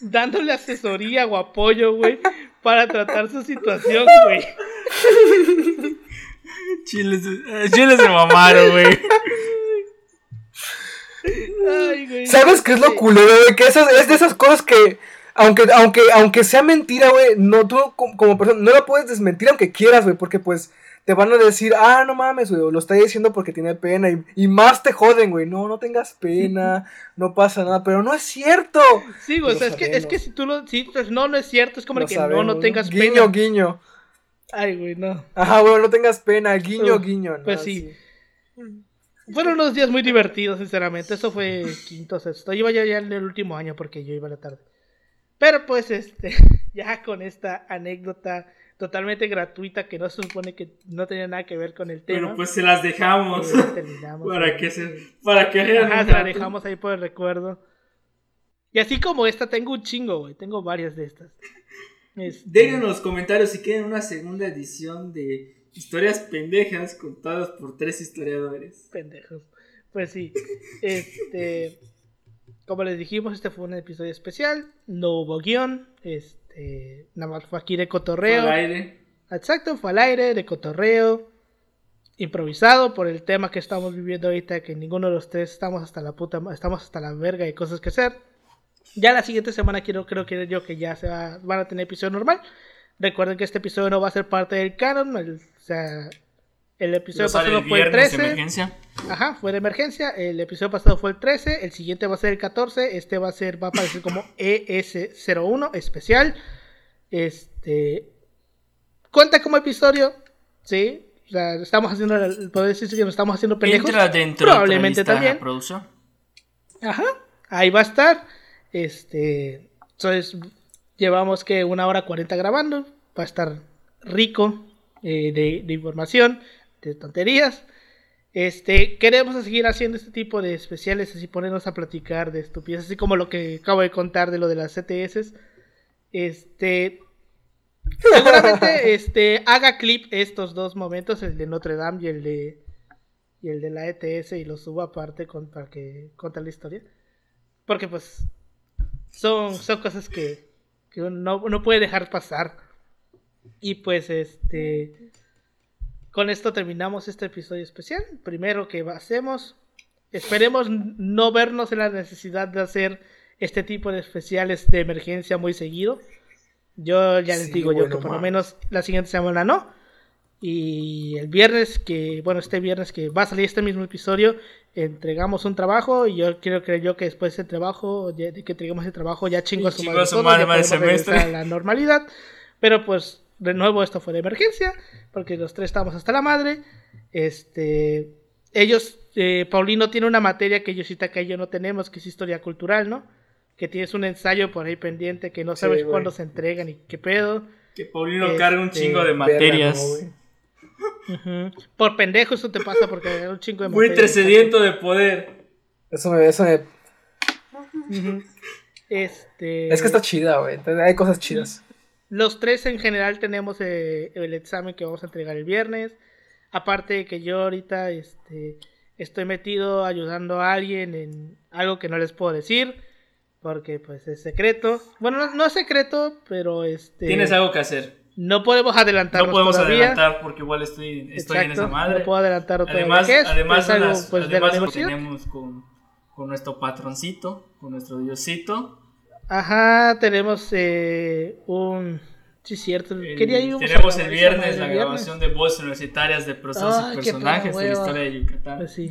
dándole asesoría o apoyo, güey, para tratar su situación, güey. Chiles, eh, chiles se mamaron, güey. Ay, güey. ¿Sabes qué es lo culero, güey? Que esas, es de esas cosas que, aunque, aunque, aunque sea mentira, güey, no, tú como, como persona no la puedes desmentir aunque quieras, güey, porque pues te van a decir, ah, no mames, güey, o lo está diciendo porque tiene pena, y, y más te joden, güey, no, no tengas pena, no pasa nada, pero no es cierto. Sí, güey, o Lo sea, es que, es que si tú lo, si pues, no, no es cierto, es como Lo de que sabemos, no, no tengas Guiño, pena. guiño. Ay, güey, no. Ajá, güey, no tengas pena, guiño, guiño. ¿no? pues sí. Fueron unos días muy divertidos, sinceramente. Eso fue quinto, sexto. Iba ya, ya en el último año porque yo iba a la tarde. Pero pues, este, ya con esta anécdota totalmente gratuita que no se supone que no tenía nada que ver con el tema. Pero pues se las dejamos. eh, terminamos. Para que se. Para que. Ajá, se la dejamos ahí por el recuerdo. Y así como esta, tengo un chingo, güey. Tengo varias de estas. Este, Dejen en los comentarios si quieren una segunda edición de historias pendejas contadas por tres historiadores. pendejos. Pues sí. Este. Como les dijimos, este fue un episodio especial. No hubo guion. Este. Nada más fue aquí de cotorreo. Al aire. Exacto, fue al aire, de cotorreo. Improvisado por el tema que estamos viviendo ahorita, que ninguno de los tres estamos hasta la puta, estamos hasta la verga de cosas que hacer. Ya la siguiente semana quiero, creo que yo que ya se va- van a tener episodio normal. Recuerden que este episodio no va a ser parte del canon, el- o sea, El episodio pasado el fue el viernes, 13. emergencia. Ajá, fue de emergencia. El episodio pasado fue el 13. El siguiente va a ser el 14. Este va a ser, va a aparecer como ES01 especial. Este. Cuenta como episodio. Sí. O sea, estamos haciendo. Puedo decir que nos estamos haciendo pendejos. Entra dentro Probablemente de también. Ajá. Ahí va a estar. Este. Entonces, llevamos que una hora 40 grabando. Va a estar rico eh, de, de información, de tonterías. Este, queremos seguir haciendo este tipo de especiales, así ponernos a platicar de estupideces, así como lo que acabo de contar de lo de las CTS. Este, seguramente, este, haga clip estos dos momentos, el de Notre Dame y el de y el de la ETS y lo subo aparte con, para que contar la historia, porque pues son, son cosas que, que uno no, puede dejar pasar. Y pues este con esto terminamos este episodio especial. Primero que hacemos, esperemos no vernos en la necesidad de hacer este tipo de especiales de emergencia muy seguido. Yo ya les Sí, digo yo que por lo menos la siguiente semana no. Y el viernes que, bueno, este viernes que va a salir este mismo episodio, entregamos un trabajo y yo quiero creer yo que después de ese trabajo, ya- de que entreguemos el trabajo, ya chingo a su madre a su madre, madre semestre. a la normalidad. Pero pues, de nuevo, esto fue de emergencia, porque los tres estábamos hasta la madre. Este, ellos, eh, Paulino tiene una materia que Yoshitaka y yo no tenemos, que es historia cultural, ¿no? Que tienes un ensayo por ahí pendiente que no Sí, sabes güey. cuándo se entregan y qué pedo. Que Paulino Este, carga un chingo de materias. no, Por pendejo eso te pasa porque hay un chingo de Muy tresediento de poder. Eso me, eso me-. Este. Es que está chida, güey. Hay cosas chidas. Los tres en general tenemos eh, el examen que vamos a entregar el viernes. Aparte de que yo ahorita este, estoy metido ayudando a alguien en algo que no les puedo decir. Porque pues es secreto. Bueno, no, no es secreto, pero este. Tienes algo que hacer. No podemos adelantarnos No podemos todavía. adelantar porque igual estoy, estoy en esa madre. No puedo adelantar todavía Además, además, es algo, unas- pues, además lo tenemos con, con nuestro patroncito, con nuestro diosito. Ajá, tenemos eh, un. Sí, cierto. El- Quería ir tenemos el viernes la viernes. grabación de voces universitarias de procesos Ay, y personajes de la historia de Yucatán. Pues sí.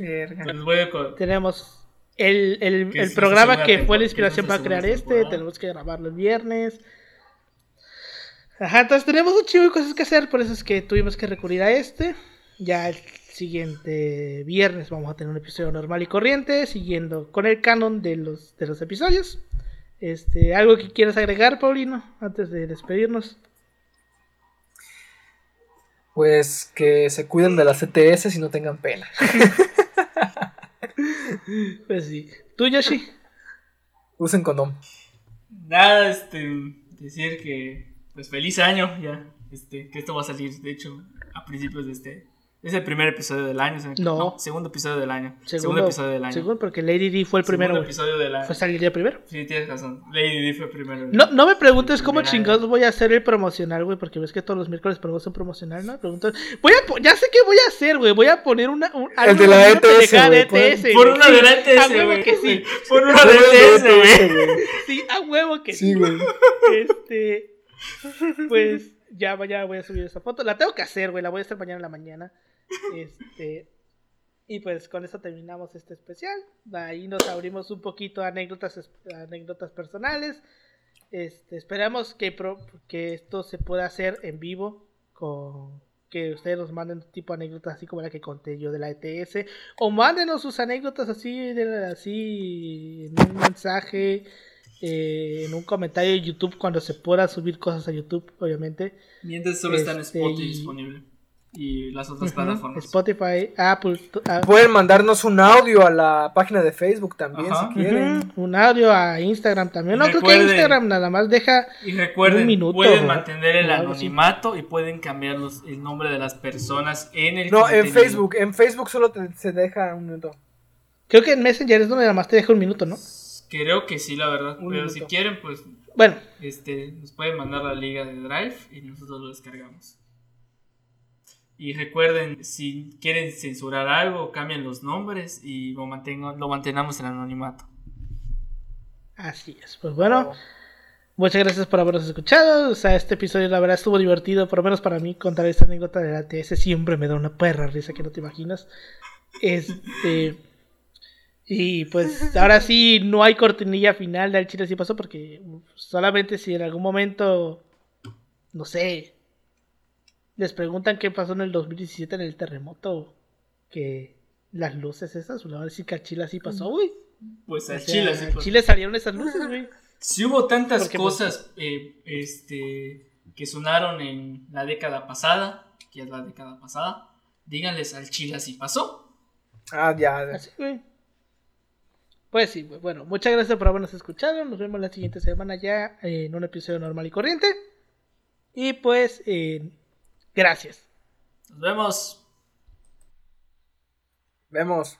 Tenemos el, el, Que el programa que fue la inspiración para crear este. temporada. Tenemos que grabarlo el viernes. Ajá, entonces tenemos un chingo de cosas que hacer. Por eso es que tuvimos que recurrir a este. Ya el siguiente viernes vamos a tener un episodio normal y corriente. Siguiendo con el canon de los, de los episodios. Este, ¿Algo que quieras agregar, Paulino? Antes de despedirnos. Pues que se cuiden de las CTS y no tengan pena. Pues sí. ¿Tú, Yoshi? Usen condón. Nada, este, decir que, pues feliz año ya, este, que esto va a salir, de hecho, a principios de este, es el primer episodio del año, ¿sí? No. segundo episodio del año, segundo, episodio del año, Segundo, porque Lady D fue el Segundo primero. güey. episodio del año, ¿Fue salir día primero? sí, tienes razón, Lady D fue primero. No, no me preguntes cómo chingados año. voy a hacer el promocional, güey, porque ves que todos los miércoles ponemos un promocional, ¿no? Pregunto, voy a po- ya sé qué voy a hacer, güey, voy a poner una... un- algo- de la una ETS, güey, ETS, Por güey. una Sí, de la A ETS, huevo güey, que sí, por una de la ETS, güey. sí, a huevo que sí. Sí, güey. Este, pues ya, ya voy a subir esa foto. La tengo que hacer, güey, la voy a hacer mañana en la mañana. Este, y pues con eso terminamos este especial. Ahí nos abrimos un poquito a anécdotas, anécdotas personales. Este, esperamos que, pro- que esto se pueda hacer en vivo con que ustedes nos manden tipo anécdotas así como la que conté yo de la ETS o mándenos sus anécdotas así de, así en un mensaje eh, en un comentario de YouTube cuando se pueda subir cosas a YouTube obviamente Mientras solo está en Este, Spotify y- disponible y las otras plataformas. Spotify Apple Pueden mandarnos un audio a la página de Facebook también Ajá. si quieren. un audio a Instagram también Y no creo que Instagram nada más deja Y recuerden, Un minuto, pueden mantener el anonimato y pueden cambiar los- el nombre de las personas en el No, en. Facebook. En Facebook solo te- se deja un minuto. creo que en Messenger es donde nada más te deja un minuto no Creo que sí, la verdad. Un pero minuto. si quieren, pues bueno este, nos pueden mandar la liga de Drive y nosotros lo descargamos. Y recuerden, si quieren censurar algo, cambien los nombres y lo, mantengo, lo mantenemos en anonimato. así es pues bueno Muchas gracias por habernos escuchado. O sea, este episodio la verdad estuvo divertido, por lo menos para mí, contar esta anécdota de la TS siempre me da una perra risa que no te imaginas. Este. Y pues ahora sí no hay cortinilla final del Chile sí pasó porque solamente si en algún momento, no sé, les preguntan qué pasó en el 2017 en el terremoto, que las luces esas, a ver si que al Chile pasó, güey. Pues O al sea, Chile pasó. Chile salieron esas luces, güey. Si hubo tantas Porque, pues, cosas eh, este, que sonaron en la década pasada, que es la década pasada, díganles al Chile si pasó. Ah, ya. Así, güey. Pues sí. Bueno, muchas gracias por habernos escuchado. Nos vemos la siguiente semana ya en un episodio normal y corriente. Y pues, eh, gracias. Nos vemos. Vemos.